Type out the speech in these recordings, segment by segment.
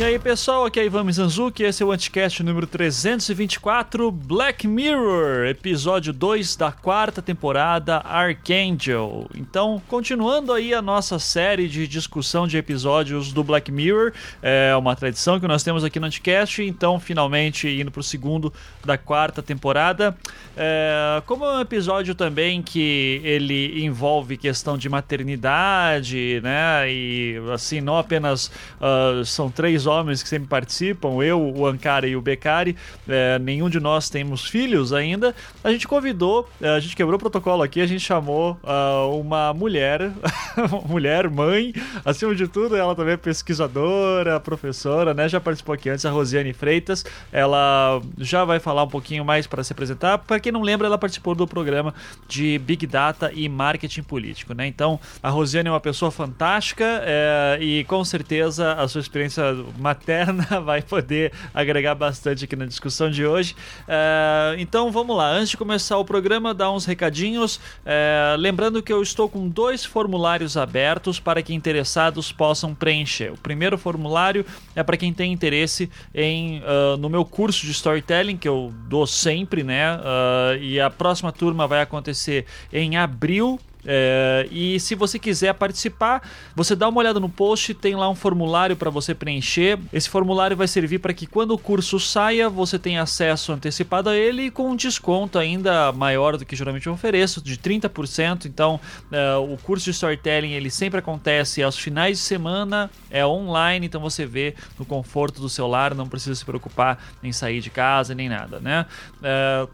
E aí pessoal, aqui é Ivan Mizanzuki, esse é o Anticast número 324, Black Mirror, episódio 2 da quarta temporada, Archangel. Então, continuando aí a nossa série de discussão de episódios do Black Mirror, é uma tradição que nós temos aqui no Anticast, então finalmente indo pro segundo da quarta temporada. É, como é um episódio também que ele envolve questão de maternidade, né, e assim, não apenas uh, são três homens que sempre participam, eu, o Ankara e o Becari, é, nenhum de nós temos filhos ainda, a gente convidou, é, a gente quebrou o protocolo aqui, a gente chamou uh, uma mulher, mulher, mãe, acima de tudo, ela também é pesquisadora, professora, né? Já participou aqui antes, a Rosiane Freitas. Ela já vai falar um pouquinho mais para se apresentar. Para quem não lembra, ela participou do programa de Big Data e Marketing Político, né? Então, a Rosiane é uma pessoa fantástica é, e com certeza a sua experiência materna vai poder agregar bastante aqui na discussão de hoje. É, então vamos lá, antes de começar o programa, dar uns recadinhos. É, lembrando que eu estou com dois formulários abertos para que interessados possam preencher. O primeiro formulário é para quem tem interesse em uh, no meu curso de storytelling que eu dou sempre, né? Uh, e a próxima turma vai acontecer em abril é, e se você quiser participar, você dá uma olhada no post, tem lá um formulário para você preencher. Esse formulário vai servir para que quando o curso saia, você tenha acesso antecipado a ele e com um desconto ainda maior do que geralmente eu ofereço, de 30%. Então, é, o curso de storytelling ele sempre acontece aos finais de semana, é online, então você vê no conforto do seu lar, não precisa se preocupar em sair de casa nem nada, né? É,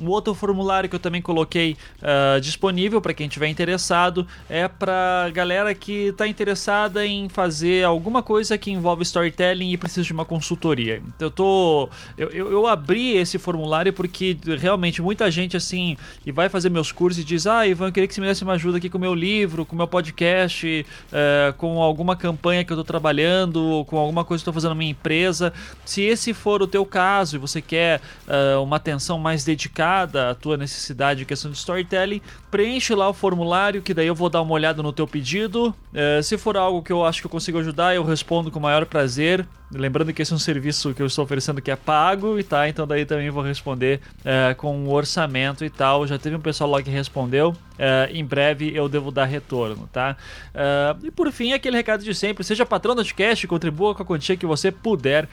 um outro formulário que eu também coloquei uh, disponível para quem tiver interessado é para galera que está interessada em fazer alguma coisa que envolve storytelling e precisa de uma consultoria. Então, eu tô, eu, eu, eu, abri esse formulário porque realmente muita gente assim e vai fazer meus cursos e diz: Ah, Ivan, eu queria que você me desse uma ajuda aqui com o meu livro, com o meu podcast, uh, com alguma campanha que eu estou trabalhando, com alguma coisa que estou fazendo na minha empresa. Se esse for o teu caso e você quer uh, uma atenção mais dedicada a tua necessidade em questão de storytelling, preenche lá o formulário que daí eu vou dar uma olhada no teu pedido. É, se for algo que eu acho que eu consigo ajudar, eu respondo com o maior prazer. Lembrando que esse é um serviço que eu estou oferecendo que é pago e tá, então daí também vou responder é, com um orçamento e tal. Já teve um pessoal lá que respondeu. É, em breve eu devo dar retorno, tá? E por fim, aquele recado de sempre: seja patrão do podcast, contribua com a quantia que você puder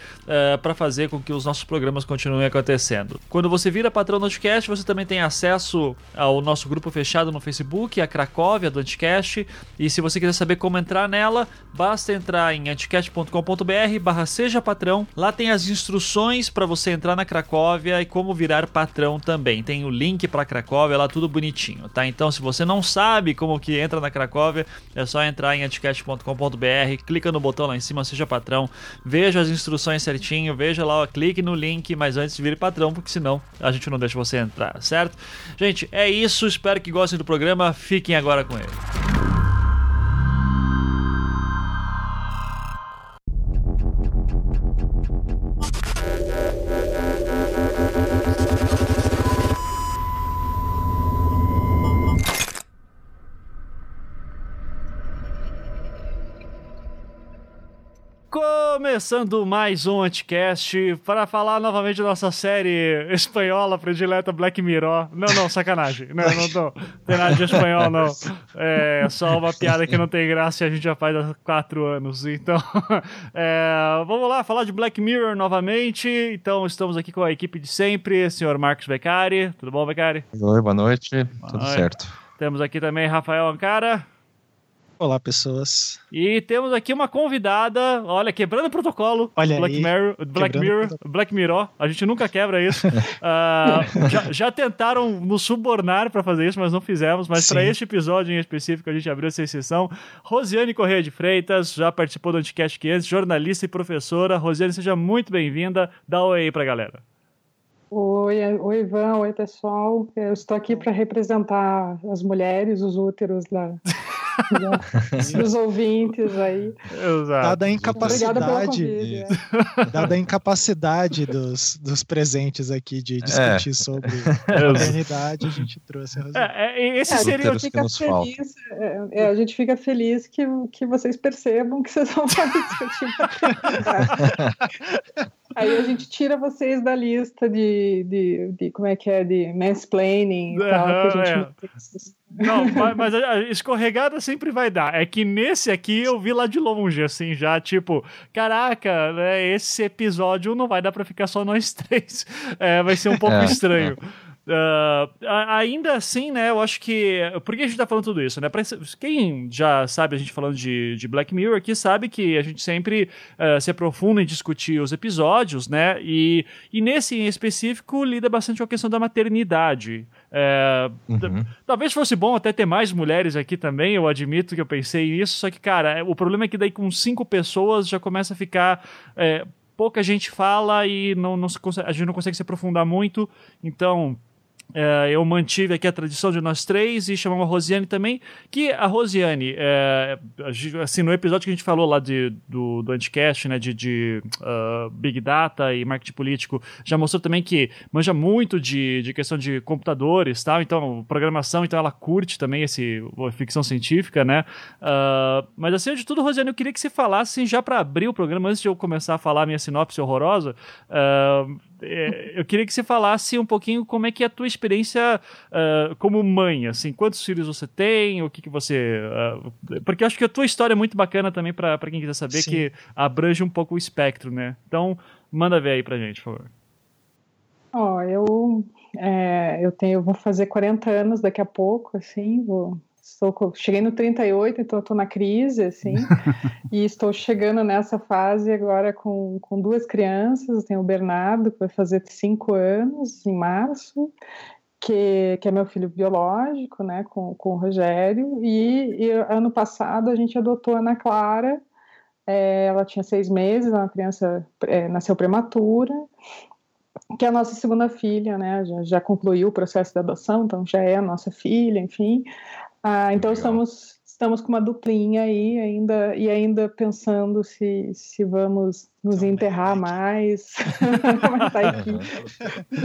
para fazer com que os nossos programas continuem acontecendo. Quando você vira patrão do podcast, você também tem acesso ao nosso grupo fechado no Facebook, a Cracóvia do Anticast. E se você quiser saber como entrar nela, basta entrar em anticast.com.br/barra seja patrão. Lá tem as instruções para você entrar na Cracóvia e como virar patrão também. Tem o link para Cracóvia lá tudo bonitinho, tá? Então, se você não sabe como que entra na Cracóvia, é só entrar em anticast.com.br, clica no botão lá em cima, seja patrão, veja as instruções certinho, veja lá, ó, clique no link, mas antes vire patrão, porque senão a gente não deixa você entrar, certo? Gente, é isso, espero que gostem do programa, fiquem agora com ele. Começando mais um Anticast para falar novamente da nossa série espanhola predileta Black Mirror. Não, não, sacanagem. Não, não, não. Tem nada de espanhol, não. É só uma piada que não tem graça e a gente já faz há quatro anos. Então, é, vamos lá falar de Black Mirror novamente. Então, estamos aqui com a equipe de sempre, senhor Marcos Beccari. Tudo bom, Beccari? Oi, boa noite. Tudo certo. Temos aqui também Rafael Ancara. Olá, pessoas. E temos aqui uma convidada, olha, quebrando o protocolo. Olha Black aí, Mirror, Black Mirror, Black Mirror. A gente nunca quebra isso. uh, já, já, tentaram nos subornar para fazer isso, mas não fizemos. Mas para este episódio em específico, a gente abriu essa exceção. Rosiane Correia de Freitas, já participou do Anticast 500, jornalista e professora. Rosiane, seja muito bem-vinda. Dá um oi aí pra galera. Oi, oi Ivan, oi pessoal. Eu estou aqui para representar as mulheres, os úteros da, dos ouvintes aí. Exato. Dada a incapacidade, é. dada a incapacidade dos, dos presentes aqui de discutir é. sobre paternidade, a gente trouxe a razão. É, é esse seria o fica feliz, A gente fica feliz que, que vocês percebam que vocês vão discutir Aí a gente tira vocês da lista de, de, de como é que é, de mansplaining e tal, que a gente é. não Não, mas a escorregada sempre vai dar. É que nesse aqui eu vi lá de longe, assim, já, tipo, caraca, né, esse episódio não vai dar pra ficar só nós três. É, vai ser um pouco é, estranho. É. Uh, ainda assim, né, eu acho que. Por que a gente tá falando tudo isso, né? Pra, quem já sabe a gente falando de, de Black Mirror aqui sabe que a gente sempre uh, se aprofunda em discutir os episódios, né? E, e nesse em específico lida bastante com a questão da maternidade. É, uhum. Talvez fosse bom até ter mais mulheres aqui também, eu admito que eu pensei nisso, só que, cara, o problema é que daí com cinco pessoas já começa a ficar. É, pouca gente fala e não, não se, a gente não consegue se aprofundar muito, então é, eu mantive aqui a tradição de nós três e chamamos a Rosiane também, que a Rosiane, é, assim, no episódio que a gente falou lá de, do, do Anticast, né, de, de uh, Big Data e marketing político, já mostrou também que manja muito de, de questão de computadores, tal, então, programação, então ela curte também esse ficção científica, né, uh, mas assim, de tudo, Rosiane, eu queria que você falasse, já para abrir o programa, antes de eu começar a falar a minha sinopse horrorosa, uh, eu queria que você falasse um pouquinho como é que é a tua experiência uh, como mãe, assim, quantos filhos você tem, o que que você... Uh, porque eu acho que a tua história é muito bacana também para quem quiser saber, Sim. que abrange um pouco o espectro, né? Então, manda ver aí pra gente, por favor. Ó, oh, eu, é, eu tenho, eu vou fazer 40 anos daqui a pouco, assim, vou Estou, cheguei no 38, então estou na crise, assim, e estou chegando nessa fase agora com, com duas crianças. Tenho o Bernardo, que vai fazer cinco anos em março, que, que é meu filho biológico, né, com, com o Rogério, e, e ano passado a gente adotou a Ana Clara, é, ela tinha seis meses, uma criança é, nasceu prematura, que é a nossa segunda filha, né, já, já concluiu o processo de adoção, então já é a nossa filha, enfim. Ah, então estamos, estamos com uma duplinha aí ainda e ainda pensando se, se vamos nos enterrar mais, tá aqui.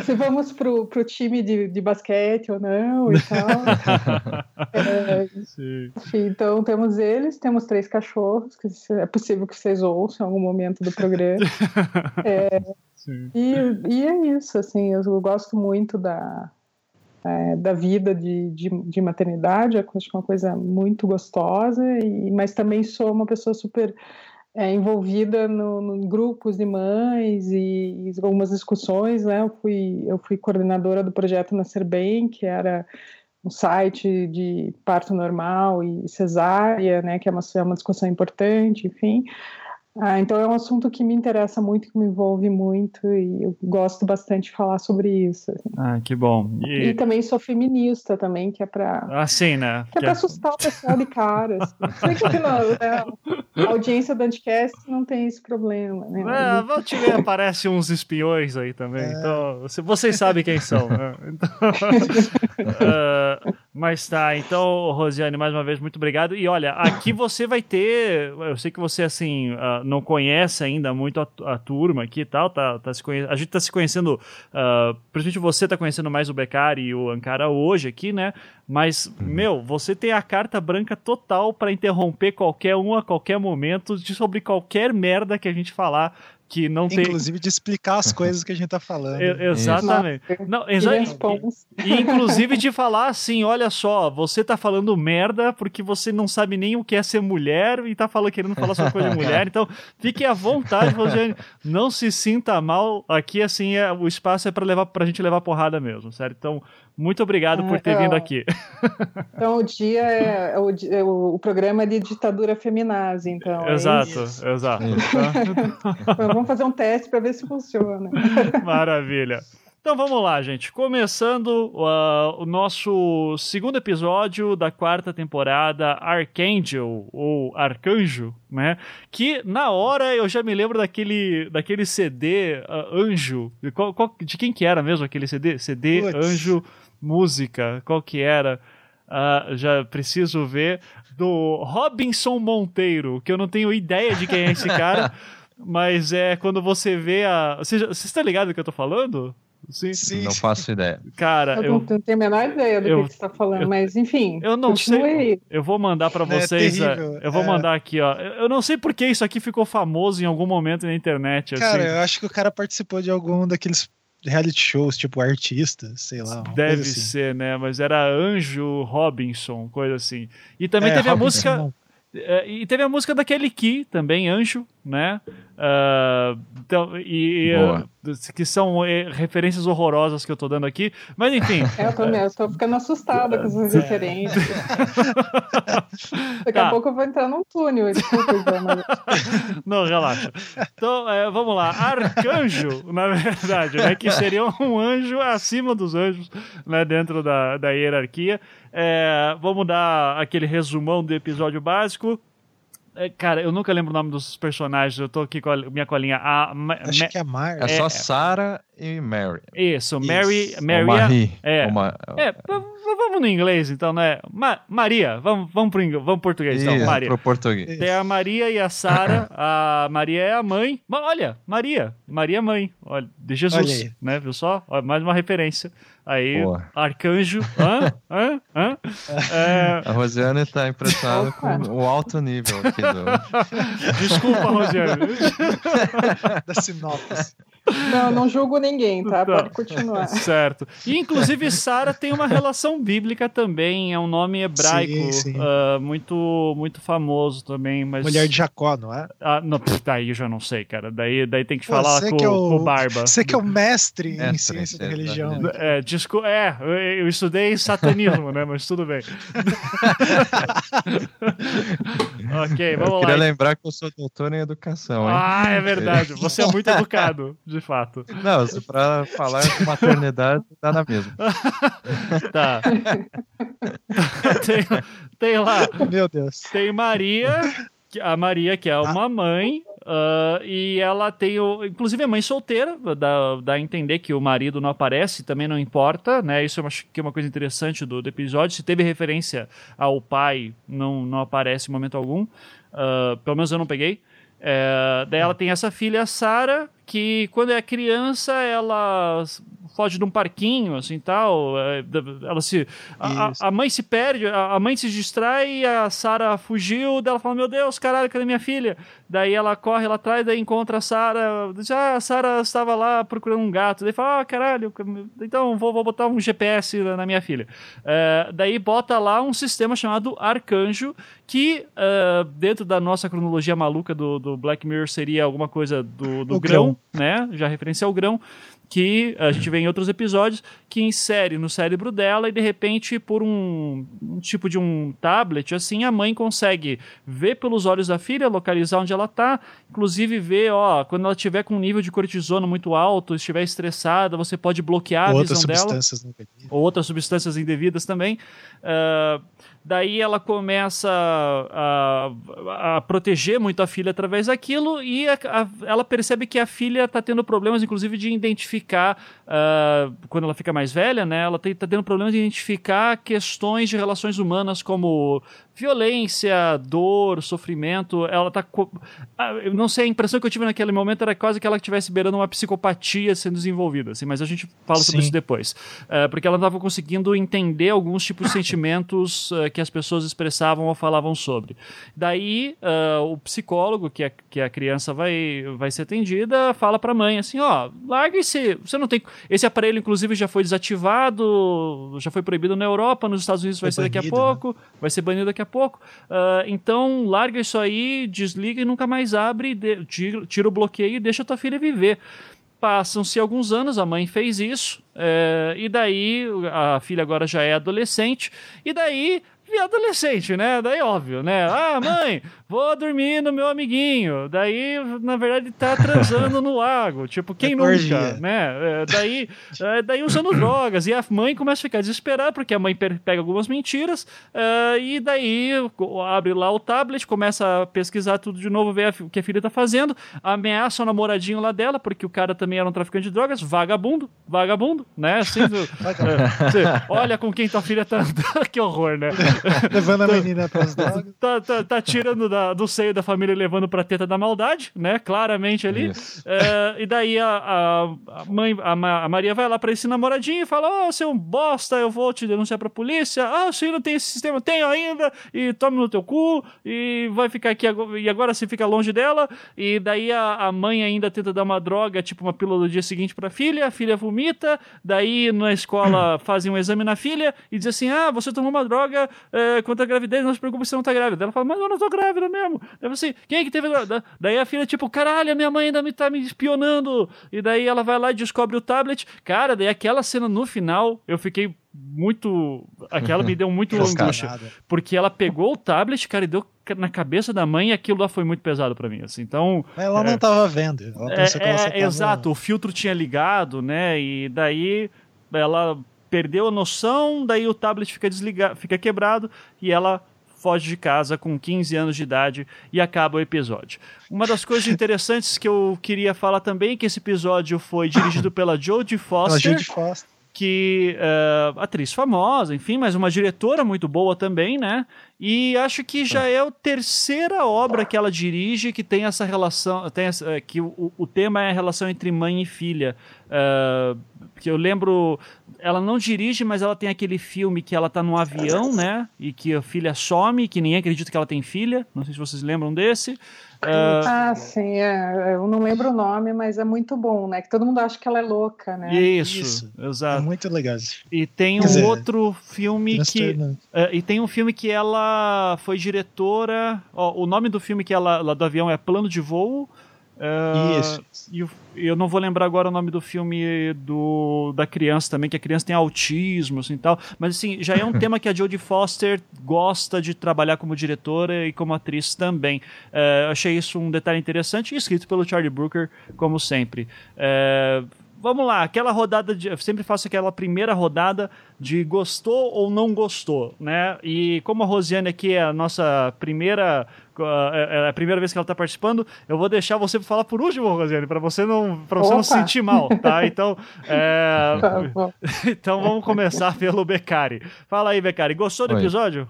se vamos pro, pro time de, de basquete ou não e tal. é, então temos eles, temos três cachorros, que é possível que vocês ouçam em algum momento do programa. É, e, e é isso, assim, eu gosto muito da, é, da vida de, de, de maternidade, acho que é uma coisa muito gostosa, e, mas também sou uma pessoa super é, envolvida no, no, grupos de mães e, e, algumas discussões, né? Eu fui, eu fui coordenadora do projeto Nascer Bem, que era um site de parto normal e cesárea, né? Que é uma, é uma discussão importante, enfim. Ah, então é um assunto que me interessa muito, que me envolve muito e eu gosto bastante de falar sobre isso. Assim. Ah, que bom. E... e... também sou feminista também, que é para assim, né? Que, é para assustar o pessoal de cara. Assim. Sei que não, né? a audiência do Anticast não tem esse problema, né? É, Volte ver, aparece uns espiões aí também. É. Então, vocês sabem quem são. Né? Então, uh, mas tá, então, Rosiane, mais uma vez, muito obrigado. E olha, aqui você vai ter. Eu sei que você, assim, uh, não conhece ainda muito a, a turma aqui e tal, tá, tá se conhe... a gente tá se conhecendo, uh, principalmente você tá conhecendo mais o Becari e o Ankara hoje aqui, né? Mas, uhum. meu, você tem a carta branca total para interromper qualquer um a qualquer momento de sobre qualquer merda que a gente falar que não Inclusive tem. Inclusive de explicar as coisas que a gente tá falando. É, exatamente. Não, exa e, inclusive de falar assim: olha só, você tá falando merda porque você não sabe nem o que é ser mulher e tá falando, querendo falar só coisa de mulher. Então, fique à vontade, Rosiane. Não se sinta mal. Aqui, assim, é, o espaço é para levar pra gente levar porrada mesmo, certo? Então, muito obrigado por ter é, vindo aqui. Então, o dia é, é o, é o, programa de ditadura feminazi, então. É exato, exato. Então, vamos fazer um teste para ver se funciona. Maravilha. Então vamos lá, gente. Começando uh, o nosso segundo episódio da quarta temporada, Archangel, ou Arcanjo, né? Que na hora eu já me lembro daquele, daquele CD uh, Anjo. De, qual, qual, de quem que era mesmo aquele CD? CD Anjo música, qual que era? Uh, já preciso ver. Do Robinson Monteiro, que eu não tenho ideia de quem é esse cara. mas é quando você vê a. Você, você está ligado do que eu tô falando? Sim. Sim. Não faço ideia. Cara, eu, eu não tenho a menor ideia do eu, que você está falando, eu, mas enfim. Eu não sei. Aí. Eu vou mandar para é vocês. É eu vou é. mandar aqui, ó. Eu não sei porque isso aqui ficou famoso em algum momento na internet. Cara, assim. eu acho que o cara participou de algum daqueles reality shows, tipo artista, sei lá. Deve assim. ser, né? Mas era Anjo Robinson, coisa assim. E também é, teve Robinson, a música. É, e teve a música da Kelly Key também, Anjo, né? Uh, então, e, uh, que são eh, referências horrorosas que eu tô dando aqui, mas enfim. É, eu tô mesmo, tô ficando assustada com essas é. referências. Daqui tá. a pouco eu vou entrar num túnel, desculpa, Não, relaxa. Então, é, vamos lá. Arcanjo, na verdade, né? Que seria um anjo acima dos anjos, né? Dentro da, da hierarquia. É, vamos dar aquele resumão do episódio básico. É, cara, eu nunca lembro o nome dos personagens. Eu tô aqui com a minha colinha. A, Acho que é Mar. É, é só Sarah e Mary. Isso, Mary. Isso. Mary Marie. é, Uma... é, vamos no inglês, então, né? Ma Maria, vamos, vamos pro inglês, vamos pro português, então, Maria. Pro português. Tem a Maria e a Sara. a Maria é a mãe. Olha, Maria. Maria é mãe. Olha, de Jesus, né? Viu só? Olha, mais uma referência. Aí, Boa. arcanjo. Hã? Hã? Hã? É... A Rosiane tá impressionada com o alto nível aqui do. Desculpa, Rosiane. da sinopse. Não, não julgo ninguém, tá? Pode continuar. Certo. E, inclusive, Sara tem uma relação bíblica também, é um nome hebraico sim, sim. Uh, muito, muito famoso também. Mas... Mulher de Jacó, não é? Ah, não, daí eu já não sei, cara. Daí, daí tem que Pô, falar com, é o, com o Barba. Você que é o mestre em ciência da religião. É, desculpa, é, eu estudei satanismo, né? Mas tudo bem. ok, vamos eu lá. queria lembrar que eu sou doutor em educação, hein? Ah, é verdade. Você é muito educado de fato. Não, para falar de maternidade, dá na mesma. tá. tem, tem lá. Meu Deus. Tem Maria, a Maria, que é uma mãe, uh, e ela tem o. Inclusive é mãe solteira, dá, dá a entender que o marido não aparece, também não importa, né? Isso eu acho que é uma coisa interessante do, do episódio. Se teve referência ao pai, não, não aparece em momento algum. Uh, pelo menos eu não peguei. É, daí ela tem essa filha, Sara, que quando é criança ela foge de um parquinho, assim, tal. É, ela se... A, a, mãe se perde, a, mãe se distrai a Sara fugiu, dela fala, meu Deus, caralho, cadê minha filha? Daí ela corre lá atrás, daí encontra a Sara, diz, ah, a Sara estava lá procurando um gato. Daí fala, ah, caralho, então vou, vou botar um GPS na minha filha. É, daí bota lá um sistema chamado Arcanjo, que uh, dentro da nossa cronologia maluca do, do Black Mirror seria alguma coisa do, do grão, grão, né? Já referência ao grão que a gente vê em outros episódios, que insere no cérebro dela e de repente, por um, um, tipo de um tablet, assim, a mãe consegue ver pelos olhos da filha, localizar onde ela está, inclusive ver, ó, quando ela tiver com um nível de cortisona muito alto, estiver estressada, você pode bloquear a outras visão dela. Ou outras substâncias indevidas também. Uh, daí ela começa a, a, a, proteger muito a filha através daquilo e a, ela percebe que a filha está tendo problemas, inclusive, de identificar, uh, quando ela fica mais velha, né, ela está tendo problemas de identificar questões de relações humanas como violência, dor, sofrimento. Ela está ah, Eu não sei, a impressão que eu tive naquele momento era quase que ela estivesse beirando uma psicopatia sendo desenvolvida, assim, mas a gente fala Sim. sobre isso depois. Uh, porque ela estava conseguindo entender alguns tipos de sentimentos uh, que as pessoas expressavam ou falavam sobre. Daí, uh, o psicólogo, que a, que a criança vai, vai ser atendida, fala para a mãe assim: ó, larga esse. Você não tem. Esse aparelho, inclusive, já foi desativado, já foi proibido na Europa, nos Estados Unidos vai ser banido, daqui a pouco, né? vai ser banido daqui a pouco. Uh, então, larga isso aí, desliga e nunca mais abre, de, tira, tira o bloqueio e deixa a tua filha viver passam-se alguns anos, a mãe fez isso, é, e daí a filha agora já é adolescente, e daí adolescente, né? Daí óbvio, né? Ah, mãe, vou dormir no meu amiguinho. Daí, na verdade, tá transando no lago. Tipo, quem nunca, né? É, daí, é, daí usando drogas. E a mãe começa a ficar desesperada, porque a mãe pega algumas mentiras. Uh, e daí abre lá o tablet, começa a pesquisar tudo de novo, ver o que a filha tá fazendo. Ameaça o namoradinho lá dela, porque o cara também era um traficante de drogas. Vagabundo, vagabundo, né? Assim, é, olha com quem tua filha tá andando. que horror, né? Levando a menina pras drogas. Tá, tá, tá tirando da do seio da família levando pra teta da maldade, né? Claramente ali. É, e daí a, a, a mãe, a, a, Maria vai lá pra esse namoradinho e fala: Ó, oh, seu bosta, eu vou te denunciar pra polícia. Ah, o senhor não tem esse sistema? Tenho ainda. E tome no teu cu. E vai ficar aqui. E agora você fica longe dela. E daí a, a mãe ainda tenta dar uma droga, tipo uma pílula do dia seguinte pra filha. A filha vomita. Daí na escola fazem um exame na filha e diz assim: Ah, você tomou uma droga é, contra a gravidez, não se preocupe, você não tá grávida. Ela fala: Mas eu não tô grávida mesmo. Daí assim, quem é que teve. Daí a filha, tipo, caralho, a minha mãe ainda me tá me espionando. E daí ela vai lá e descobre o tablet. Cara, daí aquela cena no final, eu fiquei muito. Aquela me deu muito angústia. Porque ela pegou o tablet, cara, e deu na cabeça da mãe e aquilo lá foi muito pesado para mim. Assim. Então. ela é, não tava vendo. Ela é, é, tava... Exato, o filtro tinha ligado, né? E daí ela perdeu a noção, daí o tablet fica desligado, fica quebrado e ela foge de casa com 15 anos de idade e acaba o episódio. Uma das coisas interessantes que eu queria falar também é que esse episódio foi dirigido pela Jodie Foster. Jodie Foster que uh, atriz famosa, enfim, mas uma diretora muito boa também, né? E acho que já é a terceira obra que ela dirige que tem essa relação, tem essa, que o, o tema é a relação entre mãe e filha. Uh, que eu lembro, ela não dirige, mas ela tem aquele filme que ela tá num avião, né? E que a filha some, que ninguém acredita que ela tem filha. Não sei se vocês lembram desse. Uh... Ah, sim, é. eu não lembro o nome, mas é muito bom, né? Que todo mundo acha que ela é louca, né? Isso, Isso. exato. É muito legal. E tem um dizer, outro filme que. Uh, e tem um filme que ela foi diretora. Ó, o nome do filme que ela, lá do avião é Plano de Voo. Uh, Isso. E eu não vou lembrar agora o nome do filme do, da criança também, que a criança tem autismo, assim tal. Mas assim, já é um tema que a Jodie Foster gosta de trabalhar como diretora e como atriz também. Uh, achei isso um detalhe interessante, escrito pelo Charlie Brooker, como sempre. Uh, vamos lá, aquela rodada de. Eu sempre faço aquela primeira rodada de gostou ou não gostou, né? E como a Rosiane aqui é a nossa primeira. É, é a primeira vez que ela está participando, eu vou deixar você falar por último, Rosiane, para você não para você não se sentir mal, tá? Então, é... então vamos começar pelo Becari. Fala aí, Becari, gostou do Oi. episódio?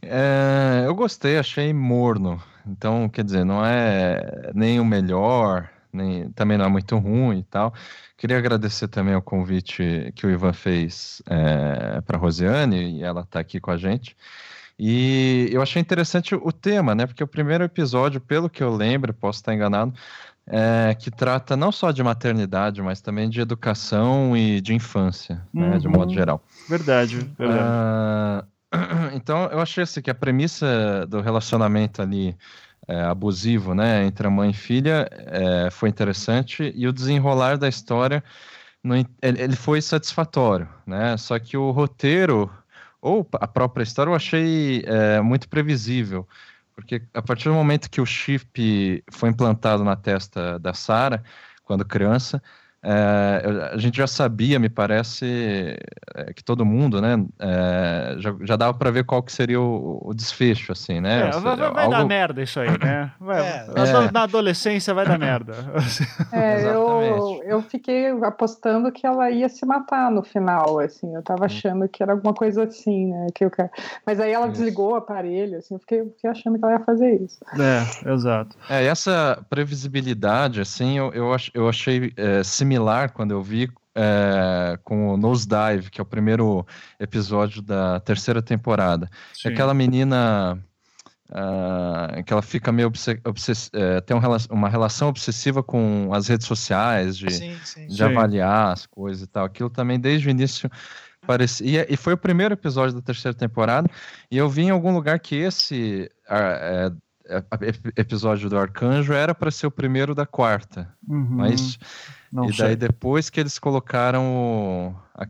É, eu gostei, achei morno. Então, quer dizer, não é nem o melhor, nem, também não é muito ruim e tal. Queria agradecer também o convite que o Ivan fez é, para a Rosiane, e ela está aqui com a gente. E eu achei interessante o tema, né? Porque o primeiro episódio, pelo que eu lembro, posso estar enganado, é, que trata não só de maternidade, mas também de educação e de infância, uhum. né, de modo uhum. geral. Verdade. verdade. Uh, então, eu achei assim, que a premissa do relacionamento ali é, abusivo né, entre a mãe e filha é, foi interessante e o desenrolar da história no, ele foi satisfatório, né? Só que o roteiro ou a própria história eu achei é, muito previsível, porque a partir do momento que o chip foi implantado na testa da Sarah quando criança, é, a gente já sabia, me parece, é, que todo mundo, né, é, já, já dava para ver qual que seria o, o desfecho, assim, né? É, vai, vai algo... dar merda isso aí, né? Vai, é. na adolescência vai dar merda. É, eu, eu fiquei apostando que ela ia se matar no final, assim, eu tava hum. achando que era alguma coisa assim, né? Que eu... Mas aí ela isso. desligou o aparelho, assim, eu fiquei, fiquei, achando que ela ia fazer isso. É, exato. É, essa previsibilidade, assim, eu, eu, ach, eu achei similar similar quando eu vi é, com o Nosedive, que é o primeiro episódio da terceira temporada. Sim. Aquela menina uh, que ela fica meio é, tem um, uma relação obsessiva com as redes sociais, de, sim, sim. de avaliar as coisas e tal. Aquilo também desde o início parecia. E foi o primeiro episódio da terceira temporada. E eu vi em algum lugar que esse. Uh, episódio do Arcanjo era para ser o primeiro da quarta, uhum. mas não e sei. daí depois que eles colocaram o, a,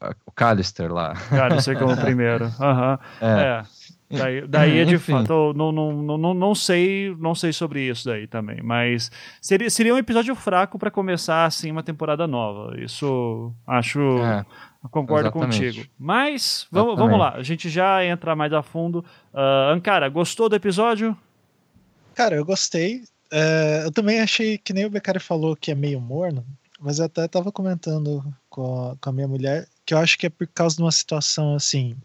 a, o Callister lá. Callister como primeiro. Uhum. É. é. Daí, daí é de Enfim. fato, não, não, não, não, sei, não sei sobre isso daí também, mas seria, seria um episódio fraco para começar assim uma temporada nova. Isso acho, é, concordo exatamente. contigo. Mas vamos, vamos lá, a gente já entra mais a fundo. Uh, Ankara, gostou do episódio? Cara, eu gostei. Uh, eu também achei que nem o Beccari falou que é meio morno, mas eu até tava comentando com a, com a minha mulher que eu acho que é por causa de uma situação assim.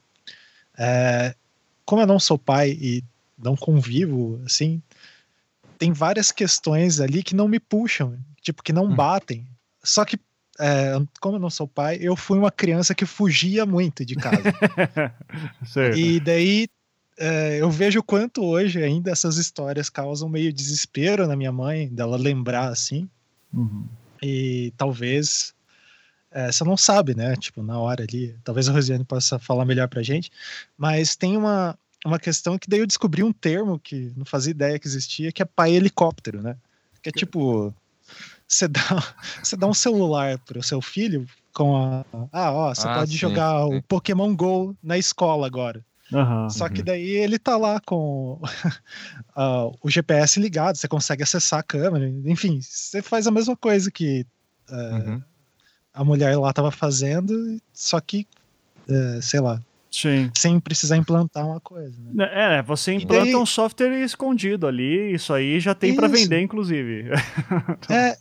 É, como eu não sou pai e não convivo, assim, tem várias questões ali que não me puxam, tipo, que não hum. batem. Só que, é, como eu não sou pai, eu fui uma criança que fugia muito de casa. e daí é, eu vejo quanto hoje ainda essas histórias causam meio desespero na minha mãe, dela lembrar assim. Uhum. E talvez. É, você não sabe, né? Tipo, na hora ali. Talvez a Rosiane possa falar melhor pra gente. Mas tem uma, uma questão que daí eu descobri um termo que não fazia ideia que existia, que é pai helicóptero, né? Que é tipo. Você dá, você dá um celular pro seu filho com a. Ah, ó, você ah, pode sim, jogar sim. o Pokémon GO na escola agora. Uhum, Só que daí ele tá lá com uh, o GPS ligado, você consegue acessar a câmera, enfim, você faz a mesma coisa que uh, uhum. a mulher lá tava fazendo, só que, uh, sei lá, Sim. sem precisar implantar uma coisa. Né? É, é você implanta daí... um software escondido ali, isso aí já tem para vender, inclusive. É,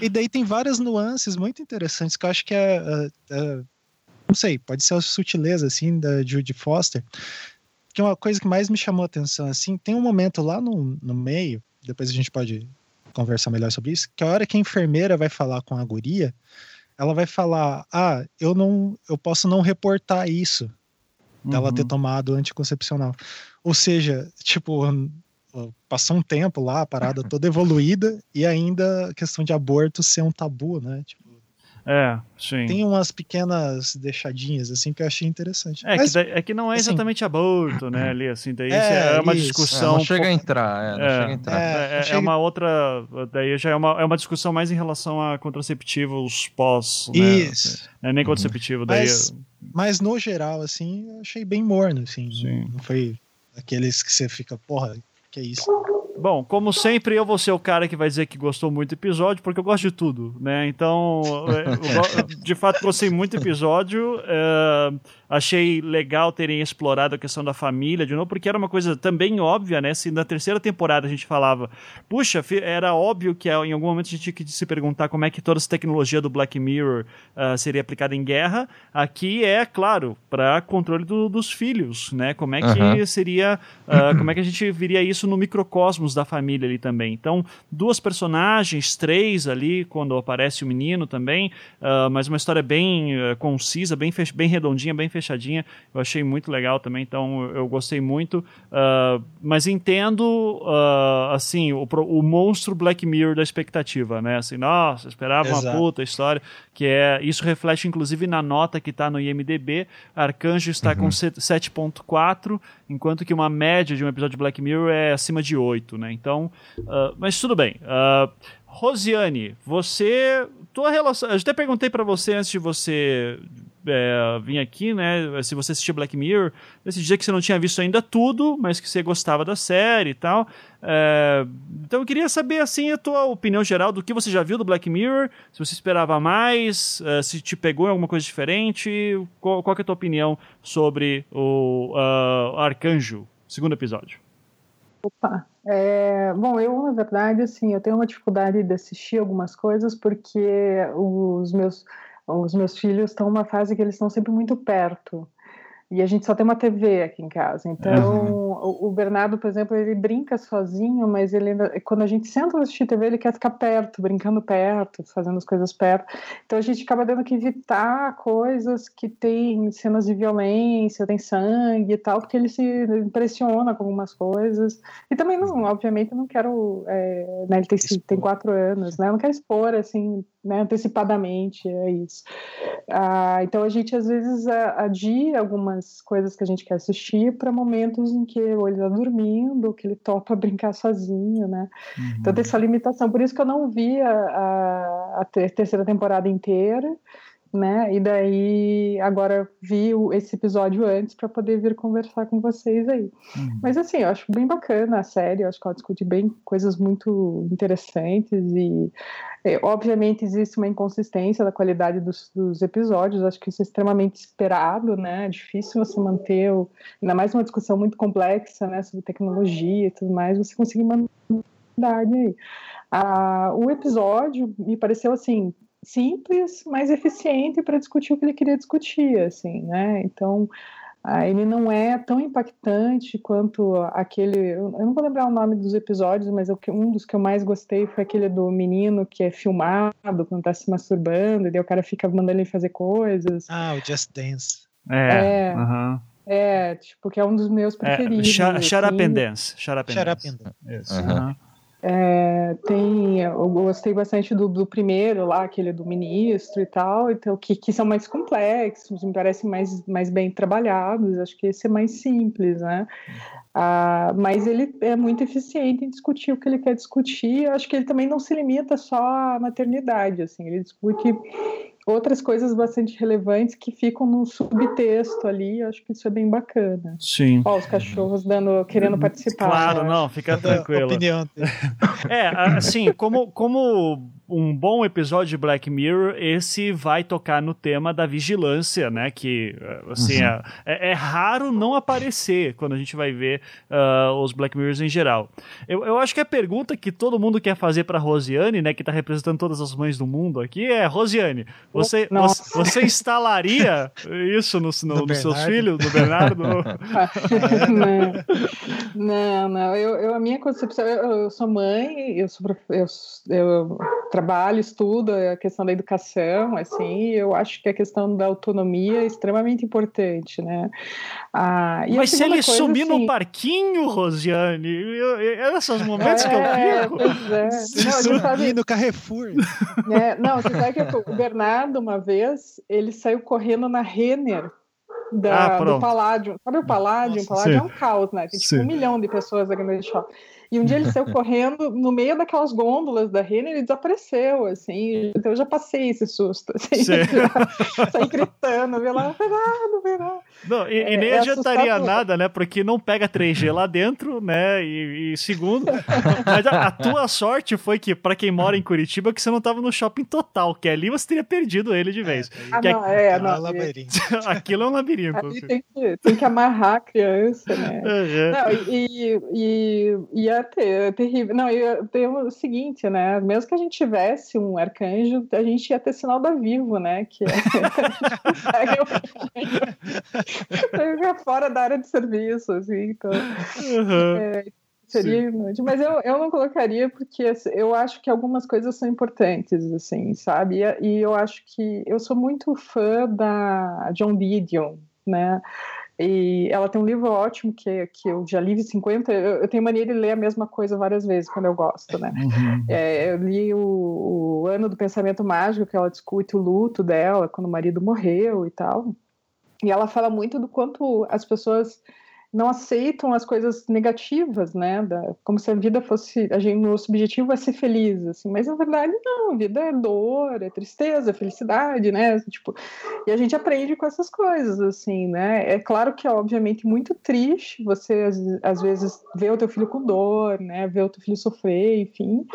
e daí tem várias nuances muito interessantes que eu acho que é, é, é não sei, pode ser a sutileza, assim, da Judy Foster, que é uma coisa que mais me chamou a atenção, assim, tem um momento lá no, no meio, depois a gente pode conversar melhor sobre isso, que a hora que a enfermeira vai falar com a guria, ela vai falar, ah, eu não, eu posso não reportar isso, dela uhum. ter tomado anticoncepcional. Ou seja, tipo, passou um tempo lá, a parada toda evoluída, e ainda a questão de aborto ser um tabu, né? Tipo, é, sim. Tem umas pequenas deixadinhas, assim, que eu achei interessante. É, Mas, que, é que não é assim, exatamente assim, aborto, né, ali, assim, daí é, é uma isso. discussão... É, não chega a entrar, é, não é, chega a entrar. É, é, chega... é, uma outra... Daí já é uma, é uma discussão mais em relação a contraceptivos pós, né? Isso. Assim, é nem contraceptivo, daí... Mas, mas, no geral, assim, eu achei bem morno, assim. Sim. Não foi aqueles que você fica, porra, que é isso? Bom, como sempre, eu vou ser o cara que vai dizer que gostou muito do episódio, porque eu gosto de tudo, né? Então, eu, de fato, gostei muito do episódio. É, achei legal terem explorado a questão da família de novo, porque era uma coisa também óbvia, né? Se na terceira temporada a gente falava, puxa, era óbvio que em algum momento a gente tinha que se perguntar como é que toda essa tecnologia do Black Mirror uh, seria aplicada em guerra. Aqui é, claro, para controle do, dos filhos, né? Como é que uhum. seria, uh, como é que a gente viria isso no microcosmos da família ali também. Então, duas personagens, três ali, quando aparece o menino também, uh, mas uma história bem concisa, bem, bem redondinha, bem fechadinha. Eu achei muito legal também, então eu gostei muito. Uh, mas entendo, uh, assim, o, o monstro Black Mirror da expectativa, né? Assim, nossa, esperava Exato. uma puta história. Que é, isso reflete inclusive na nota que está no IMDB. Arcanjo está uhum. com 7.4, enquanto que uma média de um episódio de Black Mirror é acima de 8, né? Então, uh, mas tudo bem. Uh, Rosiane, você. Tua relação. Eu até perguntei para você antes de você é, vir aqui, né? Se você assistiu Black Mirror, dizia que você não tinha visto ainda tudo, mas que você gostava da série e tal. É, então eu queria saber, assim, a tua opinião geral do que você já viu do Black Mirror, se você esperava mais, é, se te pegou em alguma coisa diferente. Qual, qual é a tua opinião sobre o uh, Arcanjo, segundo episódio? Opa, é, bom, eu, na verdade, assim, eu tenho uma dificuldade de assistir algumas coisas porque os meus, os meus filhos estão numa fase que eles estão sempre muito perto. E a gente só tem uma TV aqui em casa. Então, uhum. o, Bernardo, por exemplo, ele brinca sozinho, mas ele quando a gente senta para assistir TV, ele quer ficar perto, brincando perto, fazendo as coisas perto. Então, a gente acaba tendo que evitar coisas que tem cenas de violência, tem sangue e tal, porque ele se impressiona com algumas coisas. E também, não, obviamente, não quero. É, né, ele tem, tem quatro anos, né? Eu não quero expor, assim, né, antecipadamente, é isso. Ah, então a gente às vezes adia algumas coisas que a gente quer assistir para momentos em que ou ele está dormindo, ou que ele topa brincar sozinho, né? Uhum. Então tem essa limitação. Por isso que eu não vi a, a, a terceira temporada inteira. Né? E daí agora vi esse episódio antes para poder vir conversar com vocês aí. Uhum. Mas assim, eu acho bem bacana a série, eu acho que ela discute bem coisas muito interessantes e é, obviamente existe uma inconsistência da qualidade dos, dos, episódios, acho que isso é extremamente esperado, né? É difícil você manter, o, ainda mais uma discussão muito complexa, né, sobre tecnologia e tudo mais, você conseguir manter aí. Ah, o episódio me pareceu assim simples, mas eficiente para discutir o que ele queria discutir, assim, né? Então, ah, ele não é tão impactante quanto aquele. Eu não vou lembrar o nome dos episódios, mas um dos que eu mais gostei foi aquele do menino que é filmado quando tá se masturbando, e daí o cara fica mandando ele fazer coisas. Ah, o Just Dance. É. é. Uhum. É, tipo, que é um dos meus é, preferidos. É, shut, assim. shut Up and Dance. Shut Up and shut Dance. Up and dance. Isso. Uhum. É, tem, eu gostei bastante do, do, primeiro lá, aquele do ministro e tal, então que, que são mais complexos, me parecem mais, mais bem trabalhados. Acho que esse é mais simples, né? Ah, mas ele é muito eficiente em discutir o que ele quer discutir. Acho que ele também não se limita só à maternidade, assim, ele discute outras coisas bastante relevantes que ficam no subtexto ali. Acho que isso é bem bacana. Sim. Ó, os cachorros dando, querendo participar. Claro, né? não, fica tranquilo. Opinião. é, assim, como, como um bom episódio de Black Mirror, esse vai tocar no tema da vigilância, né? Que, assim, uhum. é, é, raro não aparecer quando a gente vai ver uh, os Black Mirrors em geral. Eu, eu acho que a pergunta que todo mundo quer fazer para Rosiane, né? Que tá representando todas as mães do mundo aqui, é: Rosiane, você, você, você, instalaria isso no, no, no nos seus filhos, do Bernardo? não, não, não. Eu, eu, a minha concepção, eu, eu sou mãe, eu, sou, eu, eu trabalho, estudo a questão da educação, assim, eu acho que a questão da autonomia é extremamente importante, né? Ah, Mas se ele coisa, sumir assim... no parquinho, Rosiane, eu, eu, esses momentos é, que eu fico. Pois é. Se não, sumir sabe... no Carrefour. É, não, você sabe que o Bernardo, uma vez, ele saiu correndo na Renner, da, ah, do Paládio. Sabe o Paládio? o Paládio é um caos, né? Tem tipo um milhão de pessoas aqui no shopping. E um dia ele saiu correndo no meio daquelas gôndolas da Renner e desapareceu, assim. Então eu já passei esse susto, assim. Saí gritando, vê lá, Fernando, Fernando. Não, e, é, e nem é adiantaria nada, né? Porque não pega 3G lá dentro, né? E, e segundo, mas a, a, tua sorte foi que, para quem mora em Curitiba, que você não tava no shopping total, que ali você teria perdido ele de vez. É, ah, não, é, é, não, é labirinto. Aquilo é um labirinto. Assim. tem, que, tem que amarrar a criança, né? Uhum. Não, e, e, e é, ter, é terrível. Não, eu tenho o seguinte, né? Mesmo que a gente tivesse um arcanjo, a gente ia ter sinal da Vivo, né? Que é, fora da área de serviço, assim, então. Uhum. É, seria inútil. Mas eu, eu não colocaria porque assim, eu acho que algumas coisas são importantes, assim, sabe? E, e eu acho que eu sou muito fã da John Didion, né? E ela tem um livro ótimo que, que eu já li 50. Eu, eu tenho mania de ler a mesma coisa várias vezes quando eu gosto, né? Uhum. É, eu li o, o, Ano do Pensamento Mágico, que ela discute o luto dela quando o marido morreu e tal. E ela fala muito do quanto as pessoas não aceitam as coisas negativas, né? Da, como se a vida fosse. A gente, nosso objetivo é ser feliz, assim, mas na verdade não, a vida é dor, é tristeza, é felicidade, né? Tipo, e a gente aprende com essas coisas, assim, né? É claro que é obviamente muito triste você às, às vezes ver o teu filho com dor, né? Ver o teu filho sofrer, enfim.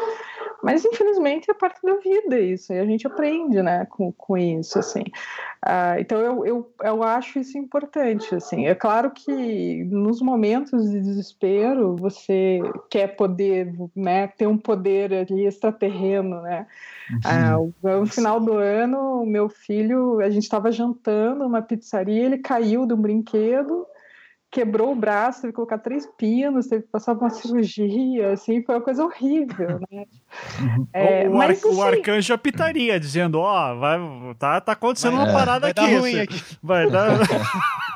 Mas infelizmente é parte da vida isso, e a gente aprende, né, com, com isso, assim. Ah, então eu, eu, eu acho isso importante, assim. É claro que nos momentos de desespero você quer poder, né, ter um poder ali extraterreno, né. Ah, no final do ano, meu filho, a gente estava jantando numa pizzaria, ele caiu de um brinquedo quebrou o braço, teve que colocar três pinos, teve que passar por uma cirurgia, assim, foi uma coisa horrível, né? Uhum. É, o, mas, ar, assim, o arcanjo apitaria, dizendo, ó, oh, vai, tá, tá acontecendo vai, uma parada vai aqui. Dar ruim aqui. Vai dar...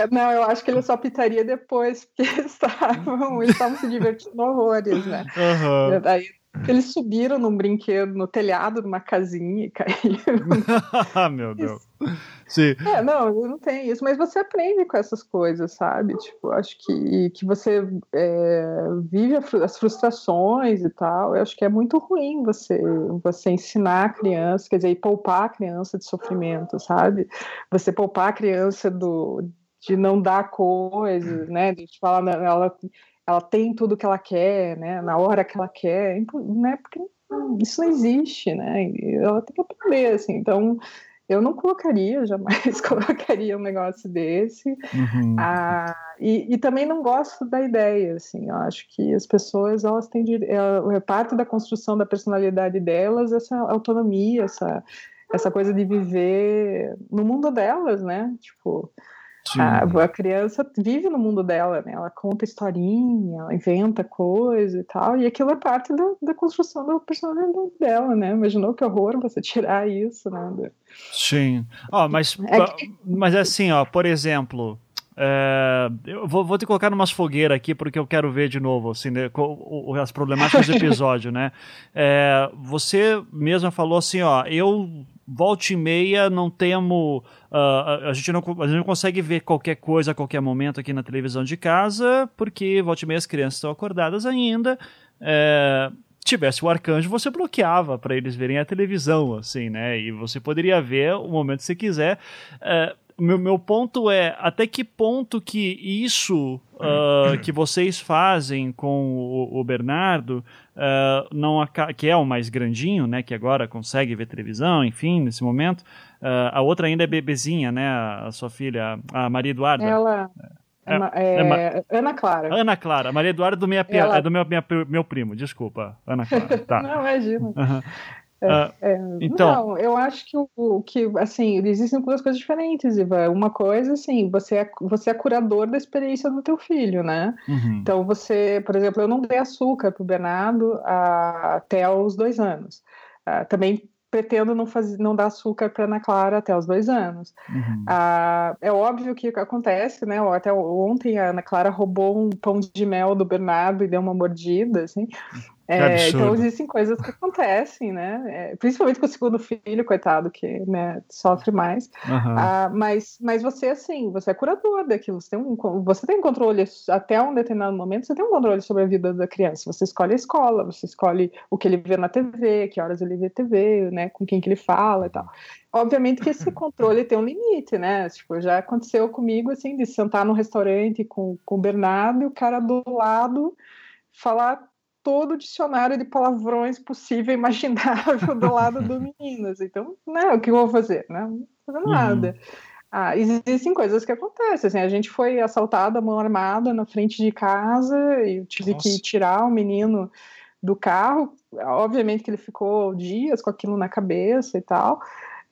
É, não, eu acho que ele só pitaria depois, porque eles estavam, estavam se divertindo horrores, né? Uhum. Aí eles subiram num brinquedo, no telhado de uma casinha e caíram. ah, meu Deus. Sim. É, não, não tem isso, mas você aprende com essas coisas, sabe? Tipo, acho que, que você é, vive as frustrações e tal. Eu acho que é muito ruim você, você ensinar a criança, quer dizer, e poupar a criança de sofrimento, sabe? Você poupar a criança do, de não dar coisas, né? De falar, ela ela tem tudo que ela quer, né? Na hora que ela quer, né? Porque isso não existe, né? Ela tem que aprender, assim. Então, eu não colocaria, jamais colocaria um negócio desse. Uhum. Ah, e, e, também não gosto da ideia, assim. Eu acho que as pessoas, elas têm é, é parte da construção da personalidade delas essa autonomia, essa essa coisa de viver no mundo delas, né? Tipo, a, a, criança vive no mundo dela, né? Ela conta historinha, ela inventa coisa e tal, e aquilo é parte da, da construção da personalidade dela, né? Imaginou que horror você tirar isso, né? Sim. Ó, oh, mas, é que... mas assim, ó, por exemplo, é, eu vou, vou te colocar numas fogueiras aqui porque eu quero ver de novo assim, né, as problemáticas do episódio, né? É, você mesma falou assim, ó, eu volta e meia não temos. Uh, a, gente não, a gente não consegue ver qualquer coisa a qualquer momento aqui na televisão de casa, porque volta e meia as crianças estão acordadas ainda. É, tivesse o arcanjo, você bloqueava para eles verem a televisão, assim, né? E você poderia ver o momento que você quiser. É, meu, meu ponto é até que ponto que isso uh, que vocês fazem com o, o Bernardo, uh, não que é o mais grandinho, né, que agora consegue ver televisão, enfim, nesse momento. Uh, a outra ainda é bebezinha, né, a, a sua filha, a Maria Eduarda. Ela... É, é, é, Ana Clara. Ana Clara. Maria Eduarda do, minha, Ela... é do meu, minha, meu primo, desculpa. Ana Clara. Tá. não, imagina. Uhum. É, é, então, não, eu acho que o que assim existem duas coisas diferentes, Ivan. Uma coisa, assim, você é, você é curador da experiência do teu filho, né? Uhum. Então você, por exemplo, eu não dei açúcar para o Bernardo a, até os dois anos. Uh, também pretendo não fazer, não dar açúcar para Ana Clara até os dois anos. Uhum. Ah, é óbvio que acontece, né? Até ontem a Ana Clara roubou um pão de mel do Bernardo e deu uma mordida, assim. É, então existem coisas que acontecem, né? É, principalmente com o segundo filho, coitado, que né, sofre mais. Uhum. Ah, mas, mas você, assim, você é curador daquilo. Você tem, um, você tem um controle, até um determinado momento, você tem um controle sobre a vida da criança. Você escolhe a escola, você escolhe o que ele vê na TV, que horas ele vê TV, né? Com quem que ele fala e tal. Obviamente que esse controle tem um limite, né? Tipo, já aconteceu comigo, assim, de sentar num restaurante com, com o Bernardo e o cara do lado falar todo o dicionário de palavrões possível e imaginável do lado do Meninas. Então, né, o que eu vou fazer? Né? Não vou fazer nada. Uhum. Ah, existem coisas que acontecem. Assim, a gente foi assaltado a mão armada na frente de casa e eu tive Nossa. que tirar o menino do carro. Obviamente que ele ficou dias com aquilo na cabeça e tal.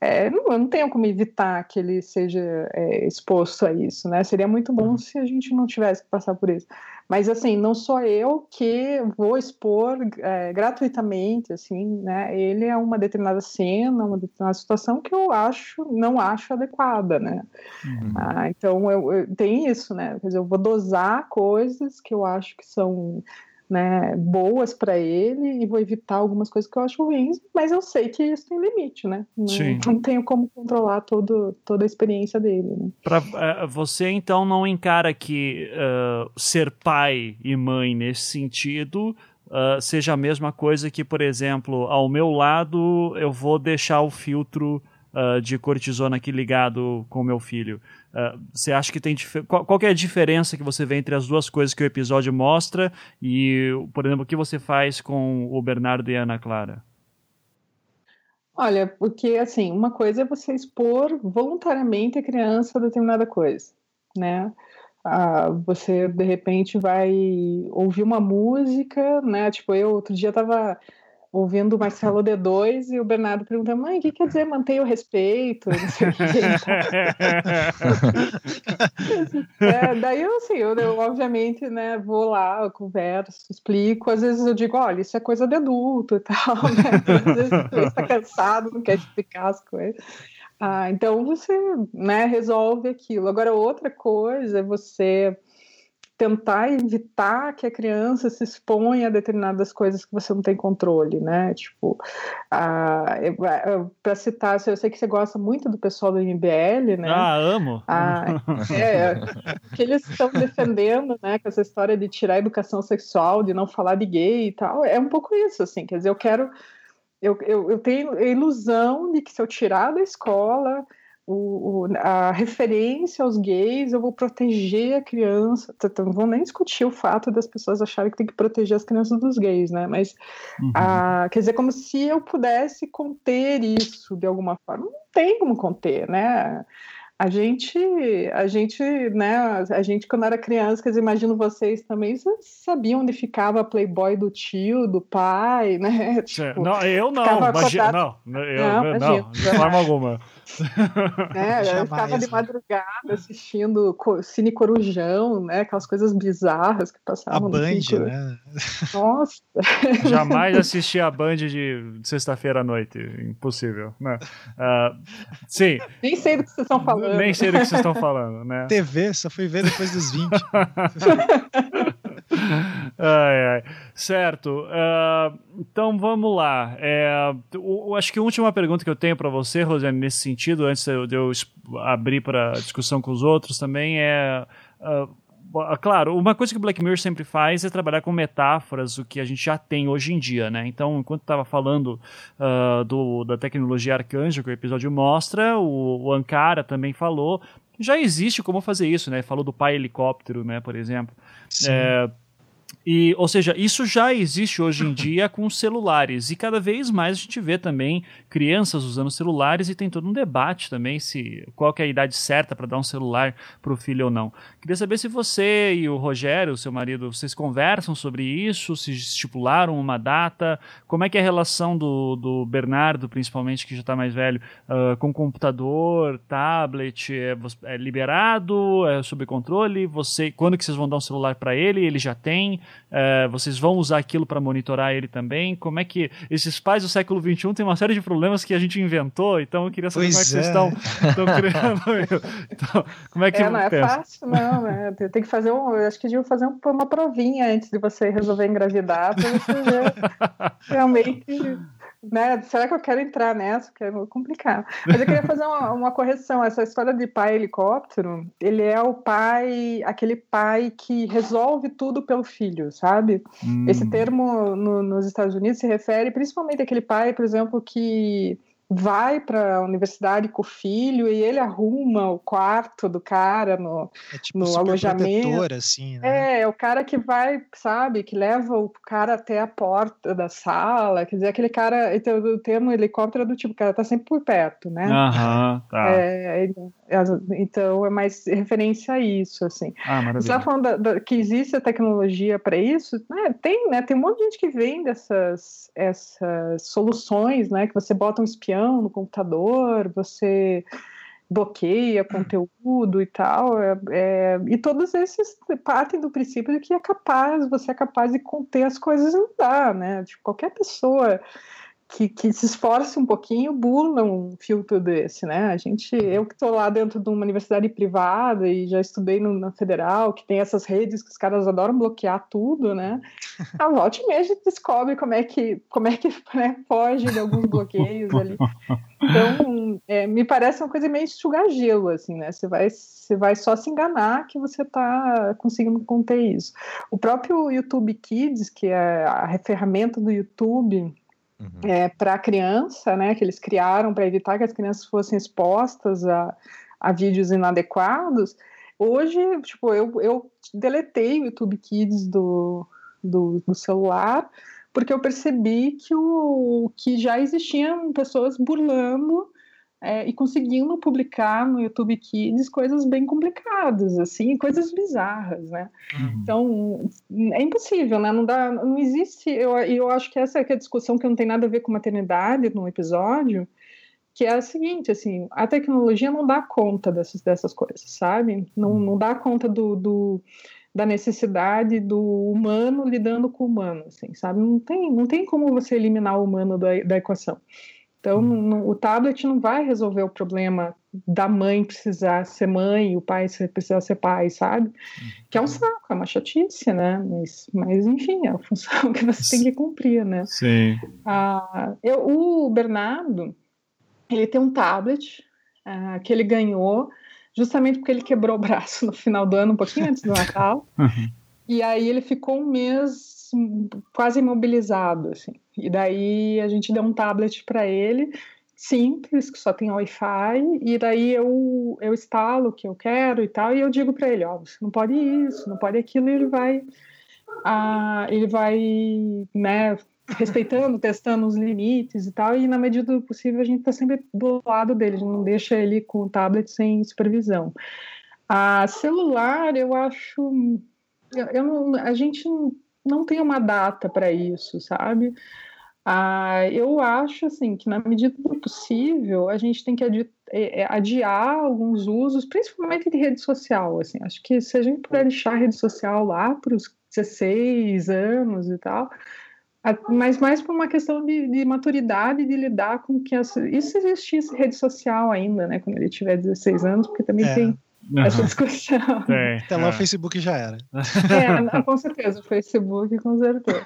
É, não, eu não tenho como evitar que ele seja é, exposto a isso, né? Seria muito bom uhum. se a gente não tivesse que passar por isso. Mas assim, não sou eu que vou expor é, gratuitamente, assim, né? Ele é uma determinada cena, uma determinada situação que eu acho, não acho adequada, né? Uhum. Ah, então eu, eu, tem isso, né? Quer dizer, eu vou dosar coisas que eu acho que são né, boas para ele e vou evitar algumas coisas que eu acho ruins, mas eu sei que isso tem limite, né? Não, não tenho como controlar todo, toda a experiência dele. Né? Pra, uh, você então não encara que uh, ser pai e mãe nesse sentido uh, seja a mesma coisa que, por exemplo, ao meu lado eu vou deixar o filtro de cortisona aqui ligado com o meu filho. Você acha que tem qual, qual é a diferença que você vê entre as duas coisas que o episódio mostra e, por exemplo, o que você faz com o Bernardo e a Ana Clara? Olha, porque assim, uma coisa é você expor voluntariamente a criança a determinada coisa, né? Ah, você de repente vai ouvir uma música, né? Tipo, eu outro dia tava ouvindo o Marcelo D2 e o Bernardo pergunta: mãe, o que quer dizer manter o respeito? é, daí eu, assim, eu, eu, obviamente, né, vou lá, eu converso, explico. Às vezes eu digo: olha, isso é coisa de adulto e tal, né? Às vezes você está cansado, não quer explicar as coisas. Ah, então você né, resolve aquilo. Agora, outra coisa é você tentar evitar que a criança se exponha a determinadas coisas que você não tem controle, né? Tipo, para citar, eu sei que você gosta muito do pessoal do MBL, né? Ah, amo. é, que eles estão defendendo, né, com essa história de tirar a educação sexual, de não falar de gay e tal. É um pouco isso, assim, quer dizer, eu quero eu, eu, eu tenho a ilusão de que se eu tirar da escola o, a referência aos gays, eu vou proteger a criança. Não vou nem discutir o fato das pessoas acharem que tem que proteger as crianças dos gays, né? Mas, uhum. a, quer dizer, como se eu pudesse conter isso de alguma forma. Não tem como conter, né? A gente, a gente, né, a gente quando era criança, quer dizer, imagino vocês também, vocês sabiam onde ficava a Playboy do tio, do pai, né? Tipo, não, eu não, imagina, não, eu, não, não, de forma alguma. É, eu ficava de madrugada assistindo Cine Corujão, né? Aquelas coisas bizarras que passavam. A Band, né? Nossa! Jamais assisti a Band de sexta-feira à noite. Impossível, né? Uh, sim. Nem sei do que vocês estão falando. Nem sei do que vocês estão falando, né? TV, só fui ver depois dos 20. ai, ai. Certo. Uh, então vamos lá. É, eu, acho que a última pergunta que eu tenho para você, Rosiane, nesse sentido, antes de eu abrir para discussão com os outros, também é. Uh, claro, uma coisa que o Black Mirror sempre faz é trabalhar com metáforas, o que a gente já tem hoje em dia, né? Então, enquanto estava falando uh, do, da tecnologia Arcanjo, que o episódio mostra, o, o Ankara também falou, já existe como fazer isso, né? Falou do pai helicóptero, né, por exemplo. Sim. É, e, ou seja, isso já existe hoje em dia com celulares e cada vez mais a gente vê também crianças usando celulares e tem todo um debate também se qual é a idade certa para dar um celular para o filho ou não. Queria saber se você e o Rogério, seu marido, vocês conversam sobre isso, se estipularam uma data, como é que é a relação do, do Bernardo, principalmente que já está mais velho, uh, com computador, tablet, é, é liberado, é sob controle? Você, quando que vocês vão dar um celular para ele? Ele já tem? Uh, vocês vão usar aquilo para monitorar ele também? Como é que esses pais do século XXI têm uma série de problemas que a gente inventou, então eu queria saber pois como é que vocês estão, é. estão criando. então, como é que é, não é fácil, não, né? Tem que fazer um, eu acho que devia fazer uma provinha antes de você resolver engravidar para você ver realmente né? Será que eu quero entrar nessa? Que é complicado. Mas eu queria fazer uma, uma, correção. Essa história de pai helicóptero, ele é o pai, aquele pai que resolve tudo pelo filho, sabe? Hum. Esse termo no, nos Estados Unidos se refere principalmente àquele pai, por exemplo, que vai para a universidade com o filho e ele arruma o quarto do cara no, é tipo no alojamento. Assim, né? É, é o cara que vai, sabe, que leva o cara até a porta da sala, quer dizer, aquele cara, então, o termo helicóptero é do tipo, o cara tá sempre por perto, né? Aham, tá. É, então é mais referência a isso, assim. Ah, maravilha. Você tá falando da, da, que existe a tecnologia para isso? Né? Tem, né? Tem um monte de gente que vende essas, essas soluções, né? Que você bota um espião no computador, você bloqueia conteúdo e tal, é, é, e todos esses partem do princípio de que é capaz, você é capaz de conter as coisas e não dá, né? Tipo, qualquer pessoa que, que, se esforce um pouquinho burla um filtro desse, né? A gente, eu que estou lá dentro de uma universidade privada e já estudei no, na federal, que tem essas redes que os caras adoram bloquear tudo, né? A volta e meia a gente descobre como é que, como é que né, foge de alguns bloqueios ali. Então, é, me parece uma coisa meio enxugar gelo, assim, né? Você vai, você vai só se enganar que você está conseguindo conter isso. O próprio YouTube Kids, que é a ferramenta do YouTube uhum. é, para a criança, né, que eles criaram para evitar que as crianças fossem expostas a, a vídeos inadequados. Hoje, tipo, eu, eu deletei o YouTube Kids do, do, do celular porque eu percebi que, o, que já existiam pessoas burlando é, e conseguindo publicar no YouTube Kids coisas bem complicadas, assim, coisas bizarras, né? Uhum. Então, é impossível, né? Não dá, não existe. Eu, eu acho que essa é a discussão que não tem nada a ver com maternidade no episódio, que é a seguinte, assim, a tecnologia não dá conta dessas, dessas coisas, sabe? Não, uhum. não dá conta do, do da necessidade do humano lidando com o humano, assim, sabe? Não tem, não tem como você eliminar o humano da, da equação. Então, uhum. no, o tablet não vai resolver o problema da mãe precisar ser mãe, o pai precisar ser pai, sabe? Que é um saco, é uma chatice, né? Mas, mas enfim, é a função que você tem que cumprir, né? Sim. Ah, eu, o Bernardo, ele tem um tablet ah, que ele ganhou justamente porque ele quebrou o braço no final do ano, um pouquinho antes do Natal. Uhum. E aí ele ficou um mês quase imobilizado, assim. E daí a gente deu um tablet para ele simples, que só tem Wi-Fi, e daí eu, eu instalo o que eu quero e tal, e eu digo para ele, ó, você não pode isso, não pode aquilo, e ele vai, ah, ele vai, né, respeitando, testando os limites e tal, e na medida do possível a gente está sempre do lado dele, não deixa ele com o tablet sem supervisão. A celular, eu acho, eu, eu não, a gente não tem uma data para isso, sabe? Ah, eu acho assim que na medida do possível a gente tem que adi é, é, adiar alguns usos, principalmente de rede social. Assim, acho que se a gente puder deixar a rede social lá para os 16 anos e tal, mas mais por uma questão de, de, maturidade de lidar com que essa, isso existisse rede social ainda, né? Quando ele tiver 16 anos, porque também é. tem essa discussão. É, Até lá o Facebook já era. É, com certeza, o Facebook com certeza.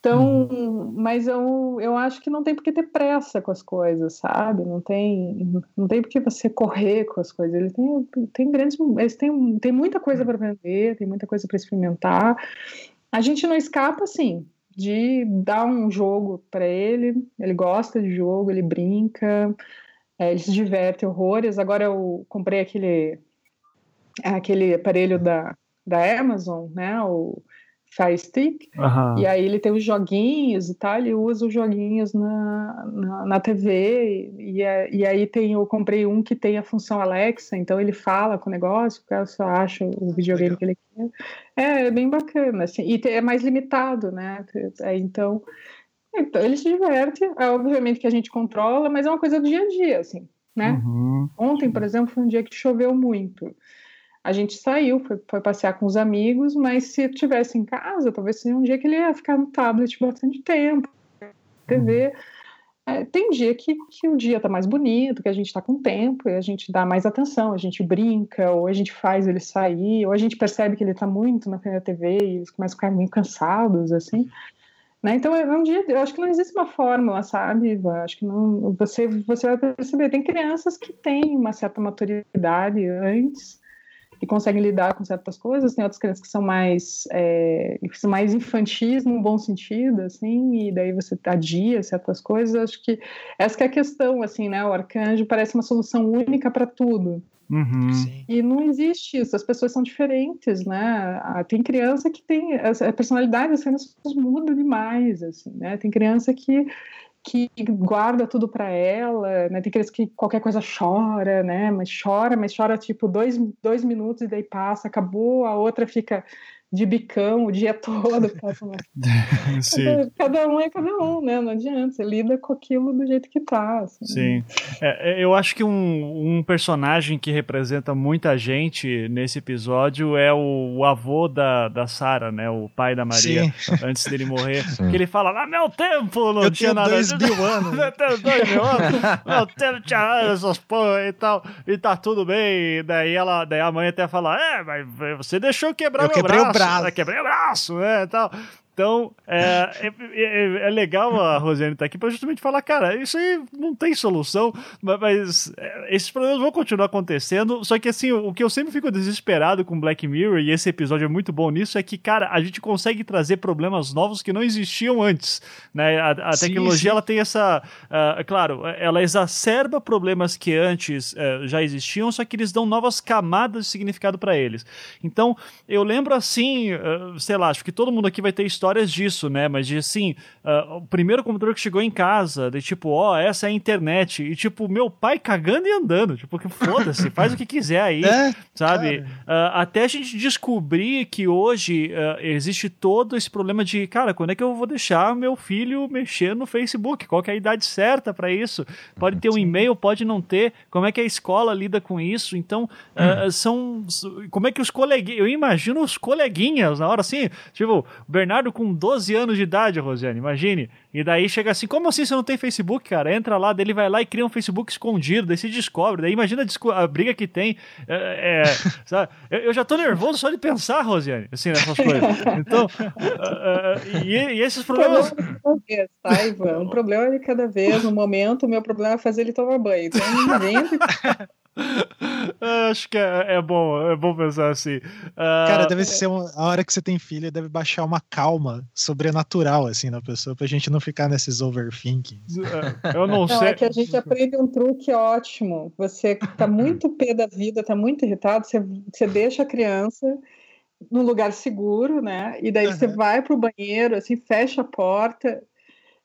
Então, uhum. mas eu, eu acho que não tem por que ter pressa com as coisas, sabe? Não tem, não tem por que você correr com as coisas. Ele tem, tem grandes, eles têm, tem muita coisa para aprender, tem muita coisa para experimentar. A gente não escapa, assim, de dar um jogo para ele. Ele gosta de jogo, ele brinca, é, ele se diverte horrores. Agora eu comprei aquele, aquele aparelho da, da Amazon, né? O Fire Stick, uhum. e aí ele tem os joguinhos e tal, ele usa os joguinhos na, na, na TV, e, e, aí tem, eu comprei um que tem a função Alexa, então ele fala com o negócio, o só acha o videogame Legal. que ele quer. É, é bem bacana, assim, e é mais limitado, né, é, então, então ele se diverte, é, obviamente que a gente controla, mas é uma coisa do dia a dia, assim, né? Uhum. Ontem, por exemplo, foi um dia que choveu muito, a gente saiu, foi, foi, passear com os amigos, mas se tivesse em casa, talvez seja um dia que ele ia ficar no tablet bastante tempo, TV. É, tem dia que, que o dia tá mais bonito, que a gente tá com tempo e a gente dá mais atenção, a gente brinca, ou a gente faz ele sair, ou a gente percebe que ele tá muito na frente da TV e eles começam a ficar muito cansados, assim. Né? Então, é um dia, eu acho que não existe uma fórmula, sabe? Eu acho que não, você, você vai perceber. Tem crianças que têm uma certa maturidade antes, que conseguem lidar com certas coisas, tem outras crianças que são mais, é, mais infantis num bom sentido, assim, e daí você adia certas coisas. Acho que essa é a questão, assim, né? O arcanjo parece uma solução única para tudo. Uhum. E não existe isso, as pessoas são diferentes, né? Ah, tem criança que tem. A personalidade das crianças muda demais, assim, né? Tem criança que que guarda tudo para ela, né? Tem criança que qualquer coisa chora, né? Mas chora, mas chora tipo dois, dois minutos e daí passa, acabou, a outra fica de bicão o dia todo. cada, cada, um é cada um, né? Não adianta, você lida com aquilo do jeito que tá. Assim. Sim. É, é, eu acho que um, um, personagem que representa muita gente nesse episódio é o, o avô da, da Sara, né? O pai da Maria, Sim. antes dele morrer. Sim. Que ele fala, ah, meu tempo não eu tinha nada. Dois mil anos. eu tenho dois mil anos. meu tempo tinha essas porra e tal. E tá tudo bem. Daí, ela, daí a mãe até fala, é, mas você deixou quebrar eu meu braço braço. Quebrei o braço, né, tal. Então, é, é, é, é, legal a Rosiane estar tá aqui para justamente falar, cara, isso aí não tem solução, mas, é, esses problemas vão continuar acontecendo. Só que, assim, o que eu sempre fico desesperado com Black Mirror, e esse episódio é muito bom nisso, é que, cara, a gente consegue trazer problemas novos que não existiam antes. Né? A, a tecnologia, sim. ela tem essa. Uh, claro, ela exacerba problemas que antes uh, já existiam, só que eles dão novas camadas de significado para eles. Então, eu lembro assim, uh, sei lá, acho que todo mundo aqui vai ter história histórias disso, né? Mas de assim, uh, o primeiro computador que chegou em casa, de tipo, ó, oh, essa é a internet. E tipo, meu pai cagando e andando. Tipo, que foda-se, faz o que quiser aí, é, sabe? Uh, até a gente descobrir que hoje uh, existe todo esse problema de, cara, quando é que eu vou deixar meu filho mexer no Facebook? Qual é a idade certa para isso? Pode ter um e-mail, pode não ter. Como é que a escola lida com isso? Então, hum. são. Como é que os coleguinhas. Eu imagino os coleguinhas na hora assim, tipo, Bernardo com 12 anos de idade, Rosiane, imagine. E daí chega assim, como assim você não tem Facebook, cara? Entra lá, daí ele vai lá e cria um Facebook escondido, daí se descobre. Daí imagina a, briga que tem. É, é, sabe? Eu, eu, já tô nervoso só de pensar, Rosiane, assim, nessas coisas. Então, uh, uh, e, e, esses problemas... Um vez, tá? Um problema de cada vez, no momento, o meu problema é fazer ele tomar banho. Então, invente... Acho que é, é, bom, é bom pensar assim. Uh, Cara, deve ser uma, a hora que você tem filho, deve baixar uma calma sobrenatural assim na pessoa, pra gente não ficar nesses overthinking. É, eu não, não sei. É que a gente aprende um truque ótimo. Você tá muito pé da vida, tá muito irritado, você, você deixa a criança num lugar seguro, né? E daí uhum. você vai pro banheiro, assim, fecha a porta,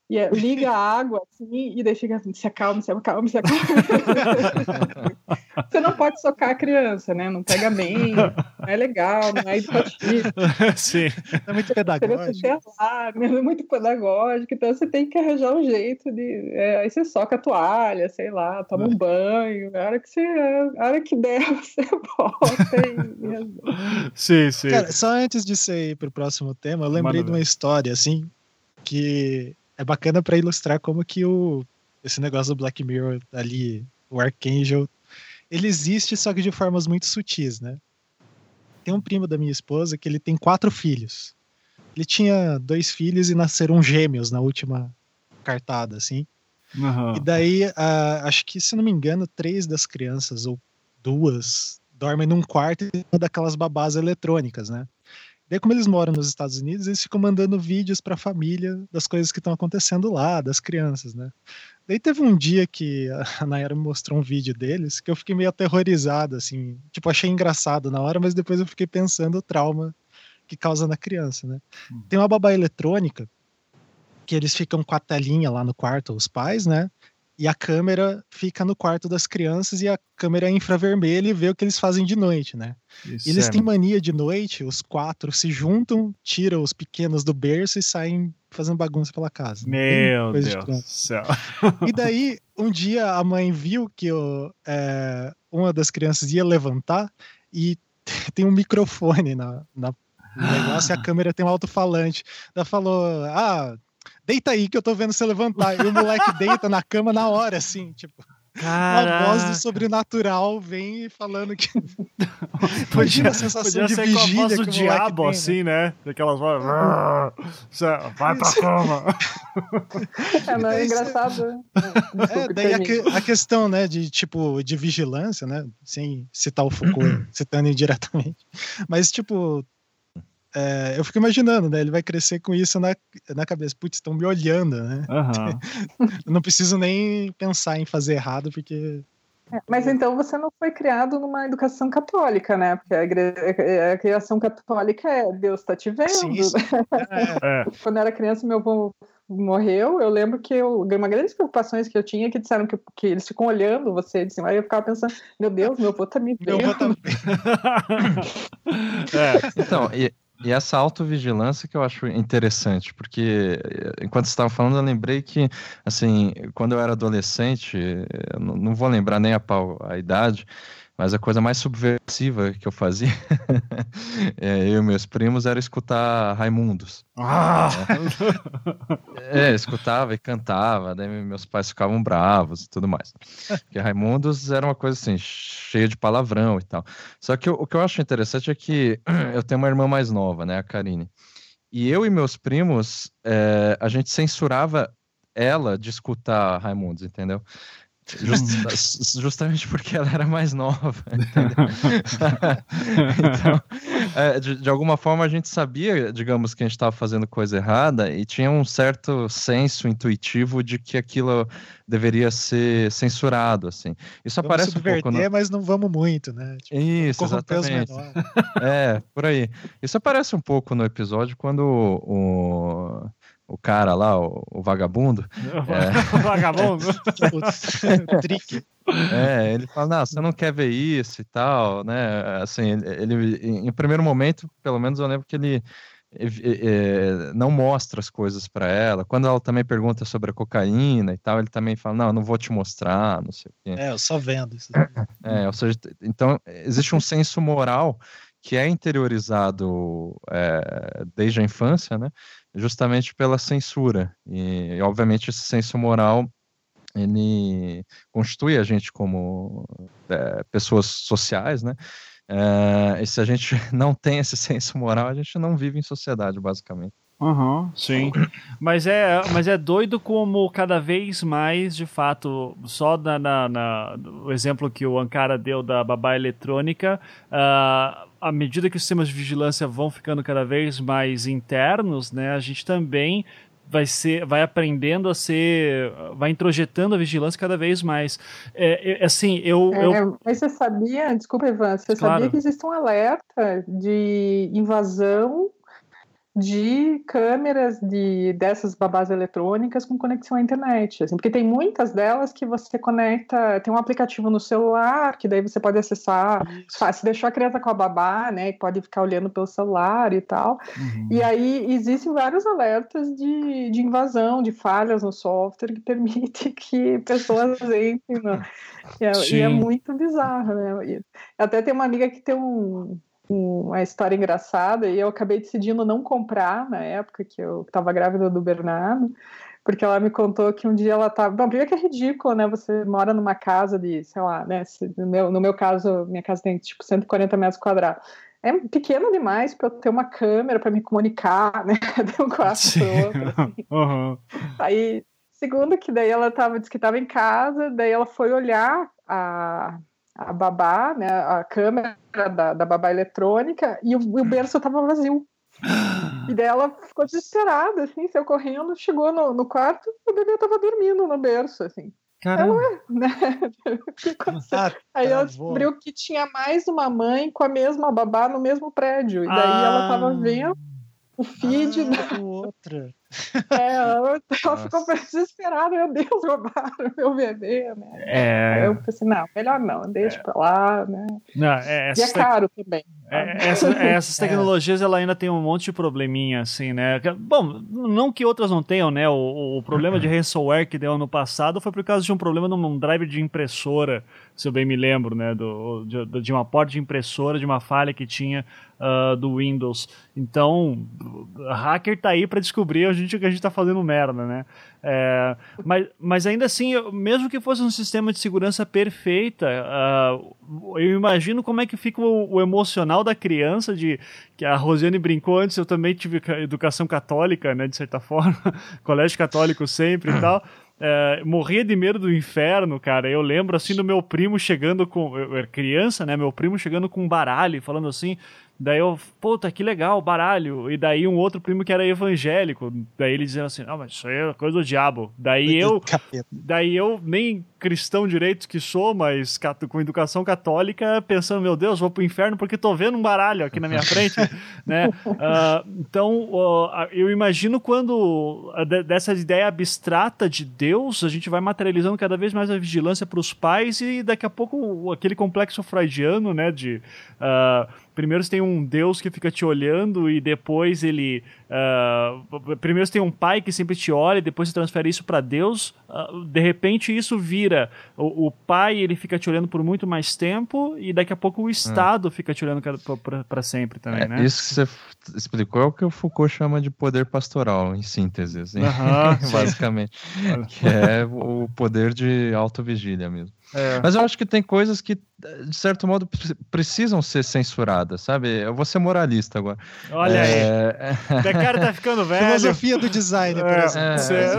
e é, liga a água assim, e daí fica assim, se acalma, se acalma, se acalma. Você não pode socar a criança, né? Não pega bem, não é legal, não é educativo. Sim. É muito pedagógico. É muito pedagógico, então você tem que arranjar um jeito de. É, aí você soca a toalha, sei lá, toma um banho. A hora que, você, a hora que der, você volta e. Sim, sim. Cara, só antes de você ir pro próximo tema, eu lembrei Mano, de uma história, assim, que é bacana para ilustrar como que o esse negócio do Black Mirror ali, o Archangel, ele existe só que de formas muito sutis, né? Tem um primo da minha esposa que ele tem quatro filhos. Ele tinha dois filhos e nasceram gêmeos na última cartada, assim. Uhum. E daí, uh, acho que, se não me engano, três das crianças, ou duas, dormem num quarto e uma daquelas babás eletrônicas, né? Daí, como eles moram nos Estados Unidos, eles ficam mandando vídeos para a família das coisas que estão acontecendo lá, das crianças, né? Daí teve um dia que a Nayara me mostrou um vídeo deles que eu fiquei meio aterrorizado, assim. Tipo, achei engraçado na hora, mas depois eu fiquei pensando o trauma que causa na criança, né? Hum. Tem uma babá eletrônica que eles ficam com a telinha lá no quarto, os pais, né? E a câmera fica no quarto das crianças e a câmera é infravermelha e vê o que eles fazem de noite, né? Isso eles é. têm mania de noite, os quatro se juntam, tiram os pequenos do berço e saem fazendo bagunça pela casa. Meu Deus do céu. E daí, um dia a mãe viu que é, uma das crianças ia levantar e tem um microfone na, na negócio e a câmera tem um alto-falante. Ela falou: Ah, deita aí que eu tô vendo você levantar. E o moleque deita na cama na hora, assim, tipo. Caraca. Uma voz do sobrenatural vem falando que. podia, a sensação podia de ser vigília com a voz do diabo, tem, né? assim, né? Daquelas vozes. Vai pra cama. É, não é engraçado. Né? É, daí a, que, a, questão, né, de tipo, de vigilância, né? Sem citar o Foucault, citando indiretamente. Mas, tipo, é, eu fico imaginando, né? Ele vai crescer com isso na, na cabeça. Putz, estão me olhando, né? Uhum. não preciso nem pensar em fazer errado, porque. É, mas então você não foi criado numa educação católica, né? Porque a, igreja, a criação católica é Deus está te vendo. Sim, é, é. Quando eu era criança, meu avô morreu, eu lembro que eu, uma grande preocupações que eu tinha que disseram que, que eles ficam olhando você de cima. Aí eu ficava pensando, meu Deus, meu avô tá me vendo. Meu avô tá... é, então, e, e essa autovigilância que eu acho interessante, porque eh, enquanto você estava falando, eu lembrei que, assim, quando eu era adolescente, não vou lembrar nem a, pau, a idade, mas a coisa mais subversiva que eu fazia, é, eu e meus primos, era escutar Raimundos. Ah! É, é, escutava e cantava, daí meus pais ficavam bravos e tudo mais. Porque Raimundos era uma coisa assim, cheia de palavrão e tal. Só que o, o que eu acho interessante é que eu tenho uma irmã mais nova, né, a Karine. E eu e meus primos, é, a gente censurava ela de escutar Raimundos, entendeu? Just, justamente porque ela era mais nova. então, é, de, de, alguma forma a gente sabia, digamos, que a gente estava fazendo coisa errada e tinha um certo senso intuitivo de que aquilo deveria ser censurado, assim. Isso vamos aparece um pouco. No... mas não vamos muito, né? Tipo, Isso, exatamente. É, por aí. Isso aparece um pouco no episódio quando o o cara lá, o, o vagabundo. É... o vagabundo? o trick. É, ele fala, não, você não quer ver isso e tal, né? Assim, ele, em primeiro momento, pelo menos eu lembro que ele é, não mostra as coisas para ela. Quando ela também pergunta sobre a cocaína e tal, ele também fala, não, eu não vou te mostrar, não sei o quê. É, eu só vendo isso. É, ou seja, então existe um senso moral que é interiorizado é, desde a infância, né? Justamente pela censura. E, obviamente, esse senso moral ele constitui a gente como é, pessoas sociais, né? É, e se a gente não tem esse senso moral, a gente não vive em sociedade, basicamente. Uhum, sim. mas, é, mas é doido como cada vez mais, de fato, só na, na, na o exemplo que o Ankara deu da babá eletrônica, uh, à medida que os sistemas de vigilância vão ficando cada vez mais internos, né, a gente também vai ser, vai aprendendo a ser, vai introjetando a vigilância cada vez mais. É, é assim, eu, é, eu, Mas você sabia, desculpa, Ivan, você claro. sabia que existe um alerta de invasão de câmeras de dessas babás eletrônicas com conexão à internet, assim, porque tem muitas delas que você conecta, tem um aplicativo no celular que daí você pode acessar, se deixou a criança com a babá, né, pode ficar olhando pelo celular e tal, uhum. e aí existem vários alertas de, de invasão, de falhas no software que permite que pessoas entrem e, é, e é muito bizarro, né, até tem uma amiga que tem um uma história engraçada e eu acabei decidindo não comprar na época que eu estava grávida do Bernardo, porque ela me contou que um dia ela estava. Bom, primeiro que é ridículo, né? Você mora numa casa de, sei lá, né? No meu, no meu caso, minha casa tem tipo 140 metros quadrados. É pequeno demais para eu ter uma câmera para me comunicar, né? De um quarto para outro. Uhum. Aí, segundo que daí ela tava, disse que estava em casa, daí ela foi olhar a a babá, né, a câmera da, da babá eletrônica, e o, o berço estava vazio. E daí ela ficou desesperada, assim, saiu correndo, chegou no, no quarto, o bebê estava dormindo no berço, assim. Caramba. Ela, né? ah, Aí ela descobriu que tinha mais uma mãe com a mesma babá no mesmo prédio. E daí ah. ela estava vendo o feed ah, da outra. É, ela, ela ficou desesperada, meu Deus, roubaram meu bebê, né? É... eu pensei, não, melhor não, deixa é... pra lá, né? Não, é, e é caro também. É, essa, essas tecnologias, ela ainda tem um monte de probleminha, assim, né? Bom, não que outras não tenham, né? O, o problema de ransomware que deu ano passado foi por causa de um problema num driver de impressora, se eu bem me lembro, né? Do, de, de uma porta de impressora, de uma falha que tinha uh, do Windows. Então, hacker tá aí para descobrir a gente que a gente tá fazendo merda, né? É, mas, mas ainda assim, mesmo que fosse um sistema de segurança perfeita, uh, eu imagino como é que fica o, o, emocional da criança de que a Rosiane brincou antes, eu também tive educação católica, né, de certa forma, colégio católico sempre e tal. É, morria de medo do inferno, cara. Eu lembro assim do meu primo chegando com. Eu era criança, né? Meu primo chegando com um baralho, falando assim: Daí eu, puta, que legal, baralho. E daí um outro primo que era evangélico. Daí ele dizendo assim, não, mas isso aí é coisa do diabo. Daí eu, daí eu, nem cristão direito que sou, mas com educação católica, pensando, meu Deus, vou pro inferno porque tô vendo um baralho aqui na minha frente, né? Uh, então, uh, eu imagino quando dessa ideia abstrata de Deus, a gente vai materializando cada vez mais a vigilância para os pais e daqui a pouco aquele complexo freudiano, né, de... Uh, primeiro você tem um Deus que fica te olhando e depois ele. Uh, primeiro você tem um pai que sempre te olha e depois você transfere isso para Deus. Uh, de repente isso vira. O, o, pai ele fica te olhando por muito mais tempo e daqui a pouco o Estado fica te olhando para sempre também, é, né? Isso que você explicou é o que o Foucault chama de poder pastoral, em síntese, assim, basicamente. que é o poder de autovigília mesmo. É. Mas eu acho que tem coisas que, de certo modo, precisam ser censuradas, sabe? Eu vou ser moralista agora. Olha é... aí. O cara tá ficando velho. Filosofia do design, por é, exemplo. É.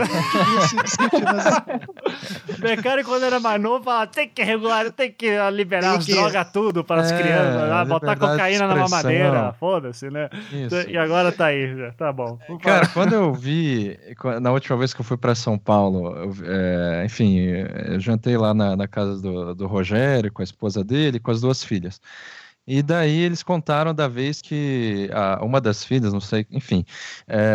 Becari, quando era mais novo, falava: tem que regular, tem que liberar tem as que... drogas tudo para as é, crianças, ah, botar cocaína na mamadeira, foda-se, né? Isso. E agora tá aí, já. tá bom. Cara, quando eu vi, na última vez que eu fui para São Paulo, eu, é, enfim, eu jantei lá na, na casa do, do Rogério, com a esposa dele, com as duas filhas. E daí eles contaram da vez que a, uma das filhas, não sei, enfim,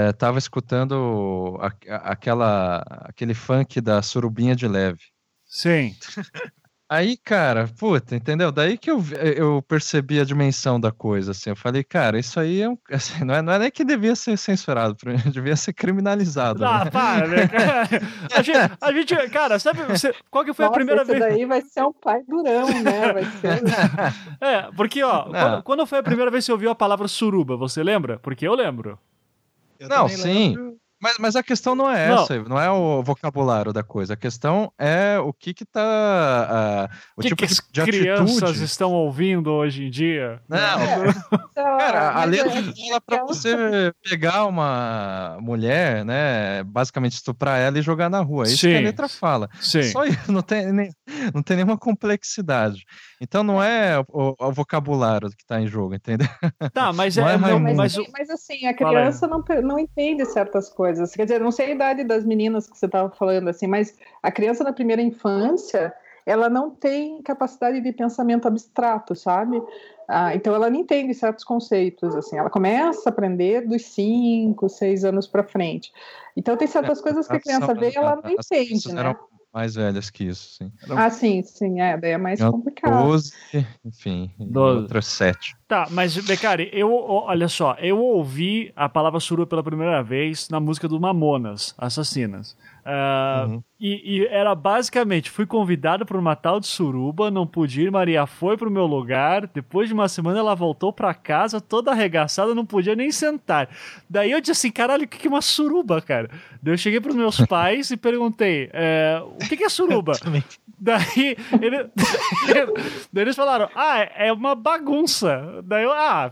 estava é, escutando a, a, aquela, aquele funk da Surubinha de Leve. Sim. Aí, cara, puta, entendeu? Daí que eu, eu percebi a dimensão da coisa, assim. Eu falei, cara, isso aí é um, assim, não, é, não é nem que devia ser censurado, devia ser criminalizado. Ah, né? para, né? a, gente, a gente, cara, sabe você, qual que foi Nossa, a primeira vez? daí vai ser um pai durão, né? Vai ser... é, porque, ó, quando, quando, foi a primeira vez que você ouviu a palavra suruba, você lembra? Porque eu lembro. Eu não, sim. Lembro mas, mas a questão não é essa, não. não é o vocabulário da coisa. A questão é o que que tá. Uh, o que tipo que de, as de crianças atitude. estão ouvindo hoje em dia? Não, é. cara, a letra fala pra você pegar uma mulher, né? Basicamente estuprar ela e jogar na rua. É isso Sim. que a letra fala. Sim. Só isso, não tem, nem, não tem nenhuma complexidade. Então não é o, o vocabulário que está em jogo, entendeu? Tá, mas é, é mas, mas, mas, assim, a criança não, não entende certas coisas. Quer dizer, não sei a idade das meninas que você estava falando, assim, mas a criança na primeira infância, ela não tem capacidade de pensamento abstrato, sabe? Ah, então ela não entende certos conceitos, assim. Ela começa a aprender dos cinco, seis anos para frente. Então tem certas é, coisas que a criança vê e ela não entende, né? Mais velhas que isso, sim. Eram... Ah, sim, sim, é, daí é mais complicado. 12, enfim, 12. outras 7. Tá, mas, Becari, eu, olha só, eu ouvi a palavra suruba pela primeira vez na música do Mamonas, Assassinas. Uh, uhum. E, e, era basicamente, fui convidado para uma tal de suruba, não pude ir, Maria foi pro meu lugar, depois de uma semana ela voltou para casa toda arregaçada, não podia nem sentar. Daí eu disse assim, caralho, o que é uma suruba, cara? Daí eu cheguei pros meus pais e perguntei, é, o que é suruba? Daí, ele, daí eles falaram, ah, é uma bagunça. Daí eu, ah,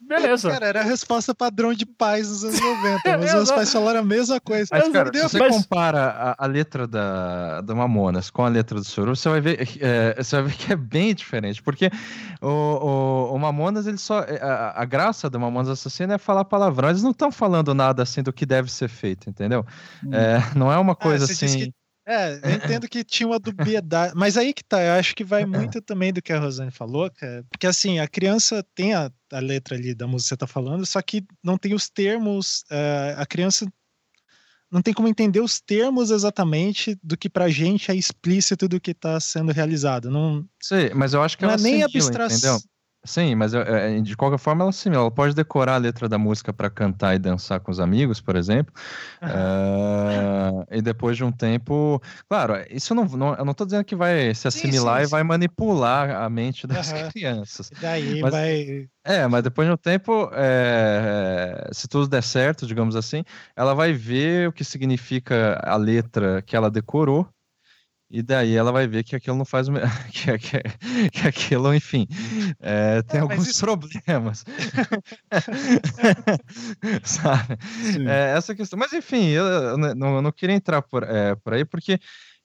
beleza. Cara, era a resposta padrão de pais dos anos 90, mas meus pais falaram a mesma coisa. Mas, cara, você mas... compara a, a, letra da, da Mamonas com a letra do Suru, você vai ver, é, você vai ver que é bem diferente, porque o, o, o Mamonas, ele só, é, a, a graça do Mamonas Assassino é falar palavrão, eles não estão falando nada assim do que deve ser feito, entendeu? Hum. É, não é uma ah, coisa ah, assim... É, eu entendo que tinha uma dubiedade, mas aí que tá, eu acho que vai muito também do que a Rosane falou, cara, porque assim, a criança tem a, a letra ali da música que você tá falando, só que não tem os termos, uh, a criança não tem como entender os termos exatamente do que pra gente é explícito do que tá sendo realizado. Não, Sim, mas eu acho que não ela é nem abstração. Sim, mas é, de qualquer forma ela sim, ela pode decorar a letra da música para cantar e dançar com os amigos, por exemplo. uh, e depois de um tempo, claro, isso não, não eu não estou dizendo que vai se assimilar sim, sim, e vai manipular a mente das uhum. crianças. E daí mas, vai. É, mas depois de um tempo, é, se tudo der certo, digamos assim, ela vai ver o que significa a letra que ela decorou e daí ela vai ver que aquilo não faz. que, que, que aquilo, enfim, é, tem alguns isso... problemas. Sabe? É, essa questão. Mas enfim, eu, eu não, eu não queria entrar por, é, por aí, porque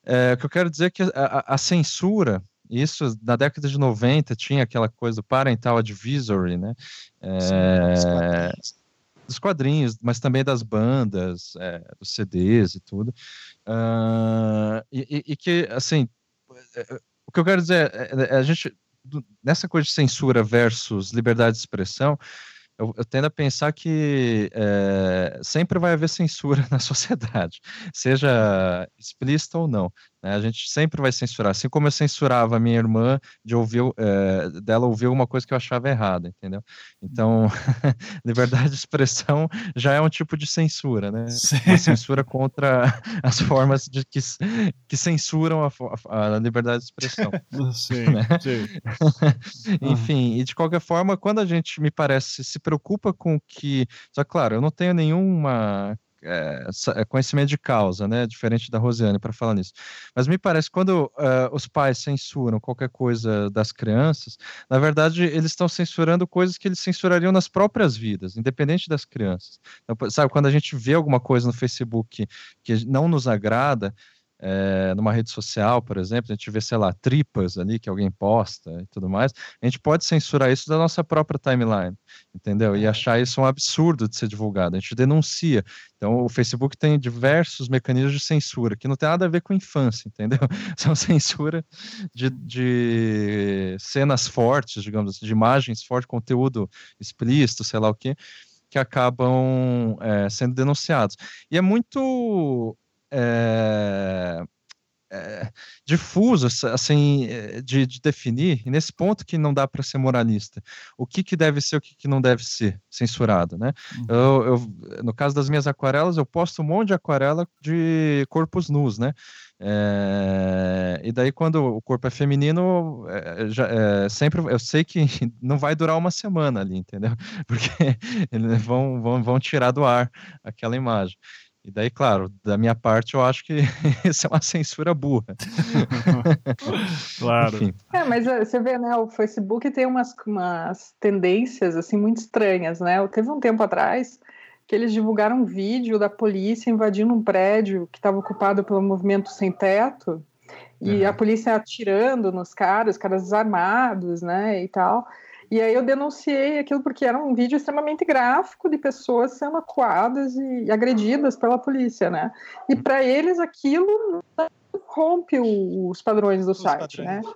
é, o que eu quero dizer é que a, a, censura. Isso, na década de 90, tinha aquela coisa do parental advisory, né? É, dos quadrinhos, mas também das bandas, é, dos CDs e tudo. Uh, e, e, que, assim, é, o que eu quero dizer é, é, a gente, nessa coisa de censura versus liberdade de expressão, eu, eu tendo a pensar que é, sempre vai haver censura na sociedade, seja explícita ou não. Né? A gente sempre vai censurar, assim como eu censurava a minha irmã de ouvir, é, dela ouvir alguma coisa que eu achava errada, entendeu? Então, liberdade de expressão já é um tipo de censura, né? Uma censura contra as formas de que, que censuram a, a, a liberdade de expressão. Sim, né? sim. Enfim, e de qualquer forma, quando a gente, me parece, se preocupa com que. Só claro, eu não tenho nenhuma é, conhecimento de causa, né? Diferente da Rosiane para falar nisso. Mas me parece quando uh, os pais censuram qualquer coisa das crianças, na verdade eles estão censurando coisas que eles censurariam nas próprias vidas, independente das crianças. Então, sabe, quando a gente vê alguma coisa no Facebook que não nos agrada, é, numa rede social, por exemplo, a gente vê, sei lá, tripas ali que alguém posta e tudo mais, a gente pode censurar isso da nossa própria timeline, entendeu? E achar isso um absurdo de ser divulgado. A gente denuncia. Então, o Facebook tem diversos mecanismos de censura que não tem nada a ver com infância, entendeu? São censura de, de cenas fortes, digamos assim, de imagens fortes, conteúdo explícito, sei lá o quê, que acabam é, sendo denunciados. E é muito é, é, difuso, assim, é, de, de, definir, e nesse ponto que não dá para ser moralista, o que, que deve ser, o que, que não deve ser censurado, né? Uhum. Eu, eu, no caso das minhas aquarelas, eu posto um monte de aquarela de corpos nus, né? É, e daí, quando o corpo é feminino, é, já, é, sempre eu sei que não vai durar uma semana ali, entendeu? Porque eles vão, vão, vão tirar do ar aquela imagem. E daí, claro, da minha parte, eu acho que isso é uma censura burra. claro. Enfim. É, mas eh, você vê, né, o Facebook tem umas, umas tendências, assim, muito estranhas, né? Teve um tempo atrás que eles divulgaram um vídeo da polícia invadindo um prédio que estava ocupado pelo movimento sem teto, e uhum. a polícia atirando nos caras, os caras desarmados, né, e tal. E aí eu denunciei aquilo porque era um vídeo extremamente gráfico de pessoas sendo acuadas e agredidas pela polícia, né? E para eles aquilo rompe os padrões do os site, padrões. né?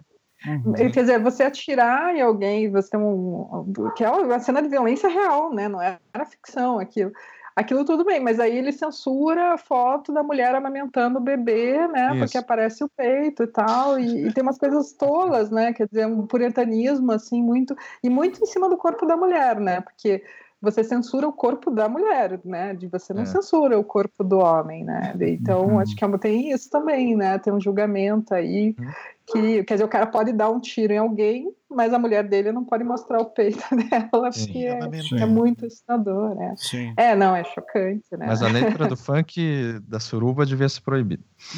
Uhum. Quer dizer, você atirar em alguém, você tem um. que é uma cena de violência real, né? Não era ficção aquilo aquilo tudo bem, mas aí ele censura a foto da mulher amamentando o bebê, né? Isso. Porque aparece o peito e tal, e, e, tem umas coisas tolas, né? Quer dizer, um puritanismo, assim, muito. E muito em cima do corpo da mulher, né? Porque você censura o corpo da mulher, né? De você não é. censura o corpo do homem, né? Então, uhum. acho que é tem isso também, né? Tem um julgamento aí uhum que, quer dizer, o cara pode dar um tiro em alguém, mas a mulher dele não pode mostrar o peito dela, Sim. porque é, é, muito assustador, né? Sim. É, não, é chocante, né? Mas a letra do funk da suruba devia ser proibida.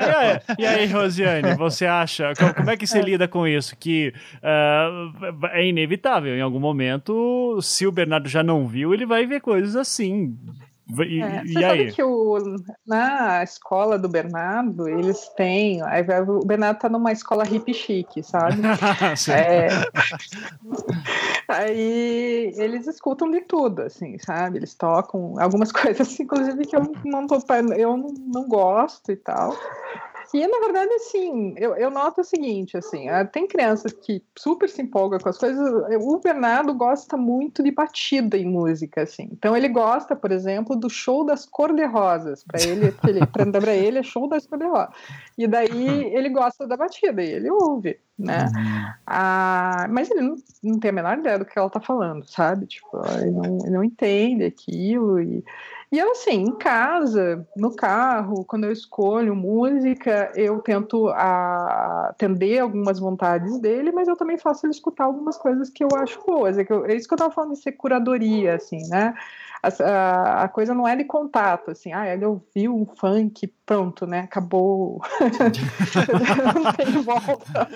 e, aí, e aí, Rosiane, você acha, como é que você lida com isso? Que uh, é inevitável, em algum momento, se o Bernardo já não viu, ele vai ver coisas assim, e, é, você e sabe aí? que o, na escola do Bernardo, eles têm. O Bernardo tá numa escola hippie chique, sabe? é, aí eles escutam de tudo, assim, sabe? Eles tocam algumas coisas, inclusive, que eu não, tô, eu não, não gosto e tal. E, na verdade, assim, eu, eu noto o seguinte, assim, ah, tem crianças que super se empolgam com as coisas. O Bernardo gosta muito de batida em música, assim. Então, ele gosta, por exemplo, do show das cor-de-rosas. Para ele, para ele, é show das cor-de-rosa. E daí, ele gosta da batida e ele ouve, né? Uhum. Ah, mas ele não, não tem a menor ideia do que ela tá falando, sabe? Tipo, ele não, ele não entende aquilo e... E eu, assim, em casa, no carro, quando eu escolho música, eu tento atender algumas vontades dele, mas eu também faço ele escutar algumas coisas que eu acho boas. É, que eu, é isso que eu estava falando de ser curadoria, assim, né? A, a, coisa não é de contato, assim, ah, ele ouviu um funk, pronto, né? Acabou. não tem volta.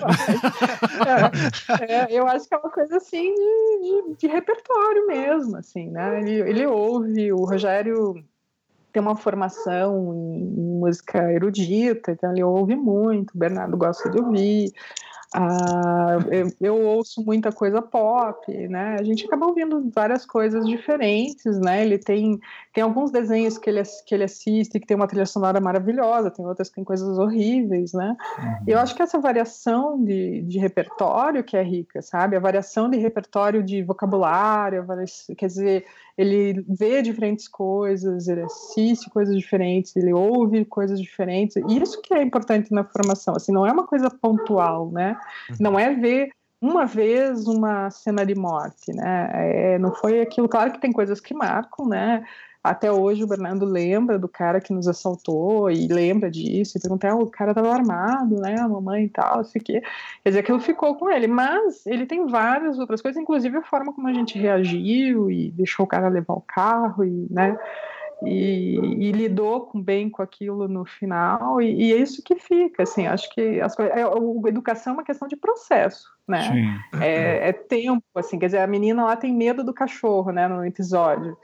É, é, eu acho que é uma coisa assim de, de, de repertório mesmo, assim, né? Ele, ele ouve, o Rogério tem uma formação em música erudita, então ele ouve muito, o Bernardo gosta de ouvir. Ah, eu, eu, ouço muita coisa pop, né? A gente acaba ouvindo várias coisas diferentes, né? Ele tem, tem alguns desenhos que ele, que ele assiste que tem uma trilha sonora maravilhosa, tem outras que tem coisas horríveis, né? Uhum. Eu acho que essa variação de, de repertório que é rica, sabe? A variação de repertório de vocabulário, quer dizer, ele vê diferentes coisas, ele assiste coisas diferentes, ele ouve coisas diferentes. Isso que é importante na formação, assim, não é uma coisa pontual, né? Uhum. Não é ver uma vez uma cena de morte, né? É, não foi aquilo. Claro que tem coisas que marcam, né? Até hoje o Bernardo lembra do cara que nos assaltou e lembra disso, e pergunta, ah, o cara estava armado, né, a mamãe e tal, isso aqui. Quer dizer, aquilo ficou com ele, mas ele tem várias outras coisas, inclusive a forma como a gente reagiu e deixou o cara levar o carro e, né, e, e, lidou com, bem com aquilo no final, e, e, é isso que fica, assim, acho que as coisas, é, a educação é uma questão de processo, né, é, é, tempo, assim, quer dizer, a menina lá tem medo do cachorro, né, no episódio,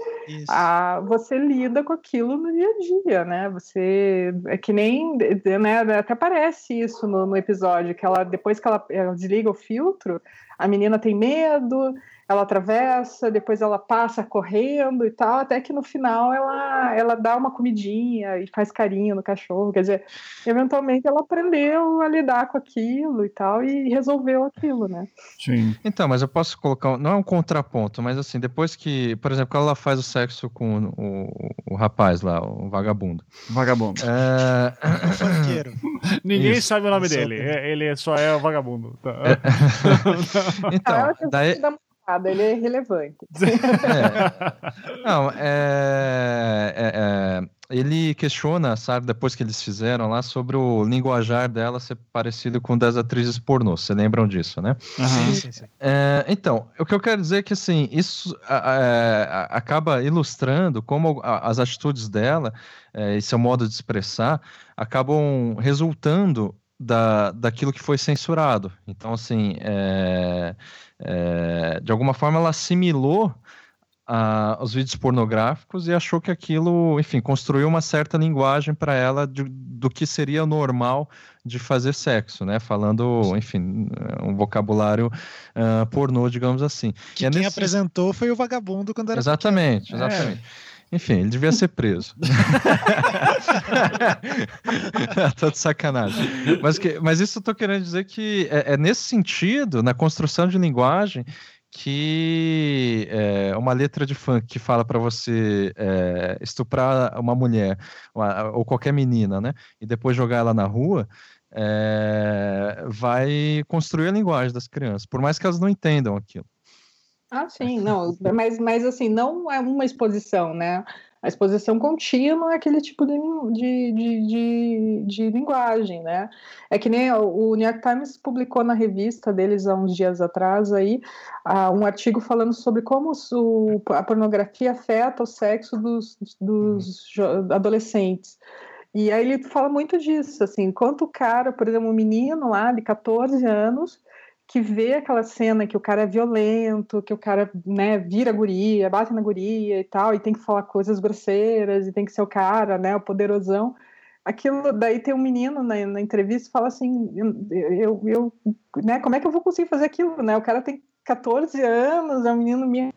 ah, você lida com aquilo no dia a dia, né, você, é que nem, né, até parece isso no, no episódio, que ela, depois que ela, ela desliga o filtro, a menina tem medo, ela atravessa, depois ela passa correndo e tal, até que no final ela, ela dá uma comidinha e faz carinho no cachorro. Quer dizer, eventualmente ela aprendeu a lidar com aquilo e tal e resolveu aquilo, né? Sim. Então, mas eu posso colocar, não é um contraponto, mas assim, depois que, por exemplo, quando ela faz o sexo com o, o, o rapaz lá, o vagabundo. Vagabundo. É... Ninguém Isso. sabe o nome dele, é, ele só é o vagabundo. Tá. É. então, ah, daí ele é relevante. É. Não, é, é, é, ele questiona, sabe, depois que eles fizeram lá, sobre o linguajar dela ser parecido com das atrizes pornô. Vocês lembram disso, né? Uhum. Sim, sim, sim. É, então, o que eu quero dizer é que, assim, isso é, acaba ilustrando como as atitudes dela e seu modo de expressar acabam resultando da, daquilo que foi censurado. Então, assim, é, é, de alguma forma ela assimilou a, os vídeos pornográficos e achou que aquilo, enfim, construiu uma certa linguagem para ela de, do que seria normal de fazer sexo, né? Falando, enfim, um vocabulário uh, pornô, digamos assim. Que é quem nesse... apresentou foi o vagabundo quando era Exatamente, pequeno. exatamente. É. Enfim, ele devia ser preso. tá de sacanagem. Mas, que, mas isso eu tô querendo dizer que é, é nesse sentido, na construção de linguagem, que é, uma letra de funk que fala para você é, estuprar uma mulher uma, ou qualquer menina, né, e depois jogar ela na rua, é, vai construir a linguagem das crianças, por mais que elas não entendam aquilo. Ah, sim, não, mas, mas assim, não é uma exposição, né? A exposição contínua é aquele tipo de, de, de, de, de linguagem, né? É que nem o New York Times publicou na revista deles há uns dias atrás aí um artigo falando sobre como a pornografia afeta o sexo dos, dos adolescentes. E aí ele fala muito disso, assim, quanto o cara, por exemplo, um menino lá de 14 anos, que vê aquela cena que o cara é violento, que o cara, né, vira guria, bate na guria e tal, e tem que falar coisas grosseiras, e tem que ser o cara, né, o poderosão. Aquilo, daí tem um menino na, na entrevista fala assim, eu, eu, né, como é que eu vou conseguir fazer aquilo, né, o cara tem 14 anos, é um menino minha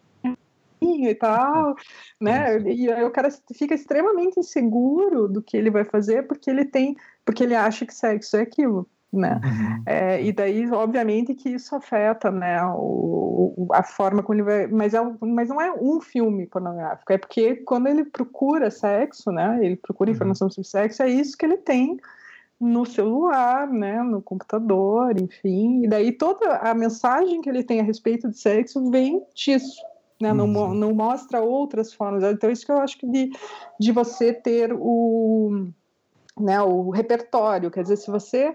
e tal, né? E aí o cara fica extremamente inseguro do que ele vai fazer porque ele tem, porque ele acha que sexo é aquilo né? Uhum. É, e daí, obviamente, que isso afeta, né, o, a forma como ele vai... Mas, é, mas não é um filme pornográfico, é porque quando ele procura sexo, né, ele procura uhum. informação sobre sexo, é isso que ele tem no celular, né, no computador, enfim, e daí toda a mensagem que ele tem a respeito de sexo vem disso, né, não, uhum. não mostra outras formas, então isso que eu acho que de, de você ter o, né, o repertório, quer dizer, se você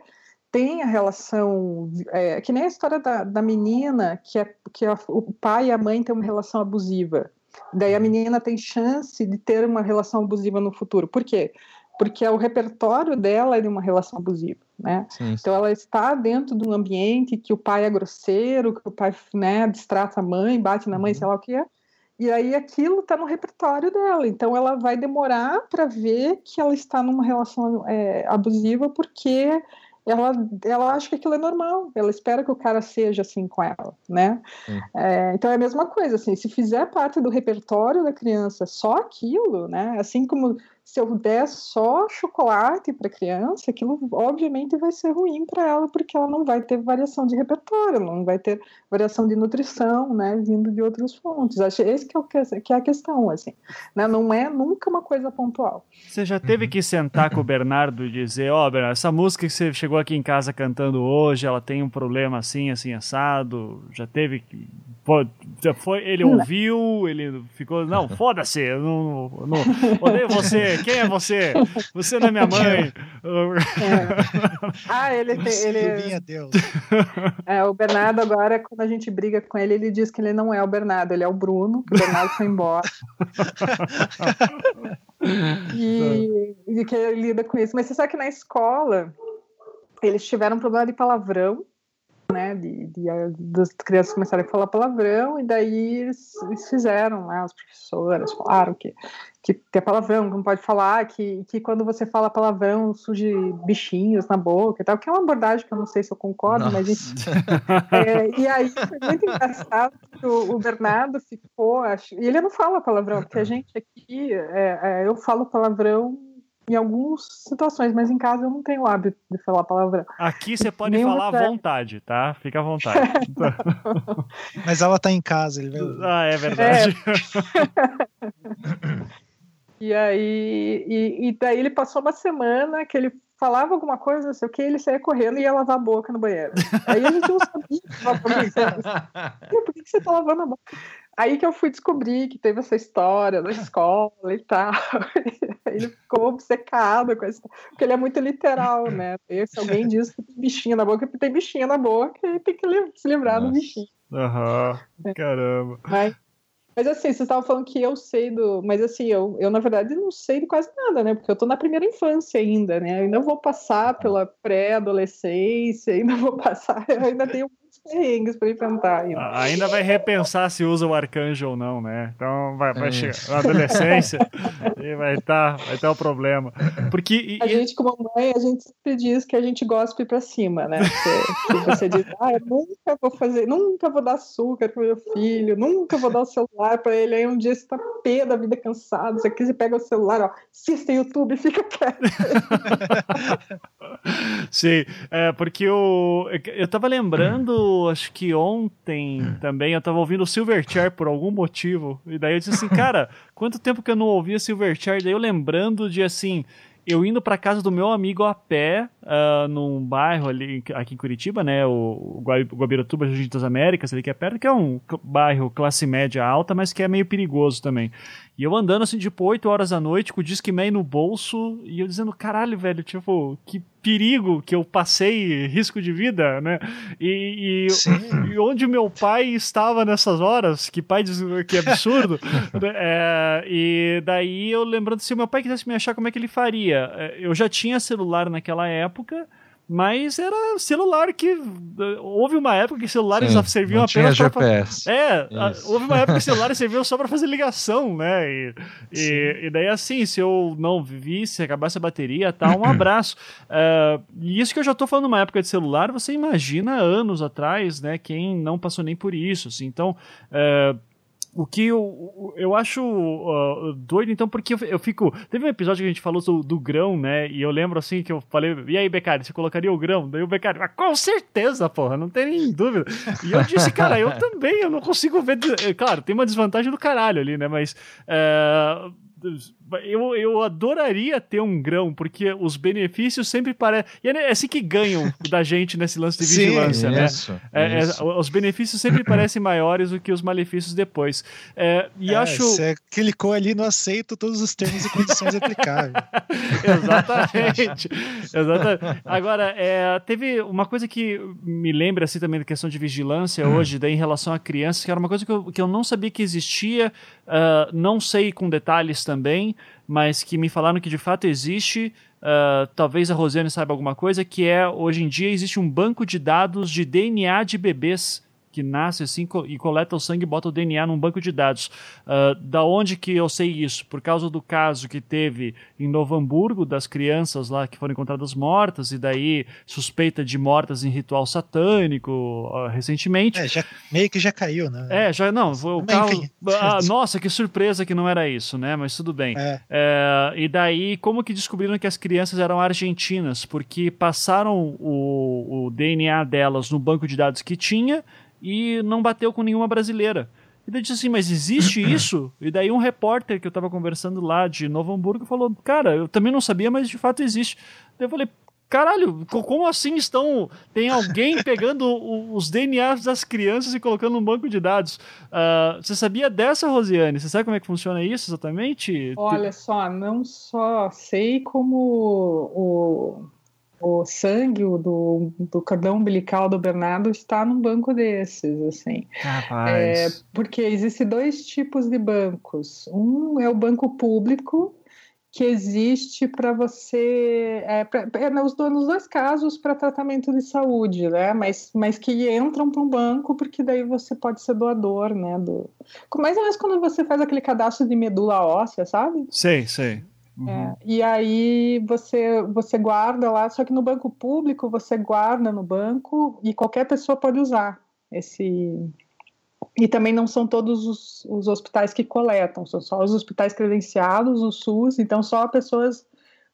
tem a relação, é, que nem a história da, da menina, que, é, que a, o pai e a mãe têm uma relação abusiva. Daí a menina tem chance de ter uma relação abusiva no futuro. Por quê? Porque o repertório dela é de uma relação abusiva, né? Sim, sim. Então ela está dentro de um ambiente que o pai é grosseiro, que o pai né, distrata a mãe, bate na mãe, uhum. sei lá o que é. E aí aquilo está no repertório dela. Então ela vai demorar para ver que ela está numa relação é, abusiva porque ela, ela acha que aquilo é normal, ela espera que o cara seja assim com ela, né? É, então é a mesma coisa, assim, se fizer parte do repertório da criança só aquilo, né? Assim como se eu der só chocolate para a criança, aquilo obviamente vai ser ruim para ela, porque ela não vai ter variação de repertório, ela não vai ter variação de nutrição, né, vindo de outras fontes. Acho esse que é, o que, que é a questão, assim, né, não é nunca uma coisa pontual. Você já teve que sentar com o Bernardo e dizer, ó, oh, Bernardo, essa música que você chegou aqui em casa cantando hoje, ela tem um problema assim, assim, assado, já teve que foi, ele ouviu, ele ficou, não, foda-se, não, não, odeio você, quem é você? Você não é minha mãe. É. Ah, ele tem. Ele... Deus. É, o Bernardo, agora, quando a gente briga com ele, ele diz que ele não é o Bernardo, ele é o Bruno, que o Bernardo foi embora. e, e que ele lida com isso. Mas você sabe que na escola eles tiveram um problema de palavrão né, de, de, das crianças começarem a falar palavrão, e daí eles, eles fizeram, né, as professoras falaram que, que tem palavrão, que não pode falar, que, que quando você fala palavrão surge bichinhos na boca e tal, que é uma abordagem que eu não sei se eu concordo, Nossa. mas é, e aí foi muito engraçado que o, o Bernardo ficou, acho, e ele não fala palavrão, porque a gente aqui, é, é, eu falo palavrão em algumas situações, mas em casa eu não tenho o hábito de falar palavrão. Aqui você pode falar à vontade, tá? Fica à vontade. mas ela tá em casa, ele vai. Ah, é verdade. É. e aí, e, e, daí ele passou uma semana que ele falava alguma coisa, não sei o que, ele saía correndo e ia lavar a boca no banheiro. Aí a gente não sabia. Por que você tá lavando a boca? Aí que eu fui descobrir que teve essa história da escola e tal. ele ficou obcecado com isso, porque ele é muito literal, né? Se alguém diz que tem bichinho na boca, tem bichinho na boca e tem que se livrar Nossa. do bichinho. Aham, uhum. caramba. Mas, mas assim, vocês estavam falando que eu sei do. Mas assim, eu, eu na verdade não sei de quase nada, né? Porque eu tô na primeira infância ainda, né? Eu ainda vou passar pela pré-adolescência, ainda vou passar, eu ainda tenho perrengues para enfrentar. Ainda. Ainda vai repensar se usa o arcanjo ou não, né? Então vai, vai é. chegar na adolescência e vai estar tá, vai tá o problema. Porque, a gente, como mãe, a gente sempre diz que a gente gospe para cima, né? Que, que você diz, ah, eu nunca vou fazer, nunca vou dar açúcar pro meu filho, nunca vou dar o celular para ele. Aí um dia você tá pé da vida cansado, você aqui você pega o celular, ó, assista YouTube e fica quieto. Sim, é, porque eu, eu tava lembrando acho que ontem hum. também, eu tava ouvindo Silverchair por algum motivo. E daí eu disse assim, cara, quanto tempo que eu não ouvia Silverchair? Daí eu lembrando de assim, eu indo para casa do meu amigo a pé, uh, num bairro ali aqui em Curitiba, né, o, o Guabiratuba, Jardim das Américas, ali que é perto, que é um bairro classe média alta, mas que é meio perigoso também. E eu andando assim, tipo, 8 horas da noite, com o Disque Man no bolso, e eu dizendo, caralho, velho, tipo, que perigo que eu passei, risco de vida, né? E, e, e onde meu pai estava nessas horas, que pai diz que absurdo. Né? é, e daí eu lembrando, se o meu pai quisesse me achar, como é que ele faria? É, eu já tinha celular naquela época, mas era celular que. Houve uma época que celulares Sim, serviam apenas para. GPS. É, houve uma época que celulares serviam só para fazer ligação, né? E, e, e, daí, assim, se eu não visse, acabasse a bateria, tá, um abraço. Uh, e isso que eu já tô falando numa época de celular, você imagina anos atrás, né? Quem não passou nem por isso, assim. Então. Uh, o que eu, eu acho uh, doido, então, porque eu, eu, fico. Teve um episódio que a gente falou do, do, grão, né? E eu lembro assim que eu falei, e aí, Becari, você colocaria o grão? Daí o Becari, ah, com certeza, porra, não tem nem dúvida. E eu disse, cara, eu também, eu não consigo ver. Claro, tem uma desvantagem do caralho ali, né? Mas. Uh, eu, eu adoraria ter um grão, porque os benefícios sempre parecem. E é assim que ganham da gente nesse lance de vigilância, Sim, né? Isso, é, é isso. É, os benefícios sempre parecem maiores do que os malefícios depois. É, e é, acho. Você clicou ali no aceito todos os termos e condições aplicáveis. Exatamente. Exatamente. Agora, é, teve uma coisa que me lembra assim também da questão de vigilância hum. hoje, daí em relação a crianças, que era uma coisa que eu, que eu não sabia que existia, uh, não sei com detalhes também mas que me falaram que de fato existe. Uh, talvez a Rosiane saiba alguma coisa, que é hoje em dia existe um banco de dados de DNA de bebês que nasce assim e coleta o sangue e bota o DNA num banco de dados. Uh, da onde que eu sei isso? Por causa do caso que teve em Novo Hamburgo, das crianças lá que foram encontradas mortas, e daí suspeita de mortas em ritual satânico uh, recentemente. É, já, meio que já caiu, né? É, já não. O carro, ah, nossa, que surpresa que não era isso, né? Mas tudo bem. É. É, e daí, como que descobriram que as crianças eram argentinas? Porque passaram o, o DNA delas no banco de dados que tinha e não bateu com nenhuma brasileira. E daí disse assim, mas existe isso? E daí um repórter que eu tava conversando lá de Novo Hamburgo falou, cara, eu também não sabia, mas de fato existe. Daí eu falei, caralho, como assim estão. Tem alguém pegando os DNAs das crianças e colocando no banco de dados? Uh, você sabia dessa, Rosiane? Você sabe como é que funciona isso exatamente? Olha só, não só sei como o o sangue do, do cordão umbilical do Bernardo está num banco desses, assim. É, porque existem dois tipos de bancos. Um é o banco público, que existe para você, é, pra, é, nos, nos, dois casos, para tratamento de saúde, né? Mas, mas que entram para um banco, porque daí você pode ser doador, né? Do... Mais ou menos quando você faz aquele cadastro de medula óssea, sabe? Sei, sei. Uhum. É, e aí você, você guarda lá, só que no banco público você guarda no banco e qualquer pessoa pode usar esse. E também não são todos os, os hospitais que coletam, são só os hospitais credenciados, o SUS, então só pessoas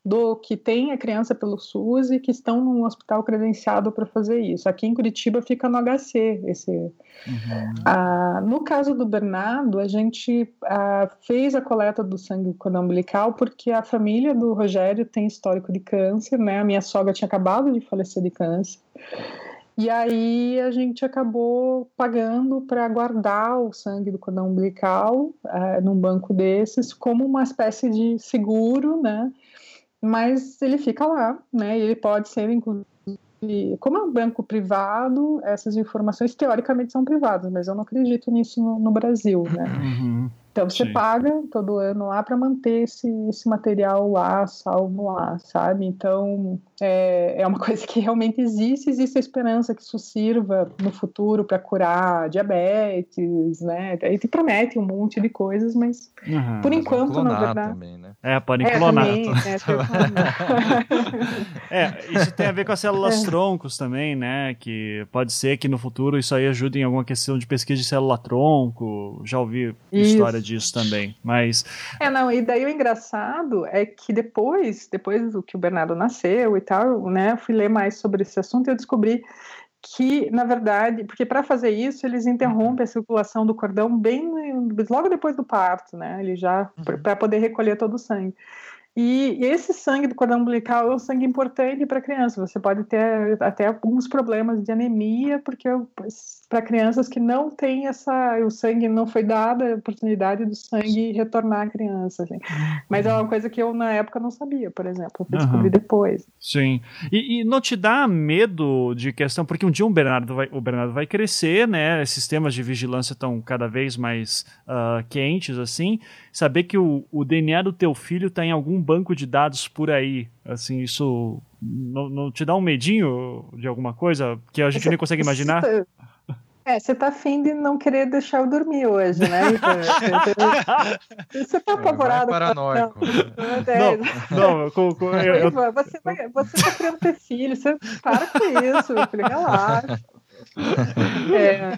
do que tem a criança pelo SUS e que estão num hospital credenciado para fazer isso. Aqui em Curitiba fica no HC. Esse. Uhum. Ah, no caso do Bernardo, a gente ah, fez a coleta do sangue cordão umbilical porque a família do Rogério tem histórico de câncer, né? A minha sogra tinha acabado de falecer de câncer. E aí a gente acabou pagando para guardar o sangue do cordão umbilical ah, num banco desses como uma espécie de seguro, né? Mas ele fica lá, né? E ele pode ser, inclusive, como é um banco privado, essas informações teoricamente são privadas, mas eu não acredito nisso no, no Brasil, né? Uhum. Então você Sim. paga todo ano lá para manter esse, esse material lá, salvo lá, sabe? Então é, é uma coisa que realmente existe, existe a esperança que isso sirva no futuro para curar diabetes, né? Aí te promete um monte de coisas, mas uhum, por enquanto, na verdade. Também, né? É, podem é, clonar. Também, é, é, isso tem a ver com as células é. troncos também, né? Que pode ser que no futuro isso aí ajude em alguma questão de pesquisa de célula tronco. Já ouvi isso. história disso também, mas... É, não, e daí o engraçado é que depois, depois do que o Bernardo nasceu e tal, né, fui ler mais sobre esse assunto e eu descobri que, na verdade, porque para fazer isso eles interrompem a circulação do cordão bem logo depois do parto, né? Ele já uhum. para poder recolher todo o sangue. E esse sangue do cordão umbilical é um sangue importante para a criança. Você pode ter até alguns problemas de anemia, porque para crianças que não têm essa. O sangue não foi dada a oportunidade do sangue retornar à criança. Assim. Mas é uma coisa que eu, na época, não sabia, por exemplo. Eu descobri uhum. depois. Sim. E, e, não te dá medo de questão. Porque um dia um Bernardo vai, o Bernardo vai crescer, né? Sistemas de vigilância estão cada vez mais uh, quentes, assim. Saber que o, o DNA do teu filho está em algum banco de dados por aí. Assim, isso não, não te dá um medinho de alguma coisa que a gente nem consegue imaginar? É, você tá afim de não querer deixar eu dormir hoje, né? você tá apavorado. É paranoico. Não, não, com, com, eu, eu... Você, vai, você tá querendo ter filho, você para com isso, filho, relaxa. É.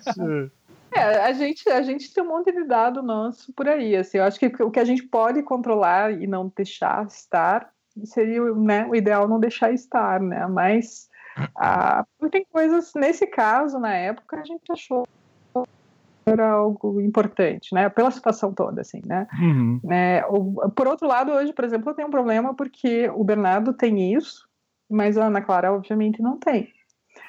É, a gente, a gente tem um monte de dado nosso por aí. Assim, eu acho que o que a gente pode controlar e não deixar estar seria né, o ideal não deixar estar, né? Mas ah, tem coisas, nesse caso, na época, a gente achou era algo importante, né? Pela situação toda, assim, né? Uhum. É, o, por outro lado, hoje, por exemplo, eu tenho um problema porque o Bernardo tem isso, mas a Ana Clara, obviamente, não tem.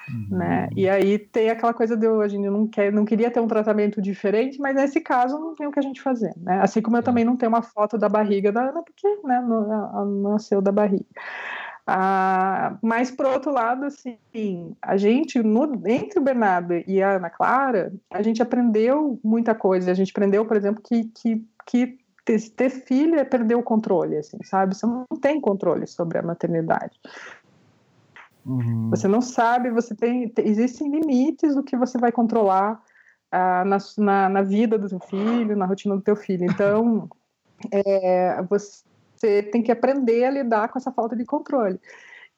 Uhum. Né? E aí tem aquela coisa de a gente não, quer, não queria ter um tratamento diferente, mas nesse caso não tem o que a gente fazer. Né? Assim como eu é. também não tenho uma foto da barriga da Ana, porque né, não, nasceu da barriga. Ah, mas por outro lado, assim, a gente, no, entre o Bernardo e a Ana Clara, a gente aprendeu muita coisa. A gente aprendeu, por exemplo, que, que, que ter, ter filho é perder o controle, assim, sabe? Você não tem controle sobre a maternidade. Uhum. Você não sabe, você tem, existem limites do que você vai controlar uh, na, na, na, vida do seu filho, na rotina do teu filho. Então, é, você tem que aprender a lidar com essa falta de controle.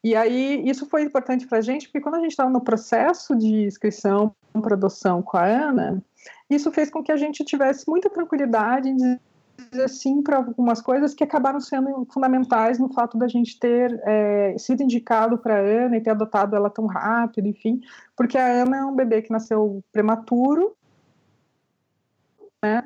E aí, isso foi importante para a gente, porque quando a gente estava no processo de inscrição para adoção com a Ana, isso fez com que a gente tivesse muita tranquilidade em dizer sim para algumas coisas que acabaram sendo fundamentais no fato da gente ter é, sido indicado para a Ana e ter adotado ela tão rápido, enfim, porque a Ana é um bebê que nasceu prematuro, né?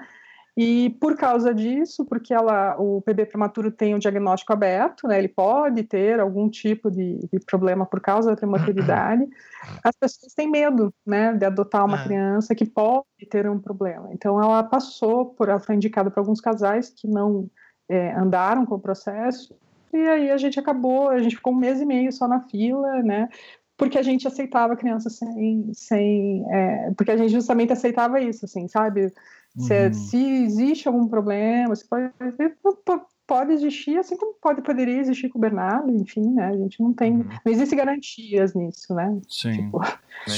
E por causa disso, porque ela, o bebê prematuro tem o um diagnóstico aberto, né, ele pode ter algum tipo de, de, problema por causa da prematuridade, as pessoas têm medo né, de adotar uma é. criança que pode ter um problema. Então ela passou por, ela foi indicada para alguns casais que não é, andaram com o processo, e aí a gente acabou, a gente ficou um mês e meio só na fila, né? Porque a gente aceitava a criança sem. sem é, porque a gente justamente aceitava isso, assim, sabe? Se, uhum. se existe algum problema, você pode, pode existir, assim como pode, poderia existir com o Bernardo, enfim, né? A gente não tem, uhum. não existe garantias nisso, né? Sim. Tipo,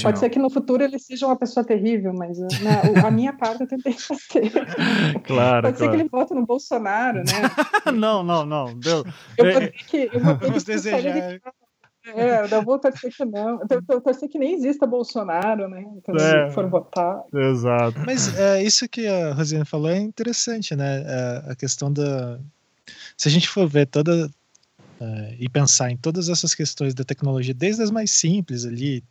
pode ser que no futuro ele seja uma pessoa terrível, mas né, a minha parte eu tentei fazer. Claro. Pode claro. ser que ele vote no Bolsonaro, né? não, não, não. Deus. Eu vou ter que, eu vou ter Vamos desejar. É, eu vou torcer que não. Eu torcer que nem exista Bolsonaro, né? Então, é, se for votar. Exato. Mas é, isso que a Rosina falou é interessante, né? É, a questão da. Se a gente for ver toda. É, e pensar em todas essas questões da tecnologia, desde as mais simples ali,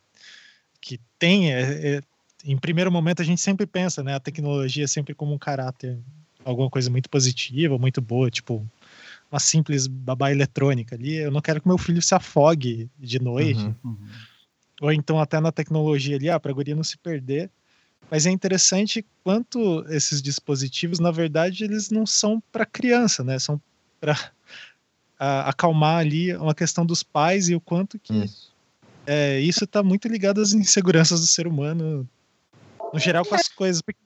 que tem. É, é, em primeiro momento, a gente sempre pensa, né? A tecnologia sempre como um caráter, alguma coisa muito positiva, muito boa, tipo uma simples babá eletrônica ali. Eu não quero que meu filho se afogue de noite. Uhum, uhum. Ou então até na tecnologia ali, ah, para a guria não se perder. Mas é interessante quanto esses dispositivos, na verdade, eles não são para criança, né? São para acalmar ali uma questão dos pais e o quanto que isso é, está muito ligado às inseguranças do ser humano, no geral, com as coisas. Porque,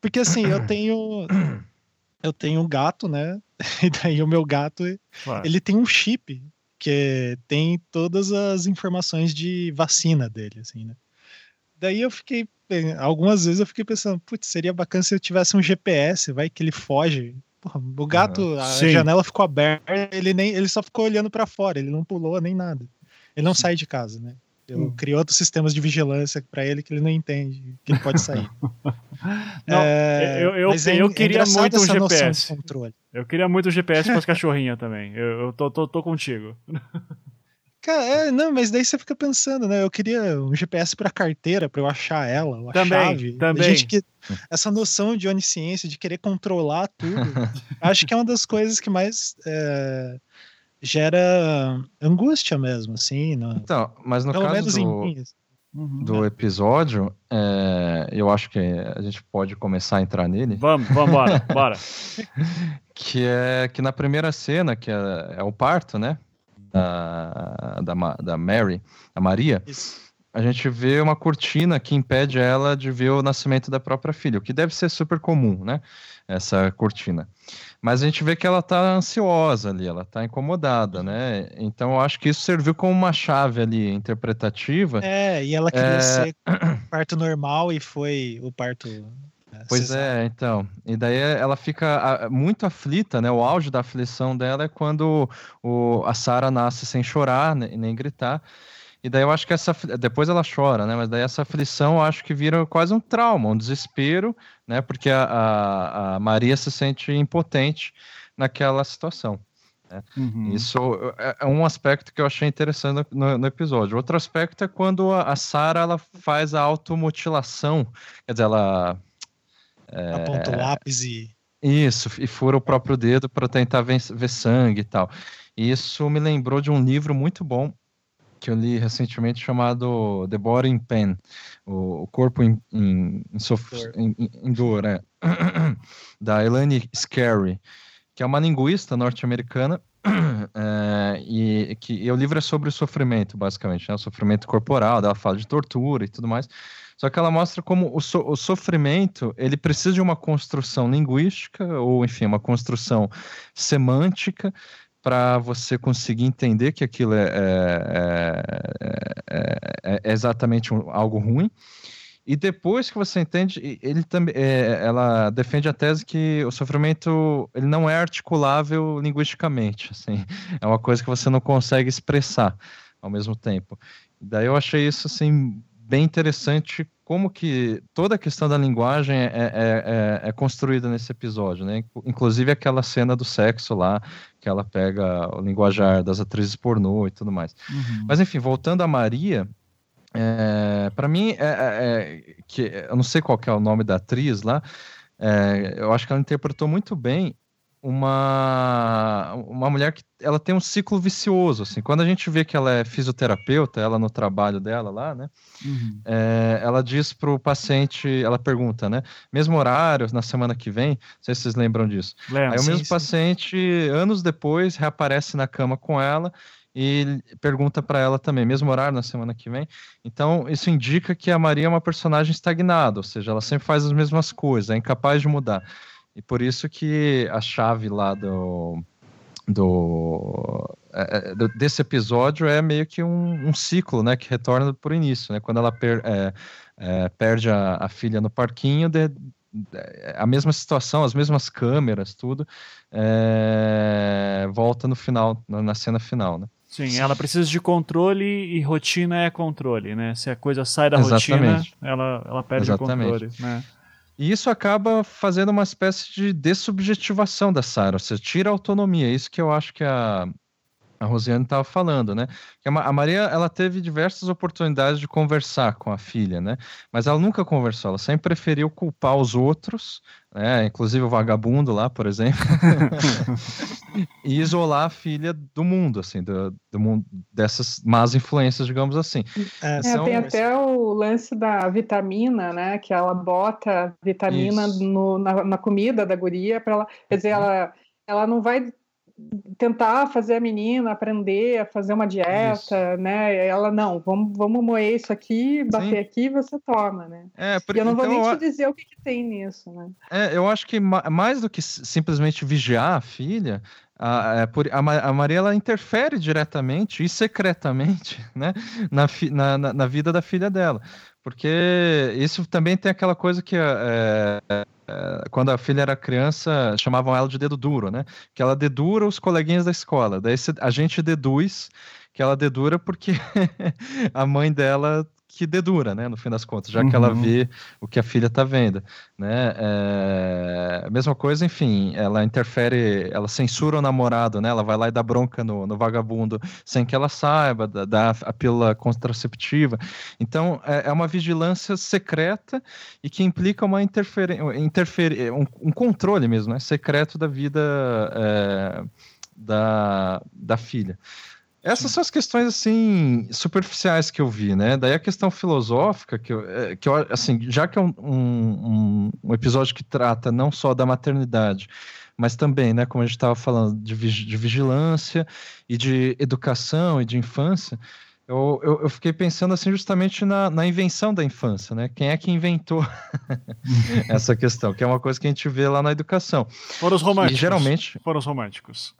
porque assim, eu tenho eu tenho um gato, né? E daí o meu gato, claro. ele tem um chip que tem todas as informações de vacina dele, assim, né? Daí eu fiquei, algumas vezes eu fiquei pensando, putz, seria bacana se eu tivesse um GPS, vai que ele foge. Porra, o gato, a Sim. janela ficou aberta, ele nem, ele só ficou olhando para fora, ele não pulou nem nada. Ele não sai de casa, né? Eu hum. criei outros sistemas de vigilância para ele que ele não entende que ele pode sair. não, é, eu, eu, é, eu queria muito um GPS. Eu queria muito um GPS para as cachorrinhas também. Eu, eu tô, tô, tô contigo. Cara, é, não, mas daí você fica pensando, né? Eu queria um GPS para carteira, para eu achar ela, a também, chave. Também. A gente que essa noção de onisciência, de querer controlar tudo, acho que é uma das coisas que mais é, gera angústia mesmo, assim. No, então, mas no caso do, assim. uhum, do episódio, é, eu acho que a gente pode começar a entrar nele. Vamos, vamos embora, bora. que é que na primeira cena, que é, é o parto, né? Da, da, da Mary, a Maria. Isso a gente vê uma cortina que impede ela de ver o nascimento da própria filha, o que deve ser super comum, né? Essa cortina. Mas a gente vê que ela tá ansiosa ali, ela tá incomodada, né? Então eu acho que isso serviu como uma chave ali interpretativa. É, e ela queria é... ser parto normal e foi o parto. Né, pois é, então. E daí ela fica muito aflita, né? O auge da aflição dela é quando o, a Sara nasce sem chorar né, nem gritar. E daí eu acho que essa. Depois ela chora, né? Mas daí essa aflição eu acho que vira quase um trauma, um desespero, né? Porque a, a, a Maria se sente impotente naquela situação. Né? Uhum. Isso é, é um aspecto que eu achei interessante no, no episódio. Outro aspecto é quando a, a Sara ela faz a automutilação, quer dizer, ela. É, Aponta o lápis e. Isso, e fura o próprio dedo para tentar ver, ver sangue e tal. Isso me lembrou de um livro muito bom que eu li recentemente chamado The Body in Pain, o, corpo em, em, em, sof... em, em dor, é. da Elaine Scarry, que é uma linguista norte-americana é, e que e o livro é sobre o sofrimento, basicamente, né? o sofrimento corporal, ela fala de tortura e tudo mais. Só que ela mostra como o, so, o sofrimento ele precisa de uma construção linguística ou, enfim, uma construção semântica para você conseguir entender que aquilo é, é, é, é, é exatamente um, algo ruim. E depois que você entende, ele também, ela defende a tese que o sofrimento ele não é articulável linguisticamente, assim, é uma coisa que você não consegue expressar ao mesmo tempo. Daí eu achei isso assim bem interessante como que toda a questão da linguagem é, é, é, é, construída nesse episódio, né? Inclusive aquela cena do sexo lá, que ela pega o linguajar das atrizes pornô e tudo mais. Uhum. Mas enfim, voltando a Maria, é, para mim, é, é, é, que eu não sei qual é o nome da atriz lá, eu acho que ela interpretou muito bem uma, uma mulher que ela tem um ciclo vicioso, assim, quando a gente vê que ela é fisioterapeuta, ela no trabalho dela lá, né, uhum. é, ela diz para o paciente, ela pergunta, né, mesmo horário, na semana que vem, não sei se vocês lembram disso, Lembro, Aí sim, o mesmo sim. paciente, anos depois, reaparece na cama com ela e pergunta para ela também, mesmo horário na semana que vem. Então, isso indica que a Maria é uma personagem estagnada, ou seja, ela sempre faz as mesmas coisas, é incapaz de mudar. E por isso que a chave lá do, do, é, é desse episódio é meio que um, um, ciclo, né, que retorna por início, né, quando ela per, é, é, perde a, a, filha no parquinho, de, de, a mesma situação, as mesmas câmeras, tudo, é, volta no final, na, na, cena final, né. Sim, ela precisa de controle e rotina é controle, né? Se a coisa sai da Exatamente. rotina, ela, ela perde Exatamente. o controle, né? E isso acaba fazendo uma espécie de dessubjetivação da Sarah, você tira a autonomia. É isso que eu acho que a, a Rosiane estava falando, né? Que a Maria ela teve diversas oportunidades de conversar com a filha, né? Mas ela nunca conversou, ela sempre preferiu culpar os outros, né? Inclusive o vagabundo lá, por exemplo, e isolar a filha do mundo, assim, do, do mundo dessas más influências, digamos assim. É, é, tem até o lance da vitamina, né? Que ela bota vitamina no, na, na, comida da guria para ela, quer dizer, uhum. ela ela não vai tentar fazer a menina aprender a fazer uma dieta, isso. né? Ela, não, vamos, vamos moer isso aqui, bater Sim. aqui você toma, né? É, por, e eu não então, vou nem te dizer o que, que, tem nisso, né? É, eu acho que mais do que simplesmente vigiar a filha, a, é a, a Maria ela interfere diretamente e secretamente né, na, na, na vida da filha dela. Porque isso também tem aquela coisa que é, é, quando a filha era criança, chamavam ela de dedo duro, né? Que ela dedura os coleguinhas da escola. Daí a gente deduz que ela dedura porque a mãe dela que dedura, né, no fim das contas, já uhum. que ela uhum. vê o que a filha está vendo, né, é... mesma coisa, enfim, ela interfere, ela censura o namorado, né, ela vai lá e dá bronca no, no vagabundo sem que ela saiba, dá a pílula contraceptiva, então é, é uma vigilância secreta e que implica uma interferência, interfer... um, um, controle mesmo, né, secreto da vida é... da, da filha. Essas são as questões, assim, superficiais que eu vi, né? Daí a questão filosófica, que eu, é, que eu assim, já que é um, um, um episódio que trata não só da maternidade, mas também, né, como a gente estava falando, de, de, vigilância e de educação e de infância, eu, eu, eu fiquei pensando, assim, justamente na, na, invenção da infância, né? Quem é que inventou essa questão? Que é uma coisa que a gente vê lá na educação. Foram os românticos. E, geralmente... Foram os românticos.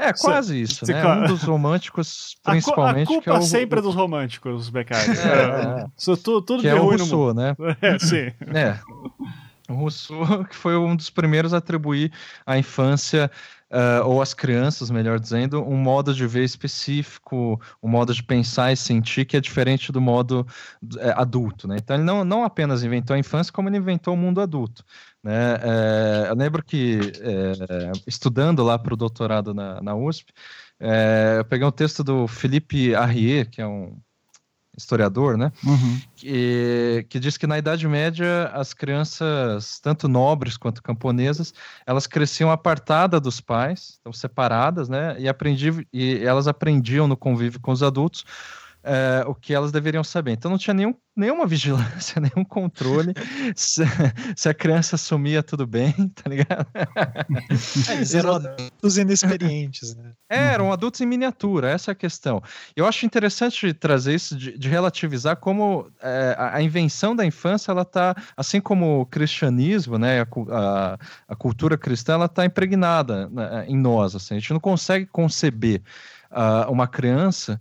É, quase isso, né? Um dos românticos, principalmente. A, culpa que é o, sempre é dos românticos, Beccari. É, é. Isso tudo, tudo que é o Rousseau, né? É, sim. É. O Rousseau, que foi um dos primeiros a atribuir à infância uh, ou às crianças, melhor dizendo, um modo de ver específico, um modo de pensar e sentir que é diferente do modo é, adulto, né? Então ele não, não apenas inventou a infância, como ele inventou o mundo adulto. Né? É, eu lembro que é, estudando lá para o doutorado na, na USP, é, eu peguei um texto do Philippe Arrier, que é um historiador, né? Uhum. Que, que diz que na Idade Média as crianças, tanto nobres quanto camponesas, elas cresciam apartadas dos pais, então separadas, né? E, aprendi, e elas aprendiam no convívio com os adultos é, o que elas deveriam saber. Então não tinha nenhum, nenhuma vigilância, nenhum controle se, se, a criança sumia tudo bem, tá ligado? É, eles eram adultos inexperientes, né? É, eram adultos em miniatura, essa é a questão. Eu acho interessante trazer isso, de, de relativizar como é, a, a, invenção da infância, ela tá, assim como o cristianismo, né, a, a, a cultura cristã, ela tá impregnada né, em nós, assim, a gente não consegue conceber uh, uma criança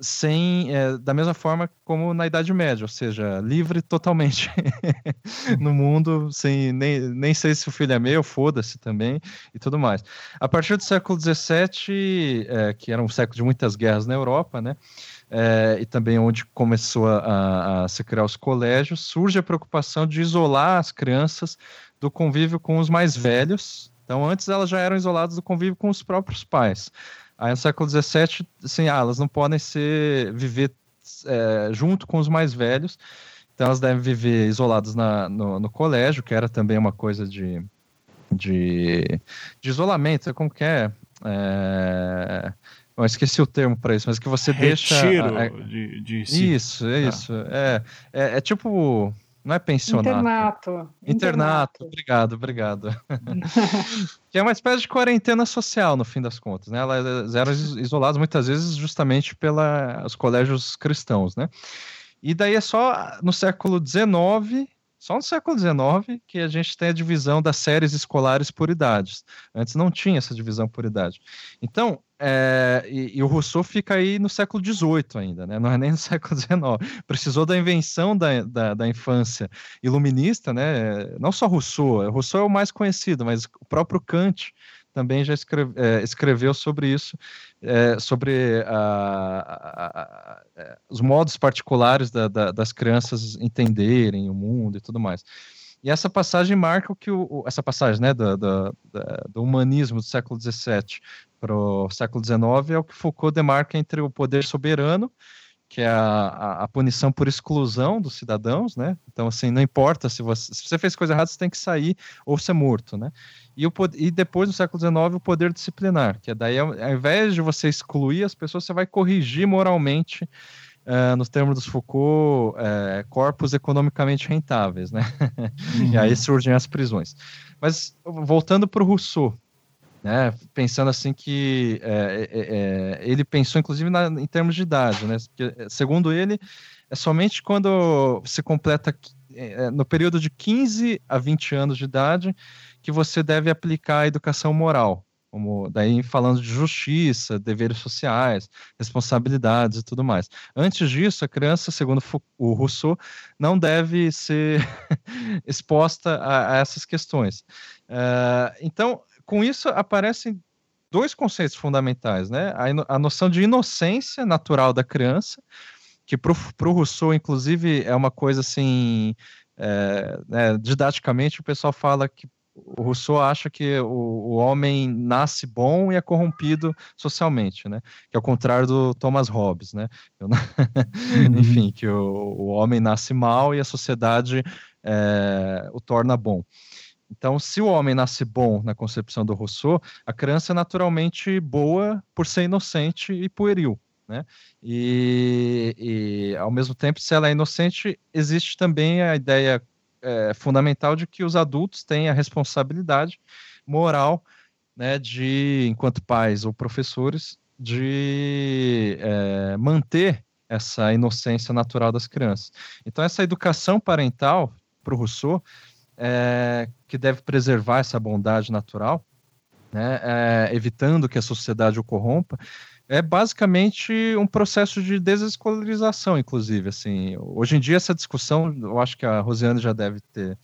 sem é, da mesma forma como na Idade Média, ou seja, livre totalmente no mundo, sem nem, nem sei se o filho é meu, foda-se também e tudo mais. A partir do século XVII, é, que era um século de muitas guerras na Europa, né? É, e também onde começou a, a se criar os colégios, surge a preocupação de isolar as crianças do convívio com os mais velhos. Então, antes elas já eram isoladas do convívio com os próprios pais. Aí no século XVII, assim, ah, elas não podem ser viver é, junto com os mais velhos, então elas devem viver isoladas na, no, no, colégio, que era também uma coisa de, de, de isolamento, como que é? é eu esqueci o termo para isso, mas que você Retiro deixa. A, de, de si. Isso, é ah. isso. É, é, é tipo não é pensionato. Internato. Internato, Internato. obrigado, obrigado. que é uma espécie de quarentena social, no fim das contas, né? Elas eram isoladas muitas vezes justamente pelos colégios cristãos, né? E daí é só no século XIX Só no século XIX que a gente tem a divisão das séries escolares por idades. Antes não tinha essa divisão por idade. Então, é, e, e, o Rousseau fica aí no século XVIII ainda, né? não é nem no século XIX. Precisou da invenção da, da, da, infância iluminista, né? não só Rousseau, Rousseau é o mais conhecido, mas o próprio Kant também já escreve, é, escreveu sobre isso, é, sobre a, a, a, é, os modos particulares da, da, das crianças entenderem o mundo e tudo mais. E essa passagem marca o que o, essa passagem né, do, do, do humanismo do século XVII para o século XIX é o que Foucault demarca entre o poder soberano que é a, a, punição por exclusão dos cidadãos, né? Então, assim, não importa se você, se você fez coisa errada, você tem que sair ou ser morto, né? E, o, e depois, no século XIX, o poder disciplinar, que é daí, ao, ao invés de você excluir as pessoas, você vai corrigir moralmente, uh, nos termos dos Foucault, uh, corpos economicamente rentáveis, né? Uhum. e aí surgem as prisões. Mas, voltando para o Rousseau, né? Pensando assim que é, é, é, ele pensou inclusive na, em termos de idade, né? Porque, segundo ele, é somente quando se completa é, é, no período de 15 a 20 anos de idade que você deve aplicar a educação moral, como daí falando de justiça, deveres sociais, responsabilidades e tudo mais. Antes disso, a criança, segundo o Rousseau, não deve ser exposta a, a, essas questões. Uh, então, com isso aparecem dois conceitos fundamentais, né? A, a noção de inocência natural da criança, que para o Rousseau, inclusive, é uma coisa assim, é, né, didaticamente o pessoal fala que o Rousseau acha que o, o, homem nasce bom e é corrompido socialmente, né? Que é o contrário do Thomas Hobbes, né? Eu, uhum. Enfim, que o, o, homem nasce mal e a sociedade é, o torna bom. Então, se o homem nasce bom na concepção do Rousseau, a criança é naturalmente boa por ser inocente e pueril. Né? E, e, ao mesmo tempo, se ela é inocente, existe também a ideia é, fundamental de que os adultos têm a responsabilidade moral, né, de, enquanto pais ou professores, de é, manter essa inocência natural das crianças. Então, essa educação parental, para o Rousseau, é, que deve preservar essa bondade natural, né, é, evitando que a sociedade o corrompa, é basicamente um processo de desescolarização, inclusive. Assim, hoje em dia essa discussão, eu acho que a Rosiane já deve ter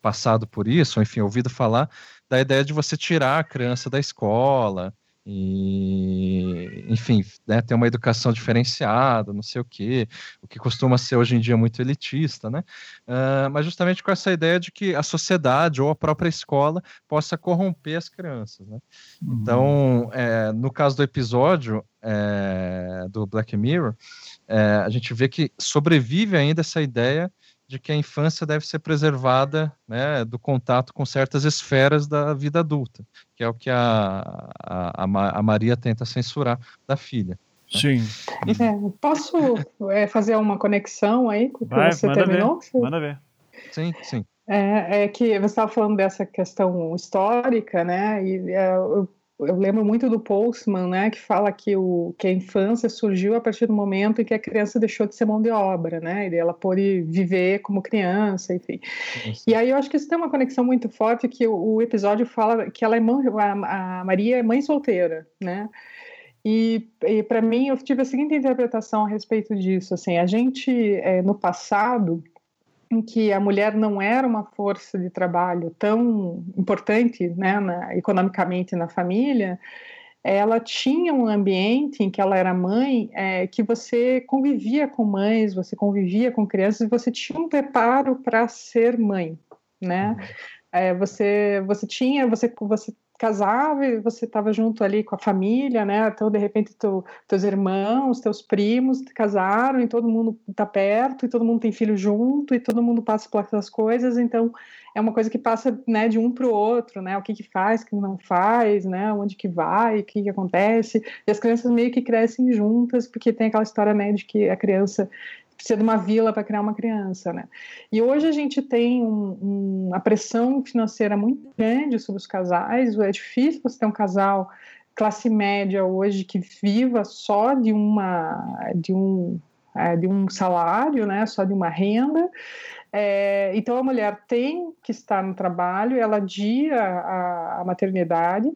passado por isso, ou enfim, ouvido falar da ideia de você tirar a criança da escola, e enfim, né, ter uma educação diferenciada, não sei o que, o que costuma ser hoje em dia muito elitista, né? Uh, mas justamente com essa ideia de que a sociedade ou a própria escola possa corromper as crianças, né? Uhum. Então, é, no caso do episódio é, do Black Mirror, é, a gente vê que sobrevive ainda essa ideia de que a infância deve ser preservada né, do contato com certas esferas da vida adulta, que é o que a, a, a Maria tenta censurar da filha. Né? Sim. É, posso é, fazer uma conexão aí com o que Vai, você manda terminou? Ver, manda ver. Sim, sim. É, é que você estava falando dessa questão histórica, né? E é, eu eu lembro muito do Postman, né, que fala que, o, que a infância surgiu a partir do momento em que a criança deixou de ser mão de obra, né, e ela pôde viver como criança, enfim. Isso. E aí eu acho que isso tem uma conexão muito forte que o, o episódio fala que ela é mãe, a, a Maria é mãe solteira, né, e, e para mim eu tive a seguinte interpretação a respeito disso, assim, a gente é, no passado em que a mulher não era uma força de trabalho tão importante, né, na, economicamente na família, ela tinha um ambiente em que ela era mãe, é, que você convivia com mães, você convivia com crianças, e você tinha um preparo para ser mãe, né? Uhum. É, você, você tinha, você, você casava e você estava junto ali com a família, né? Então, de repente, tu, teus irmãos, teus primos casaram e todo mundo está perto e todo mundo tem filho junto e todo mundo passa por essas coisas. Então, é uma coisa que passa né, de um para o outro, né? O que, que faz, o que não faz, né? Onde que vai, o que, que acontece. E as crianças meio que crescem juntas, porque tem aquela história né, de que a criança precisa de uma vila para criar uma criança, né? E hoje a gente tem um, um, uma pressão financeira muito grande sobre os casais. É difícil você ter um casal classe média hoje que viva só de uma de um é, de um salário, né? Só de uma renda. É, então a mulher tem que estar no trabalho, ela adia a, a maternidade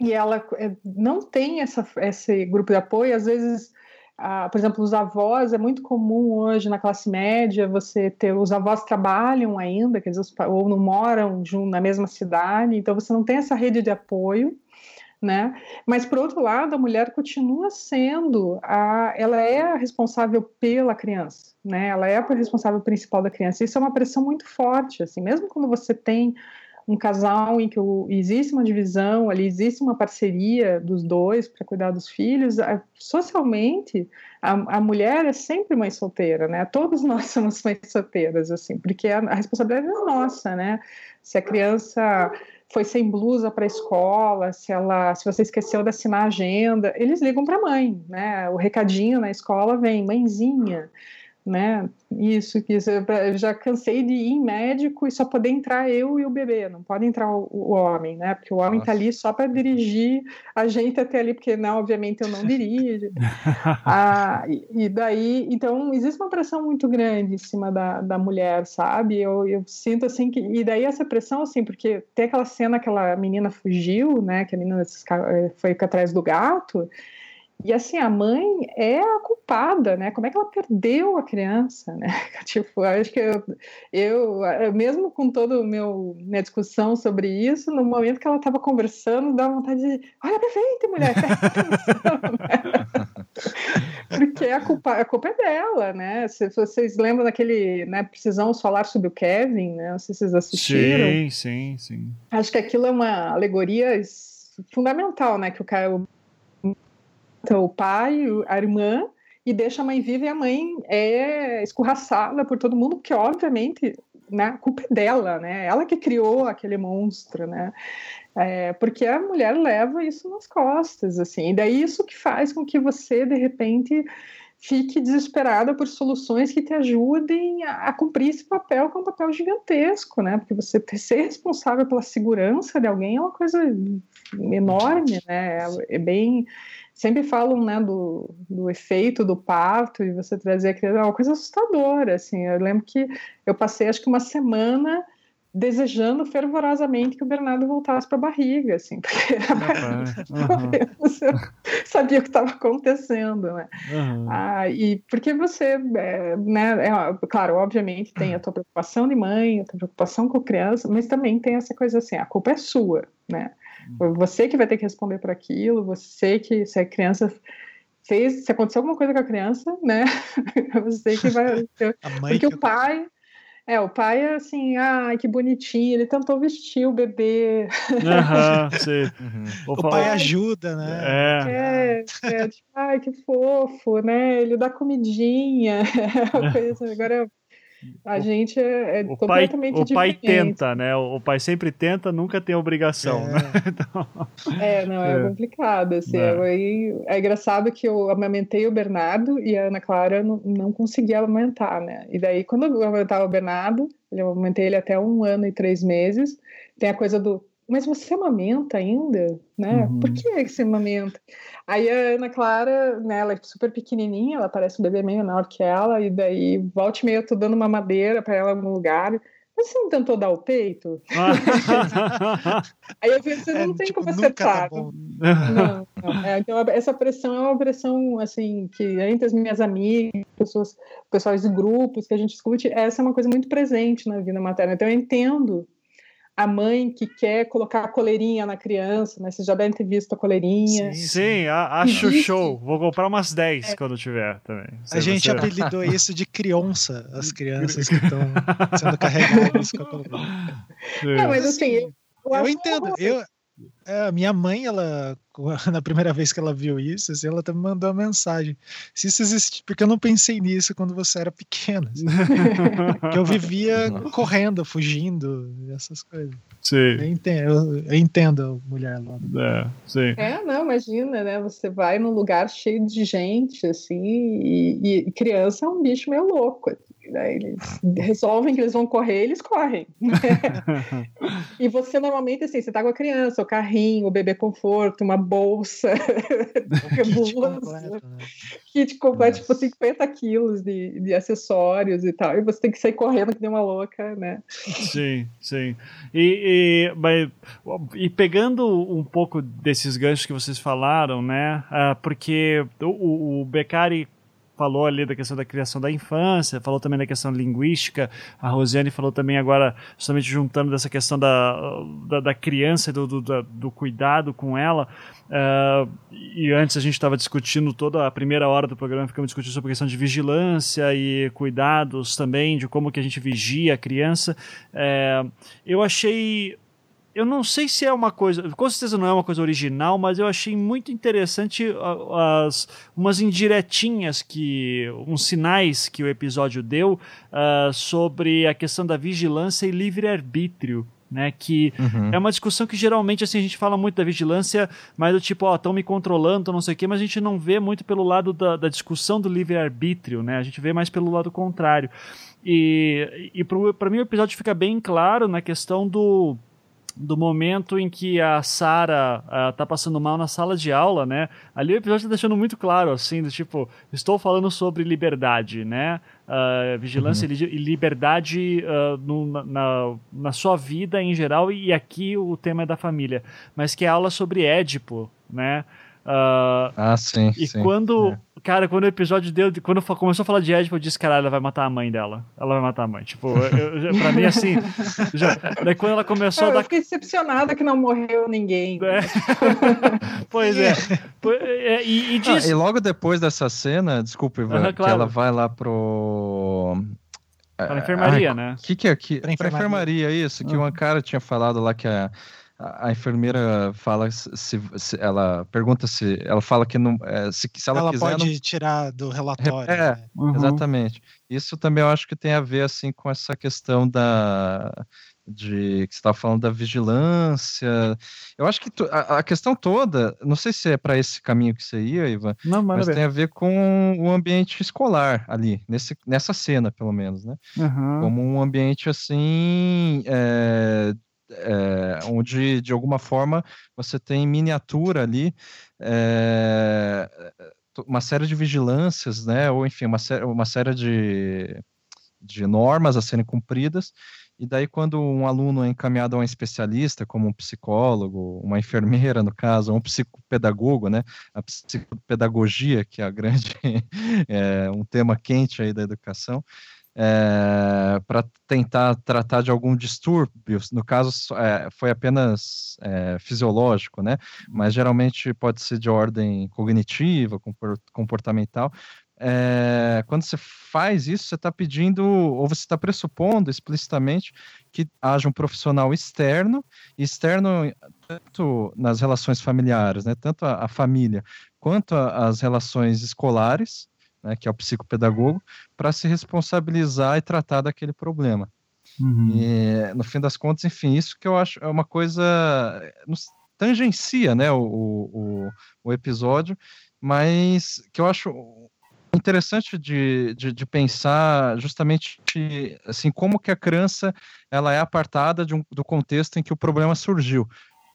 e ela é, não tem essa, esse grupo de apoio, às vezes ah, por exemplo, os avós, é muito comum hoje na classe média você ter, os avós trabalham ainda, quer dizer, ou não moram junto, na mesma cidade, então você não tem essa rede de apoio, né? Mas por outro lado, a mulher continua sendo a, ela é a responsável pela criança, né? Ela é a responsável principal da criança. Isso é uma pressão muito forte, assim, mesmo quando você tem um casal em que existe uma divisão, ali existe uma parceria dos dois para cuidar dos filhos, socialmente a, a, mulher é sempre mãe solteira, né? Todos nós somos mães solteiras, assim, porque a, a responsabilidade é nossa, né? Se a criança foi sem blusa para a escola, se ela, se você esqueceu de assinar a agenda, eles ligam para a mãe, né? O recadinho na escola vem, mãezinha né? Isso, isso. Eu já cansei de ir em médico e só poder entrar eu e o bebê, não pode entrar o, o homem, né? Porque o homem está ali só para dirigir a gente até ali, porque, não, obviamente, eu não dirijo. ah, e, e, daí, então, existe uma pressão muito grande em cima da, da mulher, sabe? Eu, eu sinto assim que. E daí essa pressão, assim, porque tem aquela cena que aquela menina fugiu, né? Que a menina foi atrás do gato. E assim, a mãe é a culpada, né? Como é que ela perdeu a criança, né? tipo, acho que eu, eu, mesmo com toda a minha discussão sobre isso, no momento que ela estava conversando, dá vontade de, olha frente, mulher, Porque a culpa, a culpa é dela, né? Se vocês lembram daquele, né, Precisamos Falar sobre o Kevin, né? Não sei se vocês assistiram. Sim, sim, sim. Acho que aquilo é uma alegoria fundamental, né? Que o Caio o pai, a irmã, e deixa a mãe viva e a mãe é escorraçada por todo mundo, porque obviamente né, a culpa é dela, né? Ela que criou aquele monstro, né? É, porque a mulher leva isso nas costas, assim. E daí isso que faz com que você, de repente, fique desesperada por soluções que te ajudem a, a, cumprir esse papel, que é um papel gigantesco, né? Porque você ser responsável pela segurança de alguém é uma coisa enorme, né? É, é bem sempre falam né, do, do efeito do parto e você trazer a criança, é uma coisa assustadora, assim, eu lembro que eu passei acho que uma semana desejando fervorosamente que o Bernardo voltasse para a barriga, assim, porque a barriga, uhum. sabia o que estava acontecendo, né? Uhum. Ah, e porque você, é, né, é, claro, obviamente tem a tua preocupação de mãe, a tua preocupação com a criança, mas também tem essa coisa assim, a culpa é sua, né? Você que vai ter que responder por aquilo, você que, se a criança fez, se aconteceu alguma coisa com a criança, né? você que vai. Porque o pai. É, o pai é assim, ai, que bonitinho, ele tentou vestir o bebê. Aham, sim. Uhum. O pai ajuda, né? É. É, é tipo, ai, que fofo, né? Ele dá comidinha. Agora a gente é, é o completamente pai, O pai tenta, né? O pai sempre tenta, nunca tem obrigação, é. né? Então... É, não, é, é. complicado, assim. É. é engraçado que eu amamentei o Bernardo e a Ana Clara não, não conseguia amamentar, né? E daí, quando eu amamentava o Bernardo, eu amamentei ele até um ano e três meses, tem a coisa do mas você amamenta ainda, né? Uhum. Por que você amamenta? Aí a Ana Clara, né, ela é super pequenininha, ela parece um bebê meio menor que ela, e daí, volta e meia, eu tô dando uma madeira para ela em algum lugar. Mas você não tentou dar o peito? Aí eu pensei, não é, tem tipo, como acertar. Tá não, não. É, então, essa pressão é uma pressão, assim, que entre as minhas amigas, pessoas, pessoas de grupos que a gente discute, essa é uma coisa muito presente na vida materna. Então, eu entendo a mãe que quer colocar a coleirinha na criança, né? Vocês já devem ter visto a coleirinha. Sim, sim acho Existe. show. Vou comprar umas 10 é. quando tiver também. a gente você... apelidou isso de criança, as crianças que estão sendo carregadas com a coleirinha. Não, mas assim, eu, eu, eu entendo. Eu, é, minha mãe, ela, na primeira vez que ela viu isso, assim, ela até me mandou uma mensagem. Se isso existe, porque eu não pensei nisso quando você era pequena. Assim. que eu vivia correndo, fugindo, essas coisas. Sim. Eu entendo, eu, eu entendo a mulher lá. É, sim. É, não, imagina, né? Você vai num lugar cheio de gente, assim, e, e criança é um bicho meio louco. Né? Eles resolvem que eles vão correr, eles correm. Né? e você normalmente, assim, você tá com a criança, o carrinho carrinho, bebê conforto, uma bolsa, kit completo, né? kit completo, tipo 50 quilos de, de acessórios e tal. E você tem que sair correndo que nem uma louca, né? Sim, sim. E, e, mas, e pegando um pouco desses ganchos que vocês falaram, né? Uh, porque o, o Beccari falou ali da questão da criação da infância, falou também da questão linguística, a Rosiane falou também agora, justamente juntando dessa questão da, da, da criança, do, do, do, cuidado com ela, uh, e antes a gente estava discutindo toda a primeira hora do programa, ficamos discutindo sobre a questão de vigilância e cuidados também, de como que a gente vigia a criança, uh, eu achei eu não sei se é uma coisa, com certeza não é uma coisa original, mas eu achei muito interessante as umas indiretinhas que, uns sinais que o episódio deu uh, sobre a questão da vigilância e livre arbítrio. Né, que uhum. é uma discussão que geralmente assim a gente fala muito da vigilância, mas do tipo, ó, estão me controlando, não sei o quê, mas a gente não vê muito pelo lado da, da discussão do livre-arbítrio, né? A gente vê mais pelo lado contrário. E, e para mim o episódio fica bem claro na questão do do momento em que a Sarah uh, tá passando mal na sala de aula, né? Ali o episódio tá deixando muito claro, assim, do tipo, estou falando sobre liberdade, né? Uh, vigilância uhum. e liberdade uh, no, na, na sua vida em geral, e aqui o tema é da família, mas que é aula sobre Édipo, né? Ah, sim. E sim, quando, é. Cara, quando o episódio deu, quando começou a falar de Ed, eu disse, caralho, ela vai matar a mãe dela. Ela vai matar a mãe. Tipo, eu, eu, pra mim, assim. já, daí quando ela começou eu, a dar. Eu fiquei decepcionada que não morreu ninguém. É. pois é. é e, e, diz... ah, e, logo depois dessa cena, desculpa, Ivan, uhum, claro. que ela vai lá pro. Pra enfermaria, ah, né? O que, que é que? Pra enfermaria, pra enfermaria isso, que uhum. uma cara tinha falado lá que a a, enfermeira fala se, se, ela pergunta se ela fala que não é, se, se ela, ela quiser, pode não... tirar do relatório é né? uhum. exatamente isso também eu acho que tem a ver assim com essa questão da de que você estava falando da vigilância eu acho que a, a, questão toda não sei se é para esse caminho que você ia Ivan não, mas tem a ver com o ambiente escolar ali nesse, nessa cena pelo menos né uhum. como um ambiente assim é, é, onde de alguma forma você tem miniatura ali é, uma série de vigilâncias, né, ou enfim, uma, uma série de, de normas a serem cumpridas, e daí quando um aluno é encaminhado a um especialista, como um psicólogo, uma enfermeira no caso, um psicopedagogo, né, a psicopedagogia, que é a grande, é, um tema quente aí da educação, é, para tentar tratar de algum distúrbio. No caso, é, foi apenas é, fisiológico, né? Mas geralmente pode ser de ordem cognitiva, comportamental. É, quando você faz isso, você está pedindo, ou você está pressupondo explicitamente que haja um profissional externo, externo tanto nas relações familiares, né, tanto a, a família, quanto a, as relações escolares, né, que é o psicopedagogo, para se responsabilizar e tratar daquele problema. Uhum. E, no fim das contas, enfim, isso que eu acho é uma coisa. Nos tangencia né, o, o, o episódio, mas que eu acho interessante de, de, de, pensar justamente assim como que a criança ela é apartada um, do contexto em que o problema surgiu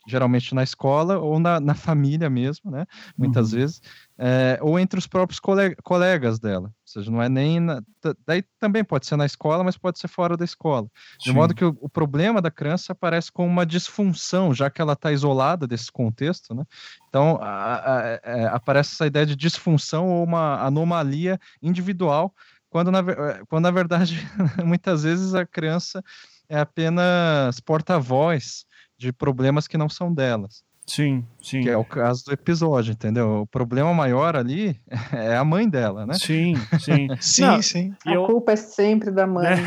geralmente na escola ou na, na família mesmo, né? Muitas uhum. vezes, é, ou entre os próprios colega, colegas dela. Ou seja, não é nem. Na, daí também pode ser na escola, mas pode ser fora da escola. De Sim. modo que o, o, problema da criança aparece como uma disfunção, já que ela está isolada desse contexto, né? Então, a, a, a, é, aparece essa ideia de disfunção ou uma anomalia individual, quando na, quando na verdade, muitas vezes a criança é apenas porta-voz de problemas que não são delas. Sim, sim. Que é o caso do episódio, entendeu? O problema maior ali é a mãe dela, né? Sim, sim. sim, não, sim. A eu... culpa é sempre da mãe.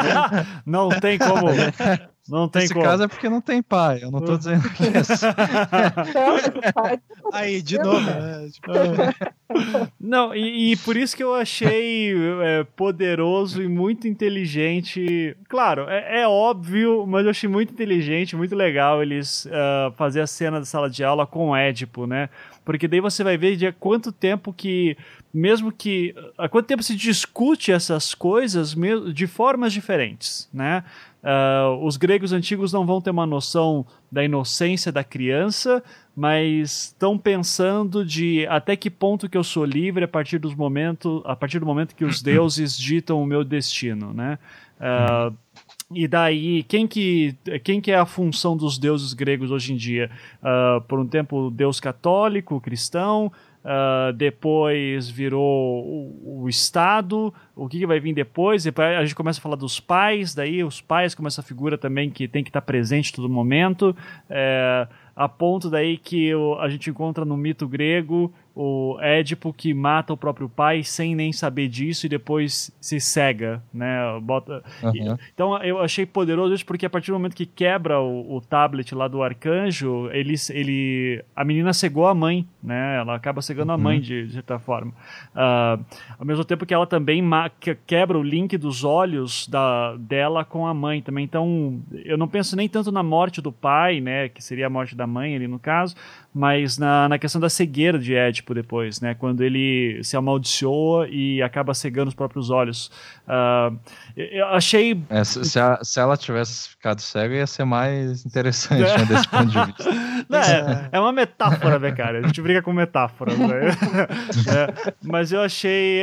Né? não tem como. Não tem Nesse como. caso é porque não tem pai, eu não tô dizendo que é Aí, de novo, né? Tipo... Não, e, e, por isso que eu achei é, poderoso e muito inteligente. Claro, é, é, óbvio, mas eu achei muito inteligente, muito legal eles uh, fazer a cena da sala de aula com o Édipo, né? Porque daí você vai ver de há quanto tempo que, mesmo que. há quanto tempo se discute essas coisas de formas diferentes, né? Uh, os gregos antigos não vão ter uma noção da inocência da criança, mas estão pensando de até que ponto que eu sou livre a partir dos momentos, a partir do momento que os deuses ditam o meu destino, né? Uh, e daí, quem que, quem que é a função dos deuses gregos hoje em dia? Uh, por um tempo, deus católico, cristão, Uh, depois virou o, o Estado, o que, que, vai vir depois? Depois a gente começa a falar dos pais, daí os pais como essa figura também que tem que estar presente todo momento. É, a ponto daí que a gente encontra no mito grego o Édipo que mata o próprio pai sem nem saber disso e depois se cega, né? Bota... Uhum. Então eu achei poderoso isso porque a partir do momento que quebra o, o, tablet lá do arcanjo, ele, ele, a menina cegou a mãe, né? Ela acaba cegando uhum. a mãe de, de certa forma. Uh, ao mesmo tempo que ela também quebra o link dos olhos da, dela com a mãe também. Então eu não penso nem tanto na morte do pai, né? Que seria a morte da mãe ali no caso, mas na, na questão da cegueira de Édipo depois, né? Quando ele se amaldiçoa e acaba cegando os próprios olhos. Uh, eu achei. É, se, a, se, ela tivesse ficado cega, ia ser mais interessante né, desse ponto de vista. É, é, uma metáfora, né, cara? A gente briga com metáfora. Né? é, mas eu achei,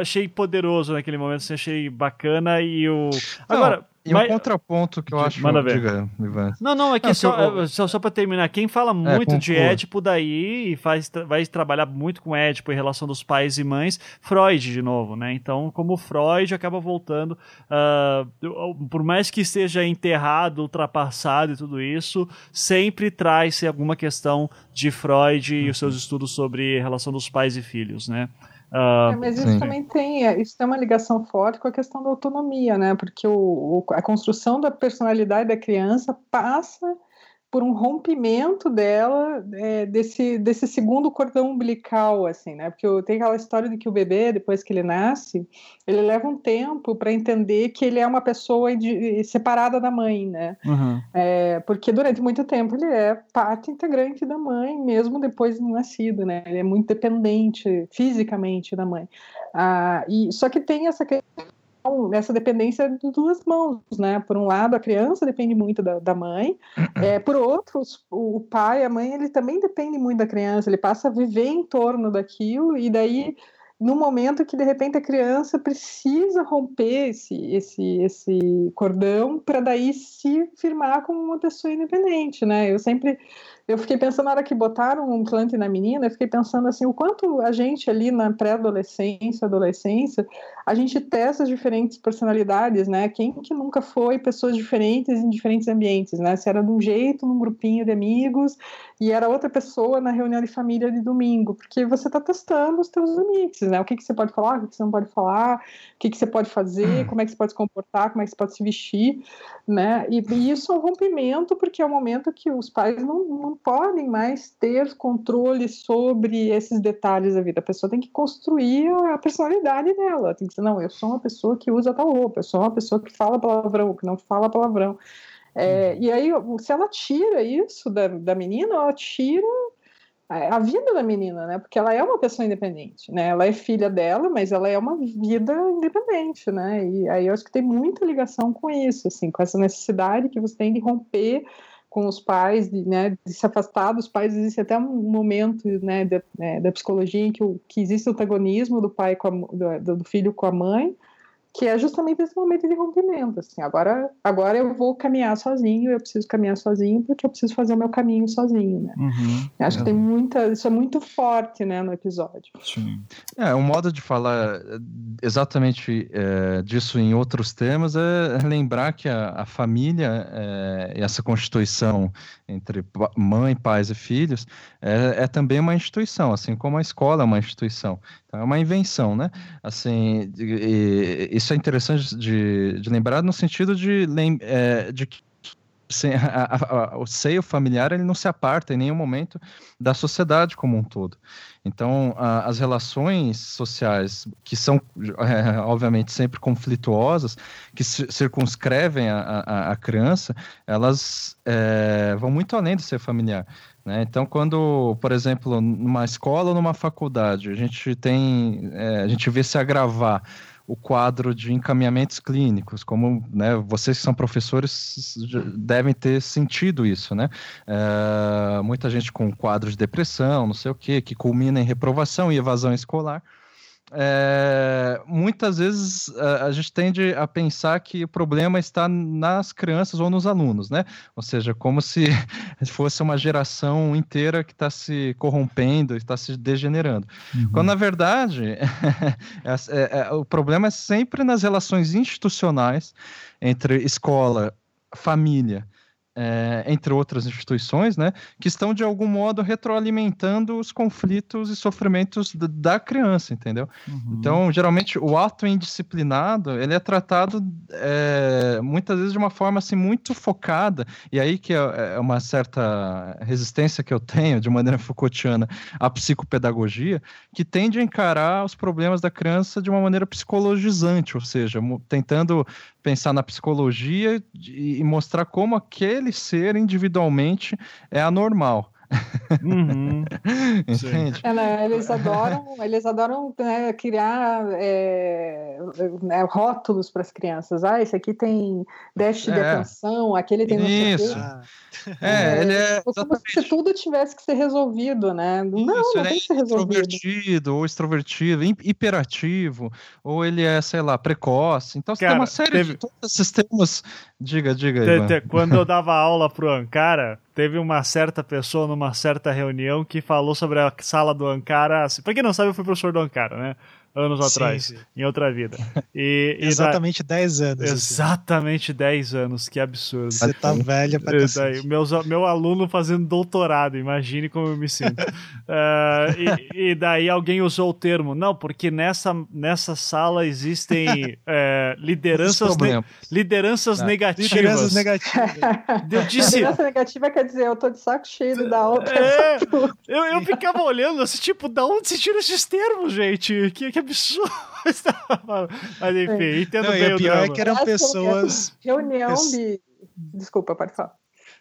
achei poderoso naquele momento, assim, achei bacana e o. Agora. Não. E Mas, um contraponto que eu acho. Manda ver. Diga, Ivan. Não, não, é que não, só, eu... só, só para terminar, quem fala é, muito é, de Édipo daí e faz, vai trabalhar muito com Édipo em relação dos pais e mães, Freud de novo, né? Então, como Freud acaba voltando, uh, por mais que esteja enterrado, ultrapassado e tudo isso, sempre traz alguma questão de Freud e os seus uhum. estudos sobre relação dos pais e filhos, né? Uh, é, mas isso sim. também tem, é, isso tem uma ligação forte com a questão da autonomia, né? Porque o, o, a construção da personalidade da criança passa por um rompimento dela é, desse, desse segundo cordão umbilical, assim, né? Porque tem aquela história de que o bebê, depois que ele nasce, ele leva um tempo para entender que ele é uma pessoa de, separada da mãe, né? Uhum. É, porque durante muito tempo ele é parte integrante da mãe, mesmo depois de nascido, né? Ele é muito dependente fisicamente da mãe. Ah, e só que tem essa questão essa dependência de duas mãos, né? Por um lado, a criança depende muito da, da mãe, é, por outro, o pai, a mãe, ele também depende muito da criança, ele passa a viver em torno daquilo, e daí, no momento que de repente a criança precisa romper esse, esse, esse cordão para daí se firmar como uma pessoa independente, né? Eu sempre eu fiquei pensando, na hora que botaram um implante na menina, eu fiquei pensando assim, o quanto a gente ali na pré-adolescência, adolescência, a gente testa as diferentes personalidades, né? Quem que nunca foi pessoas diferentes em diferentes ambientes, né? Se era de um jeito, num grupinho de amigos, e era outra pessoa na reunião de família de domingo, porque você está testando os teus limites, né? O que, que você pode falar, o que, que você não pode falar, o que, que você pode fazer, hum. como é que você pode se comportar, como é que você pode se vestir, né? E, e isso é um rompimento, porque é o um momento que os pais não, não não podem mais ter controle sobre esses detalhes da vida. A pessoa tem que construir a personalidade dela. Tem que dizer, não, eu sou uma pessoa que usa tal roupa, eu sou uma pessoa que fala palavrão, que não fala palavrão. É, e aí, se ela tira isso da, da menina, ela tira a vida da menina, né? Porque ela é uma pessoa independente, né? Ela é filha dela, mas ela é uma vida independente, né? E aí eu acho que tem muita ligação com isso, assim, com essa necessidade que você tem de romper com os pais, de, né, de se afastar dos pais, existe até um momento né, de, né, da psicologia em que, o, que existe o antagonismo do pai com a, do, do filho com a mãe, que é justamente esse momento de rompimento, assim, agora, agora eu vou caminhar sozinho, eu preciso caminhar sozinho porque eu preciso fazer o meu caminho sozinho, né? Uhum, Acho é. que tem muita, isso é muito forte, né, no episódio. Sim. É, um modo de falar exatamente é, disso em outros temas é lembrar que a, a família é, e essa constituição entre mãe, pais e filhos é, é também uma instituição, assim como a escola é uma instituição. Então, é uma invenção, né? Assim, e, isso é interessante de, de lembrar no sentido de, é, de que a, a, o seio familiar ele não se aparta em nenhum momento da sociedade como um todo. Então, as relações sociais, que são, é, obviamente, sempre conflituosas, que circunscrevem a, a criança, elas é, vão muito além do ser familiar. Né? Então, quando, por exemplo, numa escola ou numa faculdade, a gente tem, é, a gente vê se agravar o quadro de encaminhamentos clínicos, como né, vocês que são professores devem ter sentido isso, né? É, muita gente com quadro de depressão, não sei o quê, que culmina em reprovação e evasão escolar é, muitas vezes a, a, gente tende a pensar que o problema está nas crianças ou nos alunos, né? Ou seja, como se fosse uma geração inteira que está se corrompendo, está se degenerando. Uhum. Quando, na verdade, é, é, é, o problema é sempre nas relações institucionais entre escola, família é, entre outras instituições, né, que estão de algum modo retroalimentando os conflitos e sofrimentos da criança, entendeu? Uhum. Então, geralmente, o ato indisciplinado ele é tratado é, muitas vezes de uma forma assim muito focada e aí que é, é uma certa resistência que eu tenho de maneira Foucaultiana à psicopedagogia, que tende a encarar os problemas da criança de uma maneira psicologizante, ou seja, tentando pensar na psicologia e mostrar como aquele ser individualmente é anormal. Uhum. Entende? É, né, eles adoram, eles adoram né, criar é, né, rótulos para as crianças. Ah, esse aqui tem déficit de é. atenção, aquele tem Isso. É, é, ele é como se tudo tivesse que ser resolvido, né? Não, Isso, não tem é que ser resolvido. Introvertido ou extrovertido, hiperativo, ou ele é, sei lá, precoce. Então você Cara, tem uma série teve... de todos esses termos. Diga, diga. Te, te, quando eu dava aula pro Ankara, teve uma certa pessoa numa certa reunião que falou sobre a sala do Ankara. Assim, pra quem não sabe, eu fui professor do Ankara, né? Anos sim, atrás, sim. em outra vida. E, exatamente 10 anos. Assim. Exatamente assim. 10 anos, que absurdo. Você tá velha pra daí, meus, Meu aluno fazendo doutorado, imagine como eu me sinto. uh, e, e, daí alguém usou o termo, não, porque nessa, nessa sala existem é, lideranças, ne lideranças é. negativas. Lideranças negativas. Eu disse... Liderança negativa quer dizer, eu tô de saco cheio da outra. É, eu, eu ficava olhando assim, tipo, da onde se tira esses termos, gente? Que, que absurdo. Mas enfim, entendo Não, bem e o pior é que eram pessoas. Reunião de. Desculpa, pode falar.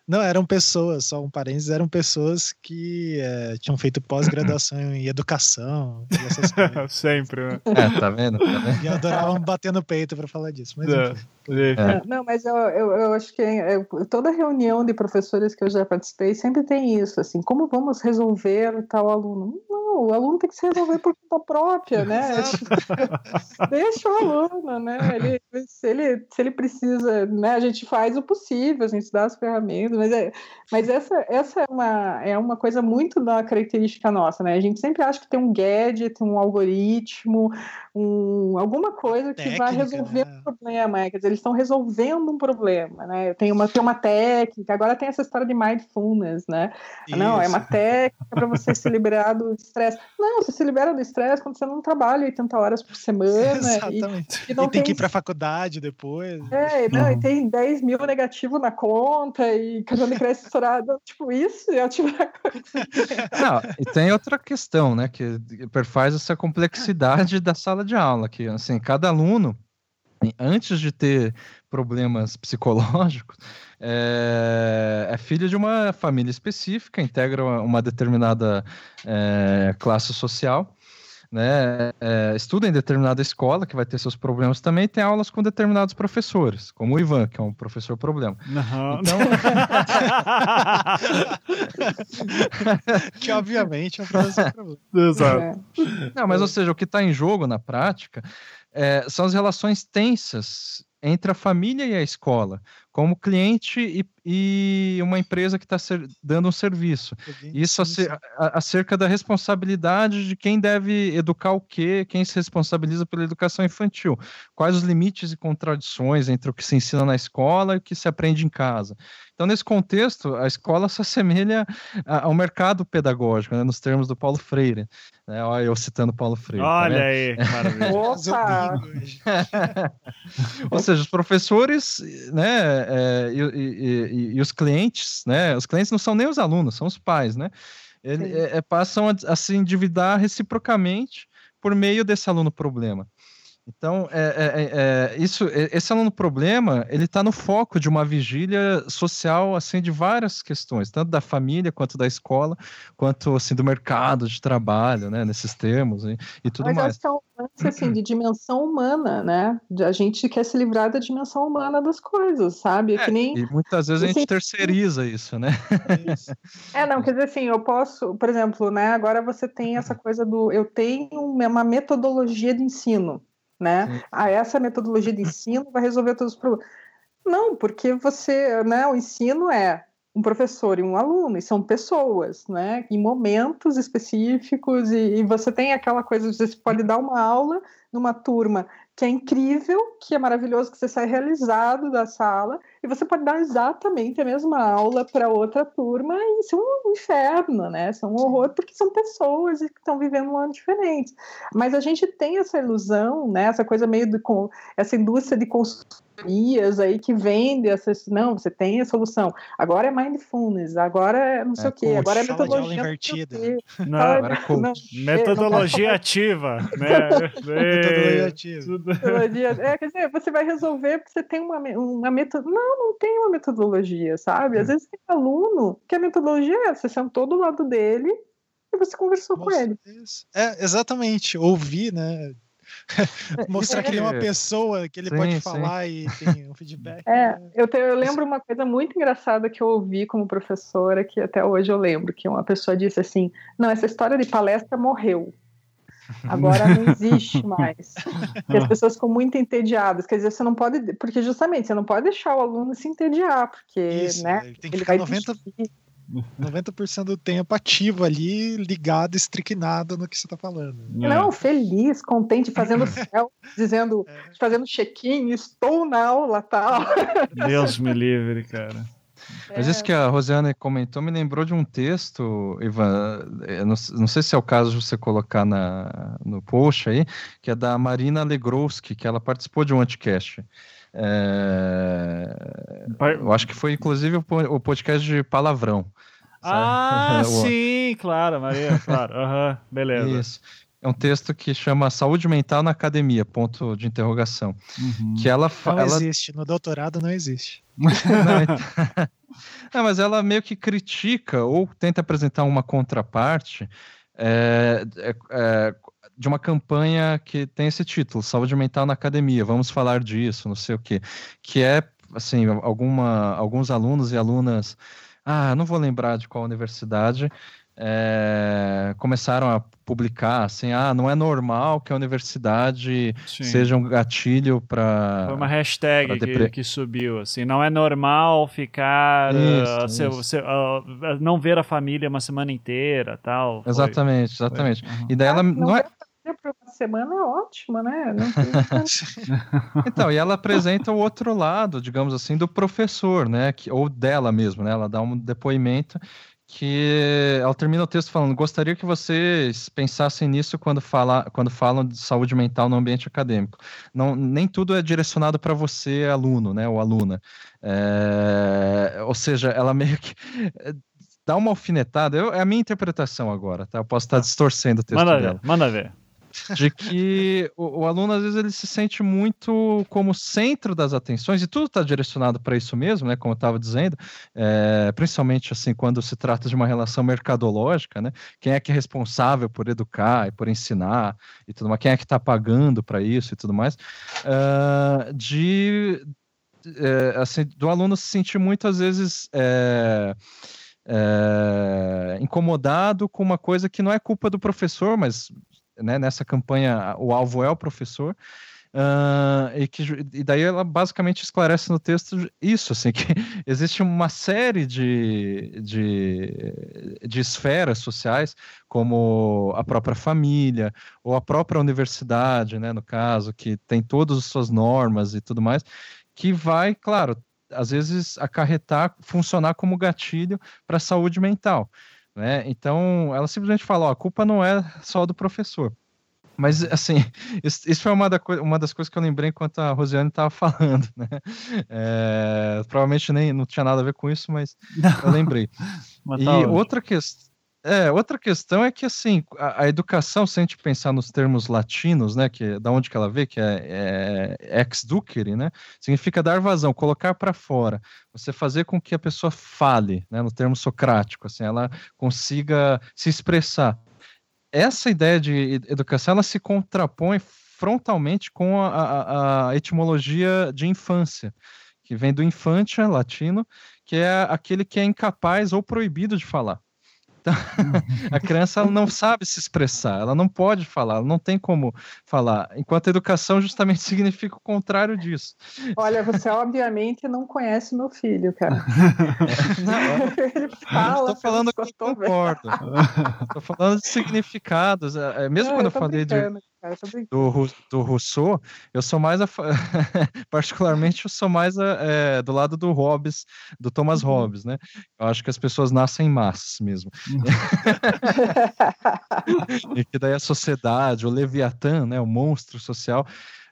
Não, eram pessoas, só um parênteses, eram pessoas que é, tinham feito pós-graduação em educação e essas coisas. Sempre, né? É, tá vendo? Tá vendo? E adoravam bater no peito para falar disso. Mas, é. É. Não, mas eu, eu, eu acho que é, toda reunião de professores que eu já participei sempre tem isso, assim, como vamos resolver tal aluno? Não, o aluno tem que se resolver por conta própria, né? Deixa o aluno, né? Ele, se, ele, se ele precisa, né? A gente faz o possível, a gente dá as ferramentas, mas, é, mas essa, essa é, uma, é uma coisa muito da característica nossa, né? A gente sempre acha que tem um gadget, um algoritmo, um, alguma coisa que Técnica, vai resolver né? o problema, é, quer dizer, eles estão resolvendo um problema, né? Tem uma, tem uma técnica, agora tem essa história de mindfulness, né? Isso. Não, é uma técnica para você se liberar do estresse. Não, você se libera do estresse quando você não trabalha 80 horas por semana. Exatamente. E, e, não e tem, tem, que ir para a faculdade depois. É, não, uhum. e tem 10 mil negativo na conta e cartão de crédito estourado. Tipo, isso é ativar Não, e tem outra questão, né? Que perfaz essa complexidade da sala de aula, que assim, cada aluno antes de ter problemas psicológicos, é, é, filho de uma família específica, integra uma determinada é, classe social, né, é, estuda em determinada escola, que vai ter seus problemas também, tem aulas com determinados professores, como o Ivan, que é um professor problema. Uhum. Então... que obviamente é um professor problema. Exato. Não, mas ou seja, o que está em jogo na prática é, são as relações tensas entre a família e a escola, como cliente e, e uma empresa que está dando um serviço. Isso acerca da responsabilidade de quem deve educar o quê, quem se responsabiliza pela educação infantil, quais os limites e contradições entre o que se ensina na escola e o que se aprende em casa. Então, nesse contexto, a escola se assemelha ao mercado pedagógico, né, nos termos do Paulo Freire. Né? Olha, eu citando Paulo Freire. Tá Olha tá aí, maravilha. Opa! Ou seja, os professores né, é, e, e, e, e, os clientes, né? Os clientes não são nem os alunos, são os pais, né? Ele, é, é, passam a, a se endividar reciprocamente por meio desse aluno problema. Então, é, é, é, é isso, esse aluno problema, ele está no foco de uma vigília social, assim, de várias questões, tanto da família, quanto da escola, quanto, assim, do mercado de trabalho, né, nesses termos e, e tudo Mas mais. Mas é um lance, assim, de dimensão humana, né, a gente quer se livrar da dimensão humana das coisas, sabe? É, que nem... E muitas vezes a gente terceiriza isso, né? É, não, quer dizer assim, eu posso, por exemplo, né, agora você tem essa coisa do, eu tenho uma metodologia de ensino, né? Ah, essa metodologia de ensino vai resolver todos os problemas. Não, porque você, né, o ensino é um professor e um aluno, e são pessoas, né, em momentos específicos, e, e você tem aquela coisa de você pode dar uma aula numa turma que é incrível, que é maravilhoso, que você sai realizado da sala, e você pode dar exatamente a mesma aula para outra turma, e isso é um inferno, né? Isso é um horror, porque são pessoas que estão vivendo um ano diferente. Mas a gente tem essa ilusão, né? Essa coisa meio de com essa indústria de consultorias aí que vende essas. Não, você tem a solução. Agora é mindfulness, agora é não sei é, o quê, agora é metodologia. Invertida. Não, agora é não, metodologia não ativa. Né? metodologia ativa. É, quer dizer, você vai resolver porque você tem uma, uma metodologia. Não, não tem uma metodologia, sabe? Às hum. vezes tem aluno que a metodologia é você sentou do lado dele e você conversou Nossa, com ele. Isso. É, exatamente. Ouvir, né? Mostrar que ele é uma pessoa que ele sim, pode falar sim. e tem um feedback. É, eu, te, eu lembro uma coisa muito engraçada que eu ouvi como professora, que até hoje eu lembro, que uma pessoa disse assim: não, essa história de palestra morreu. Agora não existe mais. Porque as pessoas ficam muito entediadas. Quer dizer, você não pode. Porque justamente você não pode deixar o aluno se entediar, porque Isso, né, ele tem que ele ficar 90, 90% do tempo ativo ali, ligado, estricnado no que você está falando. Não, feliz, contente, fazendo céu, dizendo, é. fazendo check-in, estou na aula tal. Deus me livre, cara. Mas isso que a Rosiane comentou me lembrou de um texto, Ivan, não, não, sei se é o caso de você colocar na, no post aí, que é da Marina Legrowski, que ela participou de um anticast. É, eu acho que foi inclusive o podcast de palavrão. Ah, sim, claro, Maria, claro. Uhum, beleza. Isso. É um texto que chama Saúde Mental na Academia, ponto de interrogação. Uhum. Que ela Não ela... existe, no doutorado não existe. não, então... não, mas ela meio que critica ou tenta apresentar uma contraparte é, é, é, de uma campanha que tem esse título, Saúde Mental na Academia, vamos falar disso, não sei o quê. Que é, assim, alguma, alguns alunos e alunas, ah, não vou lembrar de qual universidade, é, começaram a publicar assim, ah, não é normal que a universidade Sim. seja um gatilho para. Foi uma hashtag que, que, subiu, assim, não é normal ficar isso, uh, isso. uh, não ver a família uma semana inteira, tal. Exatamente, foi, exatamente. Foi, uhum. E daí ela não, não é por uma semana é ótima, né? então, e ela apresenta o outro lado, digamos assim, do professor, né? Que, ou dela mesmo, né? Ela dá um depoimento que ela termina o texto falando: gostaria que vocês pensassem nisso quando, fala, quando falam de saúde mental no ambiente acadêmico. Não, nem tudo é direcionado para você, aluno, né, ou aluna. É, ou seja, ela meio que eh, dá uma alfinetada. Eu, é a minha interpretação agora, tá? Eu posso estar distorcendo o texto manda dela. Ver, manda ver de que o, o, aluno às vezes ele se sente muito como centro das atenções e tudo está direcionado para isso mesmo, né? Como eu estava dizendo, é, principalmente assim quando se trata de uma relação mercadológica, né? Quem é que é responsável por educar e por ensinar e tudo mais? Quem é que está pagando para isso e tudo mais? Uh, de é, assim, do aluno se sentir muitas vezes é, é, incomodado com uma coisa que não é culpa do professor, mas né, nessa campanha o alvo é o professor. Uh, e, que, e daí ela basicamente esclarece no texto isso, assim, que existe uma série de, de, de esferas sociais, como a própria família, ou a própria universidade, né, no caso, que tem todas as suas normas e tudo mais, que vai, claro, às vezes acarretar, funcionar como gatilho para a saúde mental. Né? Então, ela simplesmente fala: ó, a culpa não é só do professor. Mas, assim, isso, isso foi uma, da, uma, das coisas que eu lembrei enquanto a Rosiane estava falando, né? É, provavelmente nem não tinha nada a ver com isso, mas não. eu lembrei. e tá outra questão. É, outra questão é que, assim, a, a, educação, se a gente pensar nos termos latinos, né, que da onde que ela vê, que é, é ex ducere, né, significa dar vazão, colocar para fora, você fazer com que a pessoa fale, né, no termo socrático, assim, ela consiga se expressar. Essa ideia de educação, ela se contrapõe frontalmente com a, a, a etimologia de infância, que vem do infante latino, que é aquele que é incapaz ou proibido de falar. Então, a criança não sabe se expressar, ela não pode falar, ela não tem como falar. Enquanto a educação justamente significa o contrário disso. Olha, você obviamente não conhece meu filho, cara. Não, Ele fala. Estou falando que eu concordo. Estou falando de significados. É, é, mesmo não, quando eu, eu falei de do, do Rousseau, eu sou mais, a, particularmente, eu sou mais a, é, do lado do Hobbes, do Thomas uhum. Hobbes, né? Eu acho que as pessoas nascem massas mesmo. Uhum. e que daí a sociedade, o Leviatã, né, o monstro social,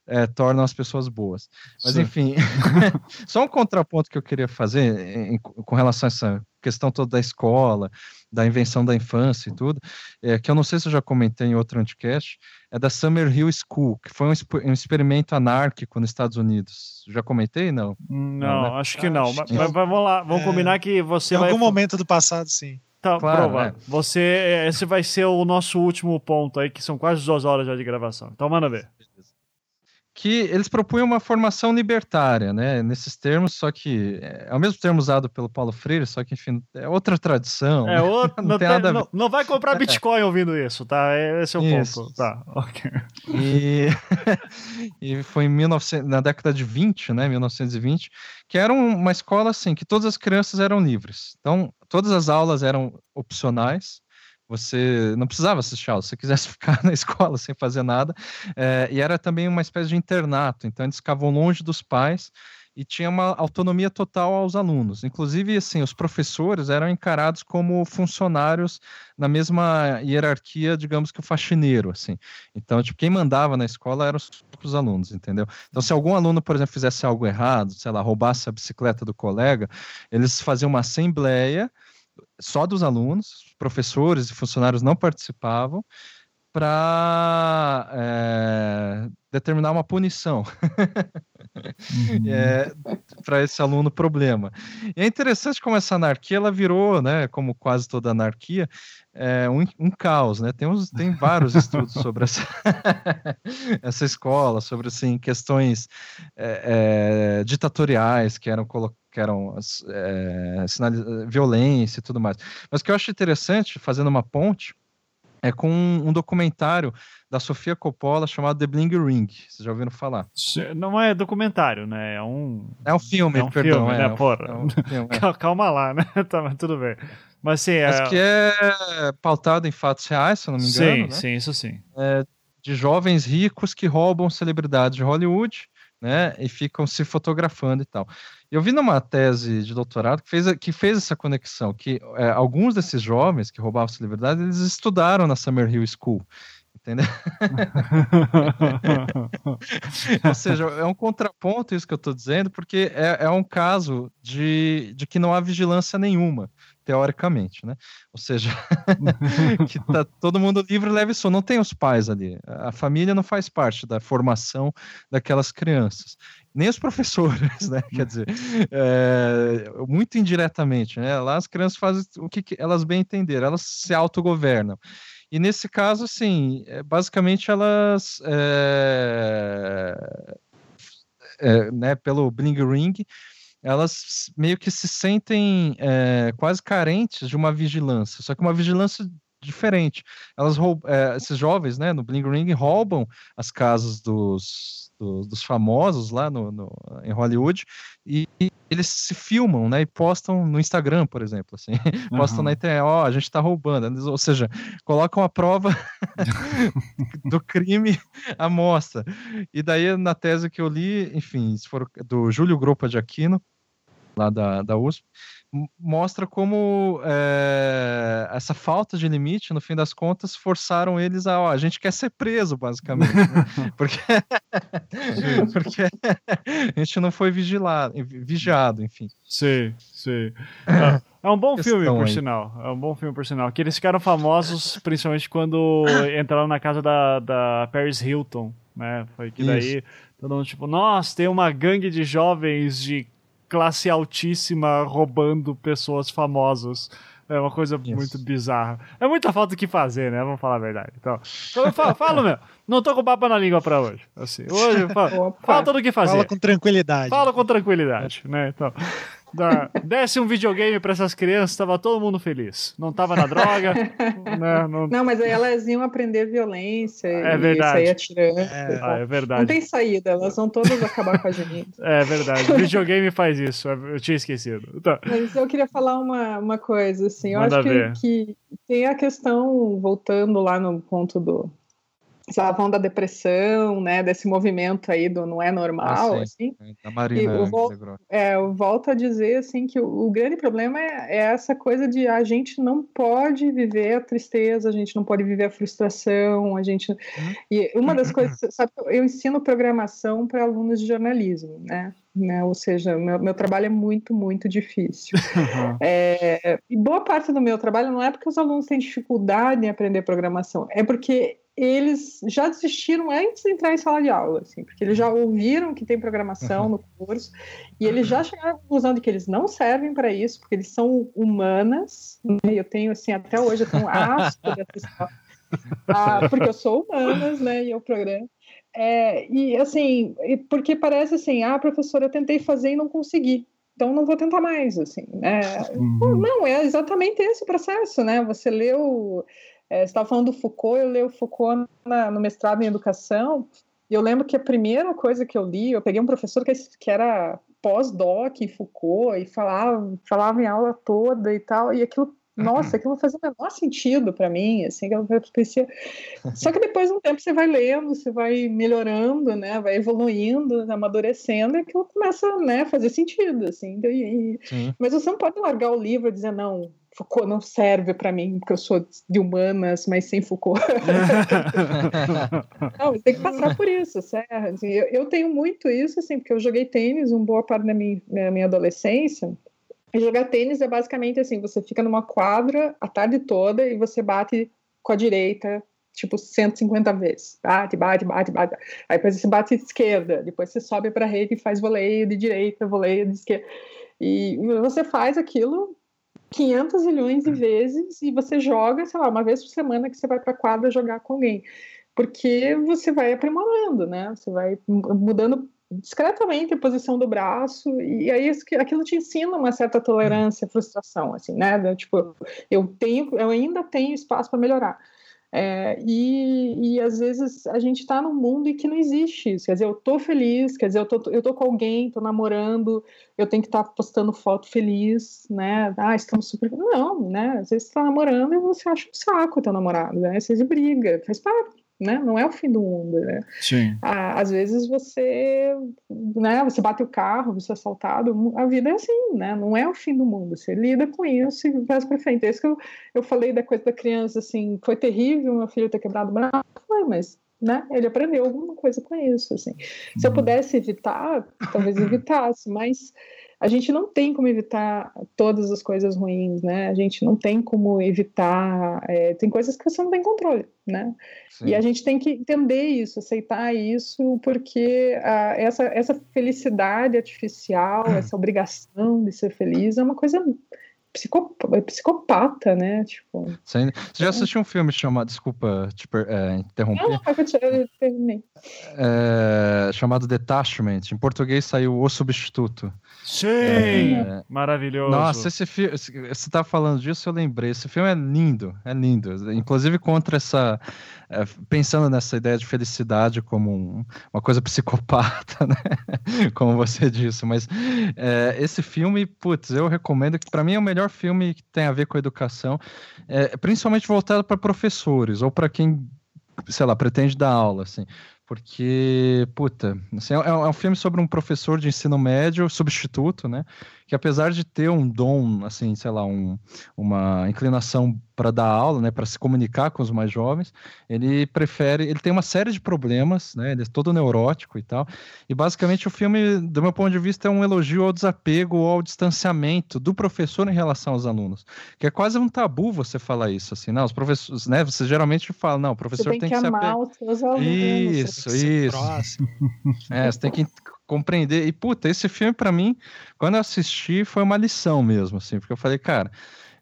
é, tornam as pessoas boas. Mas, Sim. enfim, só um contraponto que eu queria fazer em, com relação a essa questão toda da escola, da invenção da infância e tudo, é, que eu não sei se eu já comentei em outro anticast, é da Summer Hill School, que foi um, um experimento anárquico nos Estados Unidos. Já comentei, não? Não, não né? acho que não. Mas, mas, vamos lá, vamos é, combinar que você Em vai... algum momento do passado, sim. Tá, claro, prova. É. Você, é, esse vai ser o nosso último ponto aí, que são quase duas horas já de gravação. Então manda ver que eles propunham uma formação libertária, né, nesses termos, só que é, é o mesmo termo usado pelo Paulo Freire, só que, enfim, é outra tradição. É né? outro, não, não, não, não, vai comprar é. Bitcoin ouvindo isso, tá? Esse é o isso. ponto. Tá, ok. E, e foi em 19, na década de 20, né, 1920, que era uma escola, assim, que todas as crianças eram livres. Então, todas as aulas eram opcionais, você não precisava assistir aula, se você quisesse ficar na escola sem fazer nada. É, e era também uma espécie de internato, então eles ficavam longe dos pais e tinha uma autonomia total aos alunos. Inclusive, assim, os professores eram encarados como funcionários na mesma hierarquia, digamos que o faxineiro, assim. Então, tipo, quem mandava na escola eram os próprios alunos, entendeu? Então, se algum aluno, por exemplo, fizesse algo errado, sei lá, roubasse a bicicleta do colega, eles faziam uma assembleia só dos alunos, professores e funcionários não participavam, para é, determinar uma punição uhum. é, para esse aluno problema. E é interessante como essa anarquia ela virou, né, como quase toda anarquia, é, um, um, caos, né? Tem, uns, tem vários estudos sobre essa, essa escola, sobre assim, questões é, ditatoriais que eram colocadas que eram é, violência e tudo mais. Mas o que eu acho interessante, fazendo uma ponte, é com um documentário da Sofia Coppola chamado The Bling Ring. Vocês já ouviram falar? Não é documentário, né? É um. É um filme, é um perdão. Filme, é, né? Porra. É um filme, é. Calma lá, né? tá, mas tudo bem. Mas sim, é... Mas que é pautado em fatos reais, se eu não me engano. Sim, né? sim, isso sim. É de jovens ricos que roubam celebridades de Hollywood, né? E ficam se fotografando e tal. Eu vi numa tese de doutorado que fez, que fez essa conexão, que é, alguns desses jovens que roubavam celebridades, eles estudaram na Summer Hill School, entendeu? Ou seja, é um contraponto isso que eu estou dizendo, porque é, é um caso de, de que não há vigilância nenhuma teoricamente, né? Ou seja, que tá todo mundo livre, leve e não tem os pais ali. A família não faz parte da formação daquelas crianças nem os professores, né? Quer dizer, é, muito indiretamente, né? Lá as crianças fazem o que, elas bem entenderam, elas se autogovernam. E nesse caso, assim, é, basicamente elas, é, é, né, pelo Bling Ring, elas meio que se sentem é, quase carentes de uma vigilância, só que uma vigilância diferente. Elas roubam, é, esses jovens, né, no Bling Ring roubam as casas dos do, dos famosos lá no, no, em Hollywood e, eles se filmam, né, e postam no Instagram, por exemplo, assim, uhum. postam na internet, ó, oh, a gente está roubando, ou seja, colocam a prova do crime à mostra. E daí na tese que eu li, enfim, for, do Júlio Gropa de Aquino, lá da, da USP, mostra como é, essa falta de limite, no fim das contas, forçaram eles a, ó, a gente quer ser preso, basicamente, né? porque, porque a gente não foi vigilado, vigiado, enfim. Sim, sim. É, é um bom filme, por aí. sinal. É um bom filme, por sinal. Que eles ficaram famosos, principalmente quando entraram na casa da, da Paris Hilton, né? Foi que daí Isso. todo mundo, tipo, nossa, tem uma gangue de jovens de classe altíssima roubando pessoas famosas. É uma coisa Isso. muito bizarra. É muita falta o que fazer, né? Vamos falar a verdade. Então, eu falo, falo meu. Não tô com papo na língua pra hoje. Assim, hoje, fala, fala tudo o que fazer. Fala com tranquilidade. Fala com tranquilidade, né? Então, da, desse um videogame para essas crianças, tava todo mundo feliz. Não tava na droga. né, não... não... mas aí elas iam aprender violência é verdade. sair atirando. É, ah, é verdade. Não tem saída, elas vão todas acabar com a gente. É verdade. videogame faz isso, eu tinha esquecido. Tá. Mas eu queria falar uma, uma coisa, assim. Eu Manda acho que, que tem a questão, voltando lá no ponto do, falando da depressão, né, desse movimento aí do não é normal, ah, assim. É, da Marina eu, vol é, eu volto a dizer, assim, que o, o grande problema é, é, essa coisa de a gente não pode viver a tristeza, a gente não pode viver a frustração, a gente... E uma das coisas, sabe, eu ensino programação para alunos de jornalismo, né, né? Ou seja, meu, meu trabalho é muito, muito difícil. Uhum. É, e boa parte do meu trabalho não é porque os alunos têm dificuldade em aprender programação, é porque eles já desistiram antes de entrar em sala de aula, assim, porque eles já ouviram que tem programação uhum. no curso e eles já chegaram à conclusão de que eles não servem para isso, porque eles são humanas. Né? Eu tenho, assim, até hoje eu tenho um asco dessa ah, porque eu sou humanas, né? E eu programo. É, e assim, porque parece assim, ah, professora, eu tentei fazer e não consegui então não vou tentar mais, assim, né? Uhum. Não, é exatamente esse processo, né? Você leu é, você estava falando do Foucault, eu leio Foucault na, no mestrado em educação, e eu lembro que a primeira coisa que eu li, eu peguei um professor que, que era pós-doc em Foucault, e falava, falava em aula toda e tal, e aquilo nossa, aquilo fazia o menor sentido para mim, assim, que eu parecia... Só que depois de um tempo você vai lendo, você vai melhorando, né, vai evoluindo, amadurecendo, e aquilo começa, né, a fazer sentido, assim, e... mas você não pode largar o livro e dizer, não, Foucault não serve para mim, porque eu sou de humanas, mas sem Foucault. não, tem que passar por isso, certo? Assim, eu, eu, tenho muito isso, assim, porque eu joguei tênis um boa parte da minha, da minha adolescência. E jogar tênis é basicamente assim: você fica numa quadra a tarde toda e você bate com a direita, tipo 150 vezes. Bate, bate, bate, bate. Aí depois você bate de esquerda, depois você sobe para a rede e faz voleio de direita, voleio de esquerda. E você faz aquilo 500 milhões de vezes e você joga, sei lá, uma vez por semana que você vai para a quadra jogar com alguém. Porque você vai aprimorando, né? Você vai mudando discretamente a posição do braço e aí aquilo te ensina uma certa tolerância, frustração, assim, né? Tipo, eu tenho, eu ainda tenho espaço para melhorar. É, e, e às vezes a gente está num mundo em que não existe isso. Quer dizer, eu tô feliz, quer dizer, eu tô, eu tô com alguém, tô namorando, eu tenho que estar tá postando foto feliz, né? Ah, estamos super. Não, né? Às vezes você tá namorando e você acha um saco o teu namorado, né? Você briga, faz parte né? Não é o fim do mundo, né? Sim. Às vezes você, né? Você bate o carro, você é assaltado, a vida é assim, né? Não é o fim do mundo. Você lida com isso e vai para frente. É isso que eu, eu falei da coisa da criança, assim, foi terrível meu filho ter quebrado o braço, foi, mas né? Ele aprendeu alguma coisa com isso, assim. Se eu uhum. pudesse evitar, talvez evitasse, mas a gente não tem como evitar todas as coisas ruins, né? A gente não tem como evitar. É, tem coisas que você não tem controle, né? Sim. E a gente tem que entender isso, aceitar isso, porque a, essa, essa felicidade artificial, essa obrigação de ser feliz é uma coisa é psicopata, né? Tipo, Você já é. assistiu um filme chamado. Desculpa te é, interromper. Não, eu terminei. É, chamado Detachment. Em português saiu O Substituto. Sim! É, Maravilhoso. Nossa, esse filme. Você tá falando disso, eu lembrei. Esse filme é lindo, é lindo. Inclusive contra essa. É, pensando nessa ideia de felicidade como um, uma coisa psicopata, né? como você disse. Mas é, esse filme, putz, eu recomendo que para mim é o melhor filme que tem a ver com educação, é, principalmente voltado para professores ou para quem, sei lá, pretende dar aula, assim. porque, puta, assim, é, é, um filme sobre um professor de ensino médio, substituto, né? Que apesar de ter um dom, assim, sei lá, um, uma inclinação para dar aula, né, para se comunicar com os mais jovens, ele prefere, ele tem uma série de problemas, né? Ele é todo neurótico e tal. E basicamente o filme, do meu ponto de vista, é um elogio ao desapego, ao distanciamento do professor em relação aos alunos, que é quase um tabu você falar isso, assim, não, os professores, né? Você geralmente fala, não, o professor você tem, tem que, que amar os seus alunos. Isso isso, isso. É, você tem que compreender. E, puta, esse filme, para mim, quando eu assisti, foi uma lição mesmo, assim, porque eu falei, cara,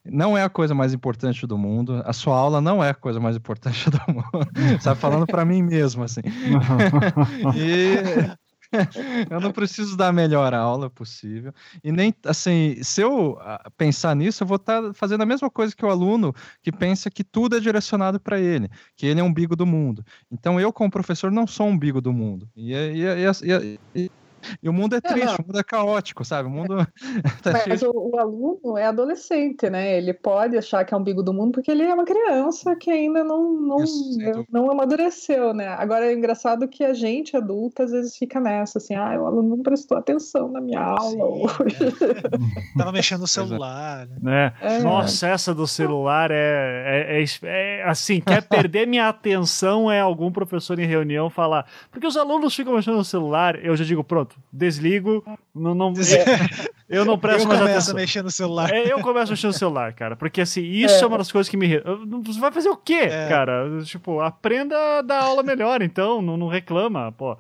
não é a coisa mais importante do mundo, a sua aula não é a coisa mais importante do mundo, sabe, falando para mim mesmo, assim. e eu não preciso dar a melhor aula possível. E nem, assim, se eu ah, pensar nisso, eu vou estar tá fazendo a mesma coisa que o aluno que pensa que tudo é direcionado para ele, que ele é um umbigo do mundo. Então, eu, como professor, não sou um umbigo do mundo. E, e, e, e e o mundo é triste, é, o mundo é caótico, sabe? O mundo. tá Mas o, o, aluno é adolescente, né? Ele pode achar que é um umbigo do mundo porque ele é uma criança que ainda não, não, Isso, não amadureceu, né? Agora é engraçado que a gente, adulta, às vezes fica nessa, assim, ah, o aluno não prestou atenção na minha aula Sim, hoje. É. Tava mexendo no celular. Né? É. Nossa, essa do celular é, é, é, é assim, quer perder minha atenção é algum professor em reunião falar, porque os alunos ficam mexendo no celular, eu já digo, pronto, desligo, não, não, eu, eu não presto eu mais atenção. a mexer no celular. É, eu começo a mexer no celular, cara, porque assim, isso é, é uma das coisas que me... Você vai fazer o quê, é. cara? Tipo, aprenda a dar aula melhor, então, não, não reclama, pô.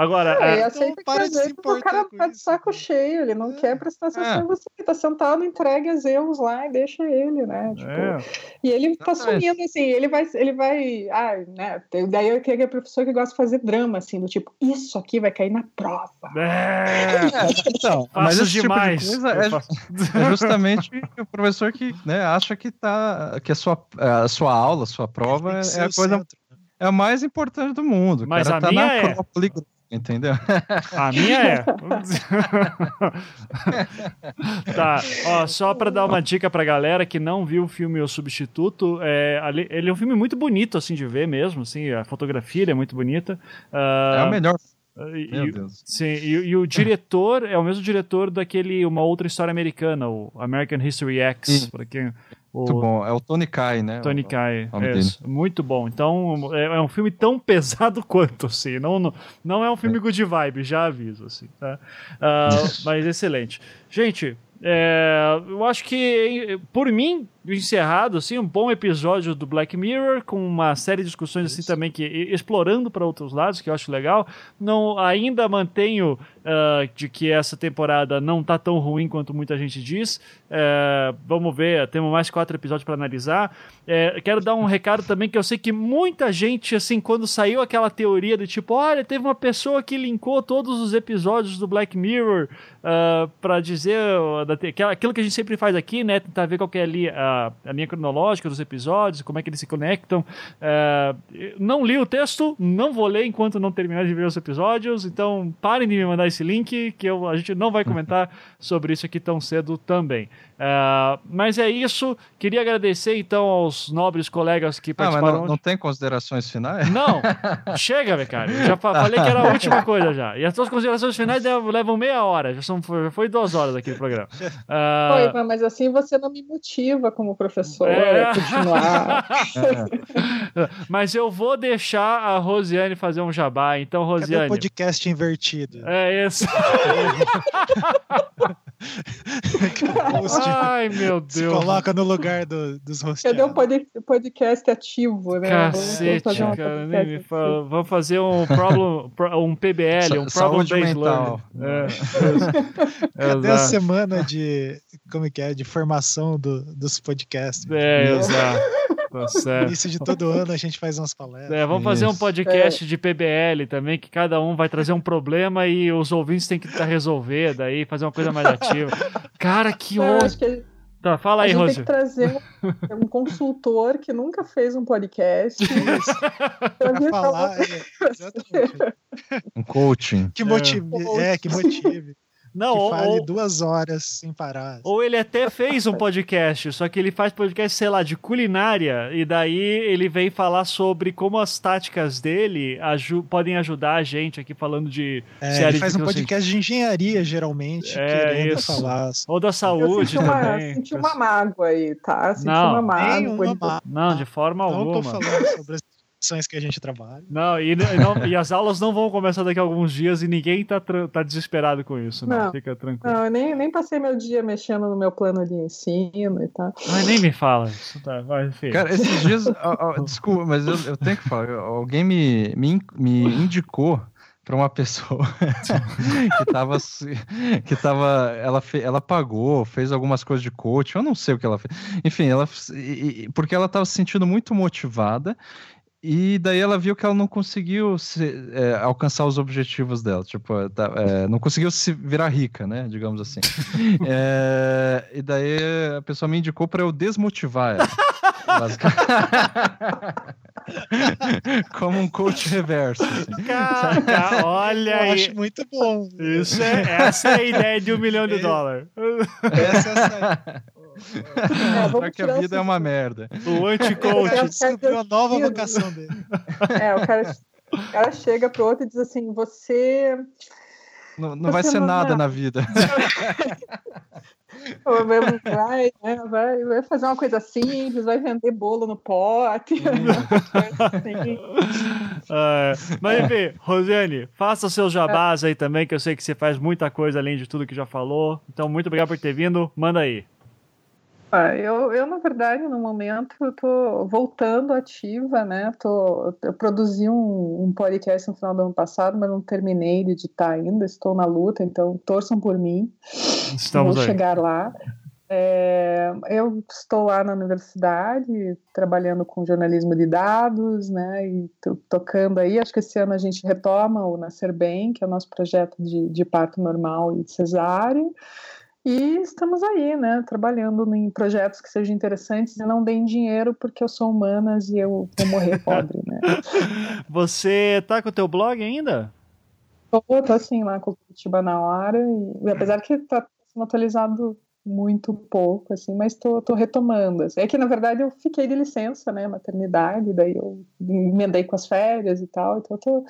Agora, é, é, então, para de se importar o cara tá de saco cheio, ele não é. quer prestar atenção em você, tá sentado, entregue as erros lá e deixa ele, né? Tipo, é. E ele tá sumindo, assim, ele vai, ele vai, ah, né? Daí eu queria professor que gosta de fazer drama, assim, do tipo, isso aqui vai cair na prova. É, então, mas esse demais. Tipo é, é, justamente o professor que né, acha que, tá, que a, sua, a sua aula, a sua prova é a coisa. Centro. Né? É a mais importante do mundo. Mas a tá minha na é... Entendeu? A minha é. tá, ó, só para dar uma dica pra galera que não viu o filme O Substituto, é, ele é um filme muito bonito, assim, de ver mesmo, assim, a fotografia é muito bonita. Uh, é o melhor e, Meu Deus. Sim, e, e, o diretor é o mesmo diretor daquele Uma Outra História Americana, o American History X, para quem muito bom. É o Tony Kai, né? Tony Kai. É, muito bom. Então, é, é, um filme tão pesado quanto, assim. Não, não, não é um filme é. good vibe, já aviso, assim. Tá? Uh, mas excelente. Gente, é, eu acho que, por mim, encerrado, assim, um bom episódio do Black Mirror, com uma série de discussões assim também que explorando para outros lados, que eu acho legal. Não ainda mantenho uh, de que essa temporada não tá tão ruim quanto muita gente diz. Uh, vamos ver, temos mais quatro episódios para analisar. Uh, quero dar um recado também que eu sei que muita gente, assim, quando saiu aquela teoria do tipo, olha, teve uma pessoa que linkou todos os episódios do Black Mirror uh, para dizer aquilo que a gente sempre faz aqui, né? Tentar ver qual é ali a, a linha cronológica dos episódios, como é que eles se conectam. não li o texto, não vou ler enquanto não terminar de ver os episódios, então parem de me mandar esse link, que eu, a gente não vai comentar sobre isso aqui tão cedo também. Uh, mas é isso. Queria agradecer então aos nobres colegas que participaram. Ah, mas não, não tem considerações finais? Não, chega, velho, cara. já falei que era a última coisa já. E as suas considerações finais levam meia hora. Já, são, já foi duas horas aqui do programa. Uh... Foi, mas assim você não me motiva como professor é... a continuar. É. Mas eu vou deixar a Rosiane fazer um jabá. Então, Rosiane. Cadê o podcast invertido? É isso. Ai, meu Deus. Se coloca no lugar do, dos hosts. Cadê o podcast ativo, né? Cacete, vamos fazer, cara, podcast fala, vamos fazer um, problem, um PBL, um Problem Based Learning. É, Cadê a semana de, como é que é, de formação do, dos podcasts? É, exato. Tá certo. Início de todo ano a gente faz umas palestras. É, vamos fazer um podcast é. de PBL também, que cada um vai trazer um problema e os ouvintes têm que tentar resolver, daí fazer uma coisa mais ativa. Cara, que ótimo. Tá, fala aí, Rose. tem que trazer um, um, consultor que nunca fez um podcast. pra falar, é, Um coaching. Que motive, é, é que motive. Não, que ou, fale ou, duas horas sem parar. ou ele até fez um podcast, só que ele faz podcast, sei lá, de culinária, e daí ele vem falar sobre como as táticas dele aju- podem ajudar a gente aqui falando de É, ele faz de um podcast de engenharia, geralmente, É, querendo isso. falar. Ou da Eu saúde senti uma, também. senti uma mágoa aí, tá? Senti Não, uma mágoa. De- má- Não, de forma Não tô alguma. falando sobre profissões que a gente trabalha. Não e, e não- e as aulas não vão começar daqui a alguns dias e ninguém tá, tá desesperado com isso, não. Não. Fica tranquilo. Não, eu nem, nem passei meu dia mexendo no meu plano de ensino e tal. Ai, nem me fala isso. Tá, vai, enfim. Cara, esses dias. ó, ó, desculpa, mas eu, eu tenho que falar. Alguém me, me, me indicou para uma pessoa que tava. Que tava ela, fe, ela pagou, fez algumas coisas de coach, eu não sei o que ela fez. Enfim, ela, porque ela tava se sentindo muito motivada. E daí ela viu que ela não conseguiu se- é, alcançar os objetivos dela, tipo, tá, é, não conseguiu se virar rica, né, digamos assim. É, e daí a pessoa me indicou para eu desmotivar ela. basicamente. Como um coach reverso. assim. Caraca, olha Eu aí. acho muito bom. Isso é, essa é a ideia de um milhão de É. dólares. Essa é essa- É, vamos Mostrar que a vida é uma merda. O anti-coach. É. descobriu a nova vocação dele. É, o cara, o cara chega pro outro e diz assim: você Não, não vai Você ser não nada vai- na vida. vai, né, vai, vai fazer uma coisa simples, vai vender bolo no pote. assim. É, mas enfim, Rosiane, faça seus jabás aí também, que eu sei que você faz muita coisa além de tudo que já falou. Então, muito obrigado por ter vindo. Manda aí. Ah, Eu, eu, na verdade, no momento, eu tô voltando ativa, né? Tô, eu produzi um, um podcast no final do ano passado, mas não terminei de editar ainda, estou na luta, então torçam por mim. Estamos Vou aí. chegar lá. É, eu estou lá na universidade, trabalhando com jornalismo de dados, né? E tocando aí. Acho que esse ano a gente retoma o Nascer Bem, que é o nosso projeto de, de parto normal e de cesárea. E estamos aí, né? Trabalhando em projetos que sejam interessantes e não deem dinheiro, porque eu sou humanas e eu vou morrer pobre, né? Você tá com o teu blog ainda? Tô, tô assim lá com o Curitiba na hora, e, apesar que tá sendo atualizado muito pouco, assim, mas tô, tô retomando. assim. É que, na verdade, eu fiquei de licença, né, maternidade, daí eu emendei com as férias e tal, então eu tô...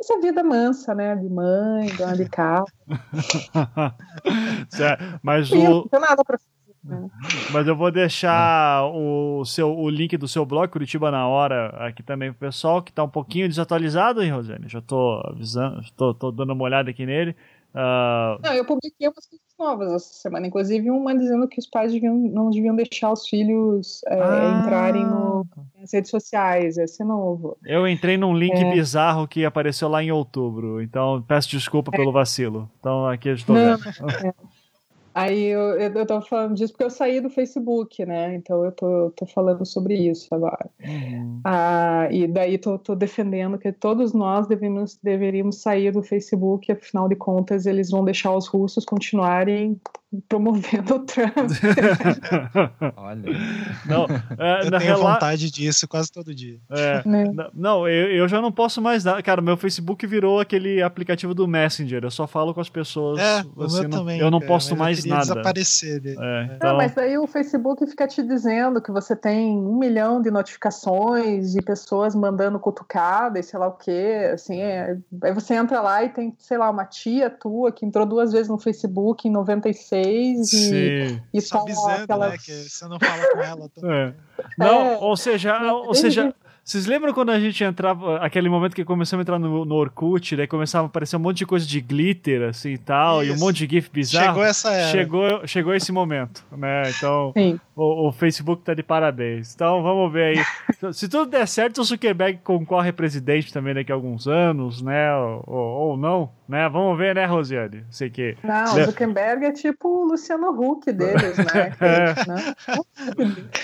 Essa vida mansa, né, de mãe, dona de casa, Certo, Mas eu não o, nada pra Mas eu vou deixar o, seu, o link do seu blog, Curitiba na Hora, aqui também pro pessoal, que tá um pouquinho desatualizado, hein, Rosane? Já tô avisando, tô, tô dando uma olhada aqui nele. Ah, Não, eu publiquei umas coisas novas essa semana, inclusive uma dizendo que os pais deviam, não deviam deixar os filhos é, Ah. entrarem no, nas redes sociais, esse é novo. eu entrei num link É. bizarro que apareceu lá em outubro, então peço desculpa pelo vacilo. Então aqui eu estou Não, vendo. Aí eu, eu, eu tô falando disso porque eu saí do Facebook, né? Então eu tô, tô falando sobre isso agora. Uhum. Ah, e daí tô, tô defendendo que todos nós devemos, deveríamos sair do Facebook, afinal de contas eles vão deixar os russos continuarem promovendo o Trump. Olha. Não, é, Eu na tenho rela- vontade disso quase todo dia. é, né? não, eu, eu já não posso mais dar. Cara, meu Facebook virou aquele aplicativo do Messenger. Eu só falo com as pessoas. É, o assim, meu não- também. eu não cara, posto mas mais eu nada. desaparecer dele. É, Não, então, mas daí o Facebook fica te dizendo que você tem um milhão de notificações e pessoas mandando cutucada e sei lá o quê, assim, é- aí você entra lá e tem, sei lá, uma tia tua que entrou duas vezes no Facebook em 96 e, sim. e tá aquela... né? Que você não fala com ela. também. É. Não, É. ou seja, ou seja, vocês lembram quando a gente entrava, aquele momento que começamos a entrar no, no Orkut, daí começava a aparecer um monte de coisa de glitter, assim e tal, e um Isso. monte de GIF bizarro? Chegou essa era. Chegou, chegou esse momento, né? Então, o, o Facebook tá de parabéns. Então, vamos ver aí. Se tudo der certo, o Zuckerberg concorre a presidente também daqui a alguns anos, né? Ou, ou- ou não, né? Vamos ver, né, Rosiane? Sei que. Não, o Zuckerberg é tipo o Luciano Huck deles, né? É. né?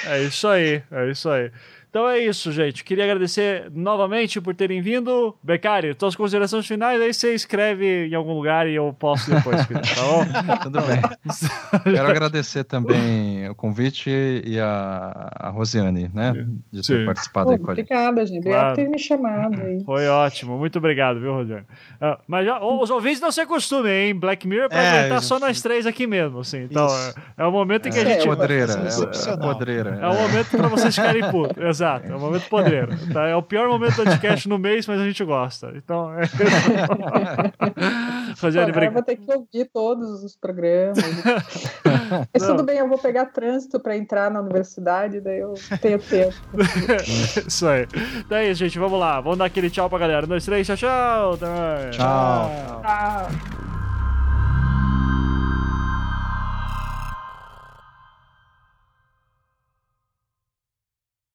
É isso aí, é isso aí. Então é isso, gente. Queria agradecer novamente por terem vindo. Becari, tuas considerações finais, aí você escreve em algum lugar e eu posto depois, tá bom? Tudo bem. Quero agradecer também o convite e a, a Rosiane, né? De ter Sim. participado Pô, aí com a gente. obrigada, gente. Obrigada Claro. por ter me chamado aí. Foi ótimo, muito obrigado, viu, Rogério? Ah, mas já, os ouvintes não se acostumem, hein? Black Mirror é pra É, aguentar só gente. nós três aqui mesmo, assim. Então, é, é o momento em que a É, gente. eu- Podreira, é é, é, excepcional. podreira. É o momento pra vocês ficarem putos. Exato, é o momento podreiro. Tá? É o pior momento do podcast no mês, mas a gente gosta. Então, é... Pô, Rogério, agora eu obrigado. vou ter que ouvir todos os programas. Mas Não. tudo bem, eu vou pegar trânsito para entrar na universidade, daí eu tenho tempo. Isso aí. Então é isso, gente. Vamos lá. Vamos dar aquele tchau pra galera. Um, dois, três, tchau, tchau. Mais. Tchau. Tchau.